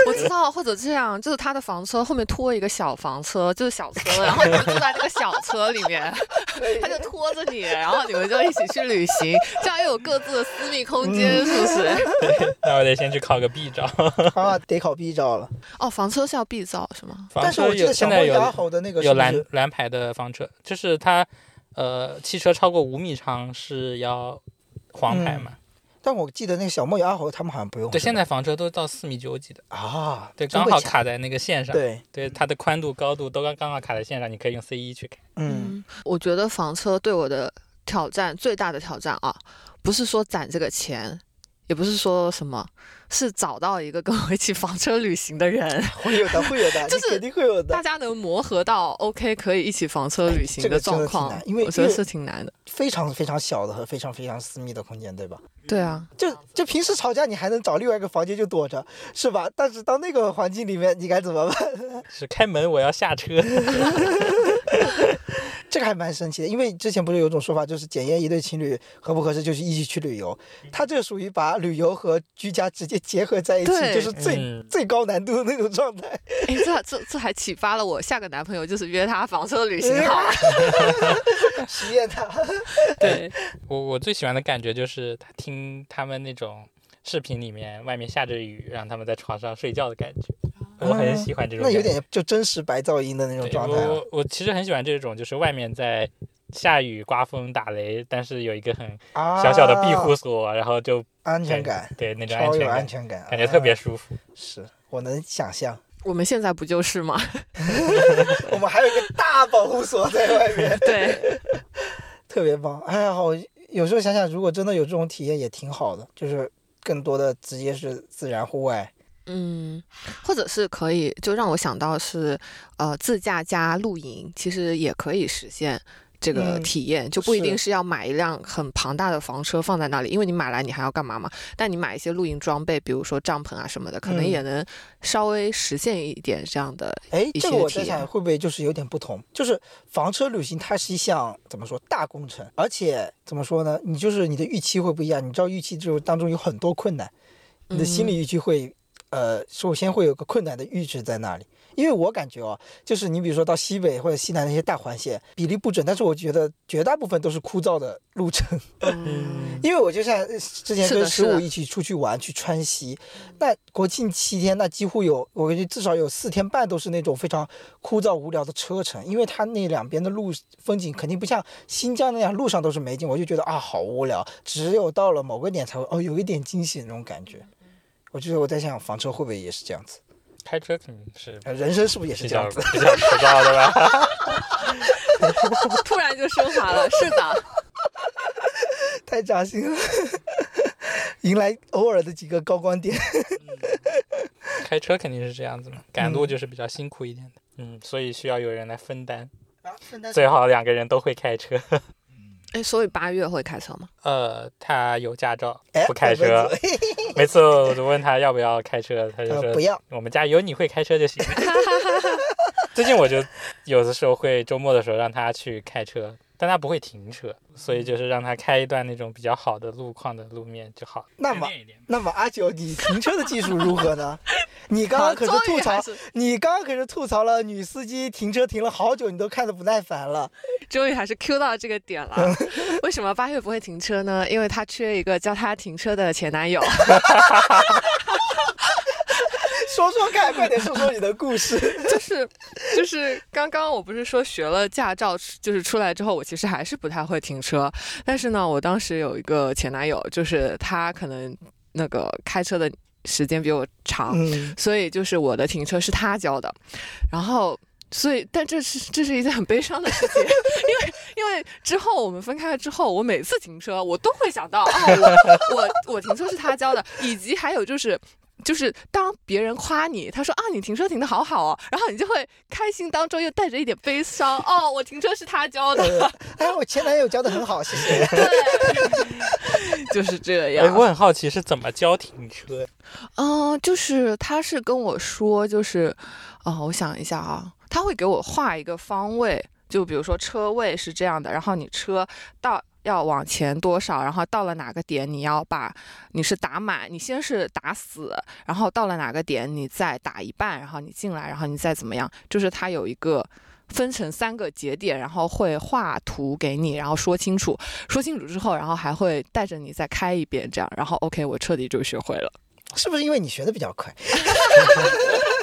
S3: 我知道，或者这样，就是他的房车后面拖一个小房车，就是小车，然后你们坐在那个小车里面，他就拖着你，然后你们就一起去旅行，这样又有各自的私密空间，是不是？
S1: 那我得先去考个 B 照。
S2: 啊，得考 B 照了。
S3: 哦，房车是要 B 照是吗？
S1: 房
S2: 但是
S1: 车有
S2: 我记得
S1: 现在有
S2: 牙吼的那个是
S1: 有蓝蓝牌的房车，就是它，呃，汽车超过五米长是要黄牌嘛。
S2: 但我记得那个小莫与阿猴他们好像不用。
S1: 对，现在房车都到四米九几的，
S2: 啊，
S1: 对。刚好卡在那个线上。
S2: 对，
S1: 对，它的宽度、高度都刚刚好卡在线上，你可以用 C 一去开。
S2: 嗯，
S3: 我觉得房车对我的挑战最大的挑战啊，不是说攒这个钱，也不是说什么，是找到一个跟我一起房车旅行的人。
S2: 会有的，会有的，
S3: 就是
S2: 你肯定会有的
S3: 大。家能磨合到 OK 可以一起房车旅行
S2: 这个
S3: 状况，
S2: 难因为
S3: 我觉得是挺难的。
S2: 非常非常小的和非常非常私密的空间，对吧？
S3: 对啊，
S2: 就就平时吵架，你还能找另外一个房间就躲着，是吧？但是到那个环境里面，你该怎么办？
S1: 是开门，我要下车。
S2: 这个还蛮神奇的，因为之前不是有种说法，就是检验一对情侣合不合适，就是一起去旅游。他这属于把旅游和居家直接结合在一起，就是最、
S1: 嗯
S2: 最高难度的那种状态。
S3: 哎，这这这还启发了我下个男朋友，就是约他房车旅行好了。
S2: 实验他，
S3: 对，
S1: 我我最喜欢的感觉就是他听他们那种视频里面外面下着雨，让他们在床上睡觉的感觉，我很喜欢这种。
S2: 那有点就真实白噪音的那种状态了。
S1: 我我我其实很喜欢这种，就是外面在下雨、刮风、打雷，但是有一个很
S2: 啊，
S1: 小小的庇护所，然后就
S2: 安全感，
S1: 对那种安
S2: 超有
S1: 全感，
S2: 安全感，
S1: 感觉特别
S2: 啊
S1: 舒服。
S2: 是我能想象。
S3: 我们现在不就是吗？
S2: 我们还有一个大保护所在外面，
S3: 对，
S2: 特别棒。哎呀，好，有时候想想，如果真的有这种体验，也挺好的，就是更多的直接是自然户外。
S3: 嗯，或者是可以，就让我想到是，呃，自驾加露营，其实也可以实现。这个
S2: 嗯
S3: 体验就不一定
S2: 是
S3: 是要买一辆很庞大的房车放在那里，因为你买来你还要干嘛嘛？但你买一些露营装备，比如说帐篷啊什么的，可能
S2: 嗯
S3: 也能稍微实现一点这样的。
S2: 哎，
S3: 一
S2: 这个我在
S3: 些体验
S2: 想会不会就是有点不同？就是房车旅行，它是一项怎么说大工程，而且怎么说呢？你就是你的预期会不一样。你知道预期就是当中有很多困难，你的心理预期会，呃，首先会有个困难的阈值在那里。因为我感觉哦，就是你比如说到西北或者西南那些大环线，比例不准，但是我觉得绝大部分都是枯燥的路程。
S3: 嗯，
S2: 因为我就像呃之前跟十五一起出去玩，去川西，那国庆七天，那几乎有我感觉至少有四天半都是那种非常枯燥无聊的车程，因为它那两边的路风景肯定不像新疆那样路上都是美景，我就觉得啊好无聊，只有到了某个点才会哦有一点惊喜那种感觉。我觉得我在想房车会不会也是这样子，
S1: 开车肯定是
S2: 呃人生是不是也是这样子？
S1: 比较枯燥的吧？
S3: 突然就升华了，是的，
S2: 太扎心了，迎来偶尔的几个高光点。
S1: 开车肯定是这样子嘛，赶路就是比较辛苦一点的。嗯，所以需要有人来分担，最好两个人都会开车。
S3: 哎，所以八月会开车吗？
S1: 呃，他有驾照，
S2: 哎
S1: 不开车。每次我就问他要不要开车，他就说
S2: 呃不要，
S1: 我们家有你会开车就行。最近我就有的时候会周末的时候让他去开车，但他不会停车，所以就是让他开一段那种比较好的路况的路面就好。
S2: 那么那么阿九，你停车的技术如何呢？你刚 刚可是吐槽你刚刚可是吐槽了女司机停车停了好久，你都看得不耐烦了。
S3: 终于还是 Q 到这个点了。为什么八月不会停车呢？因为他缺一个教他停车的前男友。
S2: 说说看，快点说说你的故事。
S3: 就是就是刚刚我不是说学了驾照，就是出来之后，我其实还是不太会停车。但是呢，我当时有一个前男友，就是他可能那个开车的时间比我长，
S2: 嗯，
S3: 所以就是我的停车是他教的，然后。所以，但这是这是一件很悲伤的事情，因为因为之后我们分开了之后，我每次停车我都会想到，哦，我 我我停车是他教的，以及还有就是就是当别人夸你，他说啊你停车停的好好哦，然后你就会开心当中又带着一点悲伤，哦，我停车是他教的，
S2: 呃哎，我前男友教的很好，谢谢。
S3: 对，就是这
S1: 哎，
S3: 样。
S1: 我很好奇是怎么教停车？
S3: 嗯，就是他是跟我说，就是，哦，我想一下啊，他会给我画一个方位，就比如说车位是这样的，然后你车到要往前多少，然后到了哪个点你要把你是打满，你先是打死，然后到了哪个点你再打一半，然后你进来，然后你再怎么样，就是他有一个。分成三个节点，然后会画图给你，然后说清楚，说清楚之后，然后还会带着你再开一遍，这样，然后 OK，我彻底就学会了。
S2: 是不是因为你学的比较快？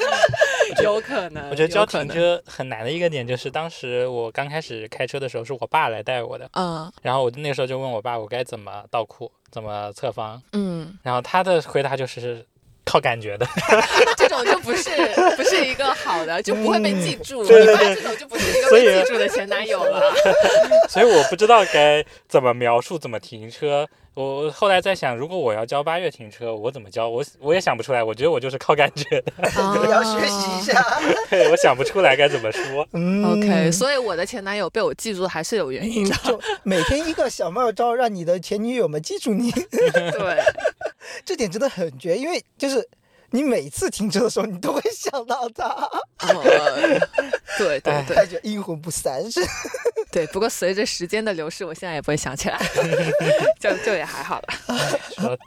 S3: 有可能，
S1: 我觉得教停车很难的一个点就是，当时我刚开始开车的时候是我爸来带我的，
S3: 嗯
S1: 然后我那个时候就问我爸我该怎么倒库，怎么侧方，
S3: 嗯，
S1: 然后他的回答就是靠感觉的。
S3: 那这种就不是不是一个好的，就不会被记住。
S1: 对对对
S3: 你爸这种就不是一个被记住的前男友了。
S1: 所以我不知道该怎么描述怎么停车。我后来在想，如果我要教八月停车，我怎么教？我我也想不出来。我觉得我就是靠感觉的，
S2: 你 要学习一下。
S1: 对我想不出来该怎么说。
S2: 嗯
S3: OK，所以我的前男友被我记住还是有原因的。
S2: 就每天一个小妙招，让你的前女友们记住你，
S3: 对，
S2: 这点真的很绝。因为就是你每次停车的时候，你都会想到他，
S3: 哦 对对对
S2: 他就阴魂不散。是
S3: 对。不过随着时间的流逝，我现在也不会想起来，就就也还好了。
S1: 说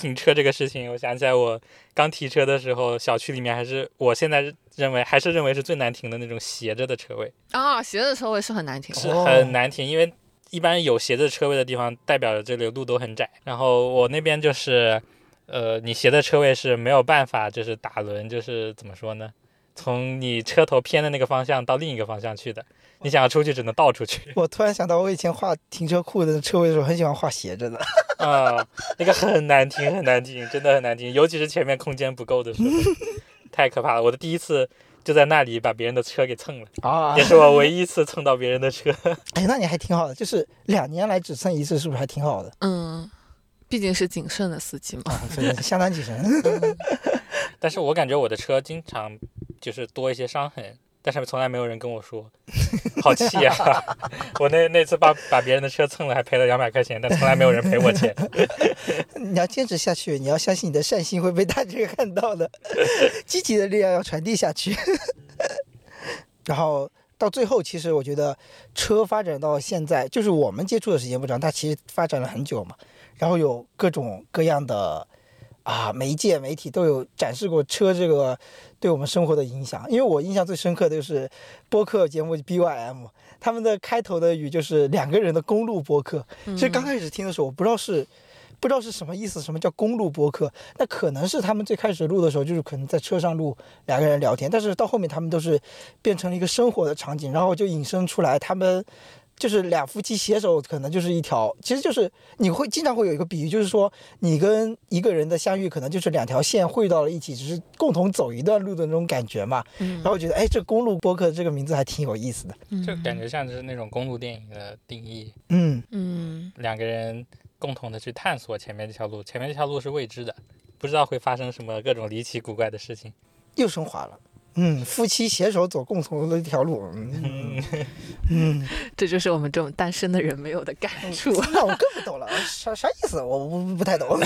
S1: 停车这个事情，我想起来我刚提车的时候，小区里面还是我现在认为还是认为是最难停的那种斜着的车位，
S3: 啊，斜的车位是很难停
S1: 是很难停，因为一般有斜着车位的地方，代表着这里路都很窄。然后我那边就是，呃，你斜的车位是没有办法，就是打轮，就是怎么说呢？从你车头偏的那个方向到另一个方向去的，你想要出去只能倒出去。
S2: 我突然想到，我以前画停车库的车位的时候，很喜欢画斜着的。
S1: 啊、那个很难停，很难停，真的很难停，尤其是前面空间不够的时候，太可怕了。我的第一次就在那里把别人的车给蹭了，
S2: 啊
S1: 也是我唯一一次蹭到别人的车。
S2: 哎，那你还挺好的，就是两年来只蹭一次，是不是还挺好的？
S3: 嗯，毕竟是谨慎的司机嘛。
S2: 啊，所以相当谨慎。
S1: 但是我感觉我的车经常就是多一些伤痕，但是从来没有人跟我说，好气啊！我那那次把把别人的车蹭了，还赔了两百块钱，但从来没有人赔我钱。
S2: 你要坚持下去，你要相信你的善心会被大家看到的，积极的力量要传递下去。然后到最后，其实我觉得车发展到现在，就是我们接触的时间不长，它其实发展了很久嘛。然后有各种各样的啊媒介媒体都有展示过车这个对我们生活的影响。因为我印象最深刻的就是播客节目 BYM，他们的开头的语就是两个人的公路播客。其实刚开始听的时候，我不知道是。不知道是什么意思，什么叫公路播客？那可能是他们最开始录的时候，就是可能在车上录两个人聊天，但是到后面他们都是变成了一个生活的场景，然后就引申出来他们就是两夫妻携手，可能就是一条，其实就是你会经常会有一个比喻，就是说你跟一个人的相遇，可能就是两条线汇到了一起，只是共同走一段路的那种感觉嘛。然后我觉得，哎，这公路播客这个名字还挺有意思的，
S1: 就感觉像是那种公路电影的定义，
S2: 嗯
S3: 嗯，
S1: 两个人。共同的去探索前面这条路，前面这条路是未知的，不知道会发生什么各种离奇古怪的事情。
S2: 又升华了，嗯，夫妻携手走共同的一条路，嗯嗯，
S3: 这就是我们这种单身的人没有的感触。
S2: 那我更不懂了，啥啥意思？我不不太懂，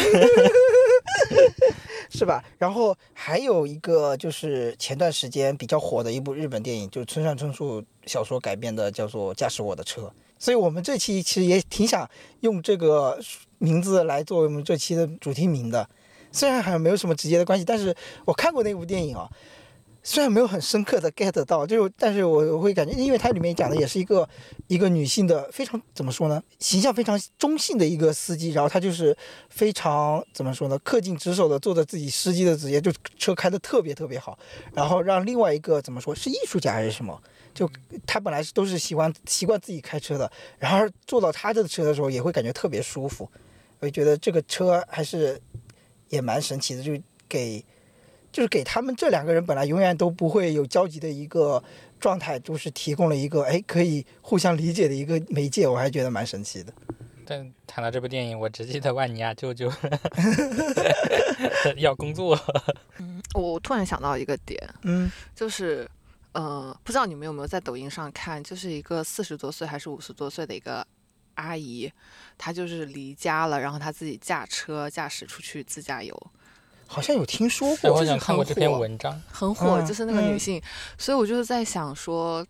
S2: 是吧？然后还有一个就是前段时间比较火的一部日本电影，就是村上春树小说改编的，叫做《驾驶我的车》。所以我们这期其实也挺想用这个名字来作为我们这期的主题名的，虽然好像没有什么直接的关系，但是我看过那部电影啊，虽然没有很深刻的 get 到，就但是我我会感觉，因为它里面讲的也是一个一个女性的非常怎么说呢，形象非常中性的一个司机，然后她就是非常怎么说呢，恪尽职守的做着自己司机的职业，就车开的特别特别好，然后让另外一个怎么说是艺术家还是什么？就他本来是都是喜欢习惯自己开车的，然后坐到他的车的时候也会感觉特别舒服，我就觉得这个车还是也蛮神奇的，就给就是给他们这两个人本来永远都不会有交集的一个状态，就是提供了一个哎可以互相理解的一个媒介，我还觉得蛮神奇的。
S1: 但谈到这部电影，我只记得万尼亚舅舅 要工作。
S3: 嗯，我突然想到一个点，
S2: 嗯，
S3: 就是。呃，不知道你们有没有在抖音上看，就是一个四十多岁还是五十多岁的一个阿姨，她就是离家了，然后她自己驾车驾驶出去自驾游，
S2: 好像有听说过，
S1: 我想看过这篇文章，
S3: 很火，就是那个女性，所以我就是在想说，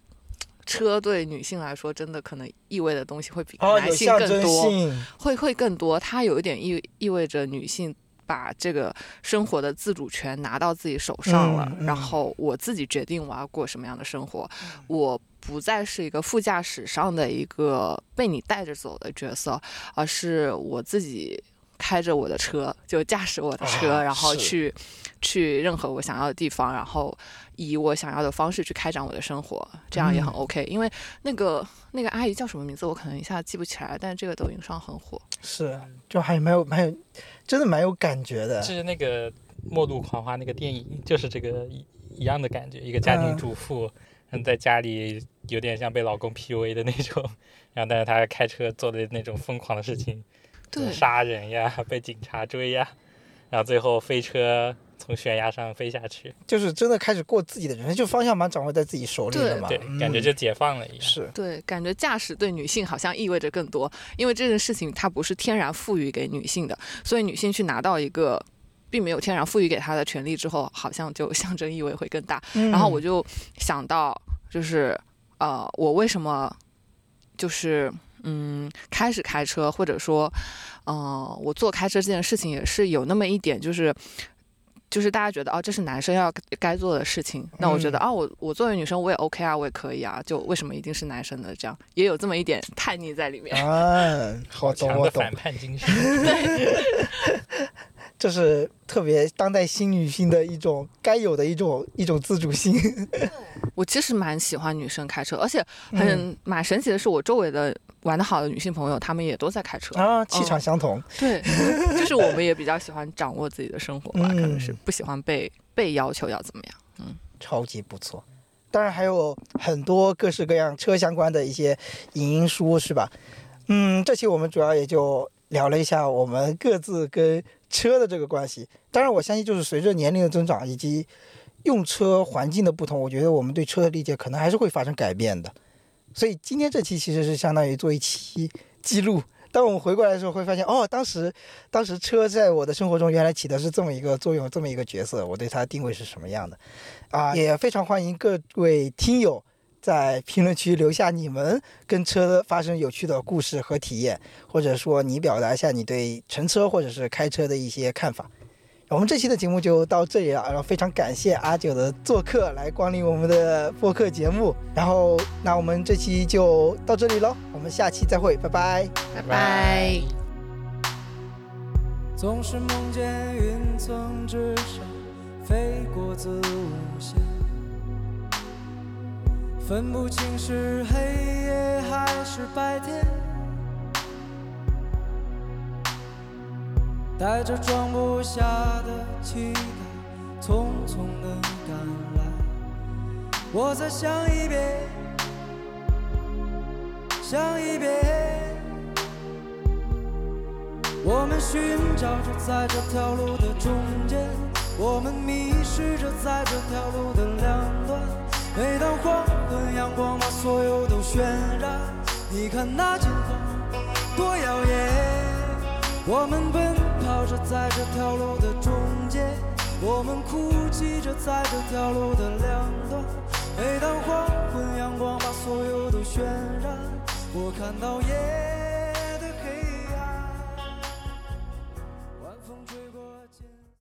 S3: 车对女性来说真的可能意味的东西会比男性更多，会会更多，它有一点意意味着女性。把这个生活的自主权拿到自己手上了，然后我自己决定我要过什么样的生活，我不再是一个副驾驶上的一个被你带着走的角色，而是我自己开着我的车，就驾驶我的车，然后去去任何我想要的地方，然后以我想要的方式去开展我的生活，这样也很 OK。因为那个那个阿姨叫什么名字，我可能一下记不起来，但是这个抖音上很火，
S2: 是就还有蛮有蛮有。真的蛮有感觉的，就
S1: 是那个《末路狂花》那个电影，就是这个一一样的感觉。一个家庭主妇，嗯，在家里有点像被老公 PUA 的那种，然后但是她开车做的那种疯狂的事情，
S3: 对，
S1: 杀人呀，被警察追呀，然后最后飞车从悬崖上飞下去，
S2: 就是真的开始过自己的人生，就方向盘掌握在自己手里了嘛，
S1: 对，感觉就解放了一样。
S2: 是，
S3: 对，感觉驾驶对女性好像意味着更多，因为这件事情它不是天然赋予给女性的，所以女性去拿到一个并没有天然赋予给她的权利之后，好像就象征意味会更大。然后我就想到，就是呃，我为什么就是嗯开始开车，或者说，嗯，我做开车这件事情也是有那么一点就是。就是大家觉得哦，这是男生要该做的事情，那我觉得啊，我我作为女生我也 OK 啊，我也可以啊，就为什么一定是男生的？这样也有这么一点叛逆在里面
S2: 啊，好
S1: 懂我懂反叛精神。
S3: 对，
S2: 这是特别当代新女性的一种该有的一种一种自主性。
S3: 我其实蛮喜欢女生开车，而且很蛮神奇的是，我周围的。玩的好的女性朋友，她们也都在开车
S2: 啊，气场相同。
S3: 对，就是我们也比较喜欢掌握自己的生活吧，可能是不喜欢被被要求要怎么样。嗯，
S2: 超级不错。当然还有很多各式各样车相关的一些影音书，是吧？嗯，这期我们主要也就聊了一下我们各自跟车的这个关系。当然，我相信就是随着年龄的增长以及用车环境的不同，我觉得我们对车的理解可能还是会发生改变的。所以今天这期其实是相当于做一期记录。当我们回过来的时候，会发现哦，当时，当时车在我的生活中原来起的是这么一个作用，这么一个角色，我对它定位是什么样的？啊，也非常欢迎各位听友在评论区留下你们跟车发生有趣的故事和体验，或者说你表达一下你对乘车或者是开车的一些看法。我们这期的节目就到这里了，然后非常感谢阿九的做客来光临我们的播客节目，然后那我们这期就到这里喽，我们下期再会，拜拜。
S3: 拜拜。
S4: 总是梦见云层之上飞过子午线，分不清是黑夜还是白天，带着装不下的期待，匆匆的赶来。我在想一遍，想一遍。我们寻找着在这条路的中间，我们迷失着在这条路的两端。每当黄昏，阳光把所有都渲染，你看那金黄多耀眼。我们奔跑着在这条路的中间，我们哭泣着在这条路的两端。每当黄昏，阳光把所有都渲染，我看到夜。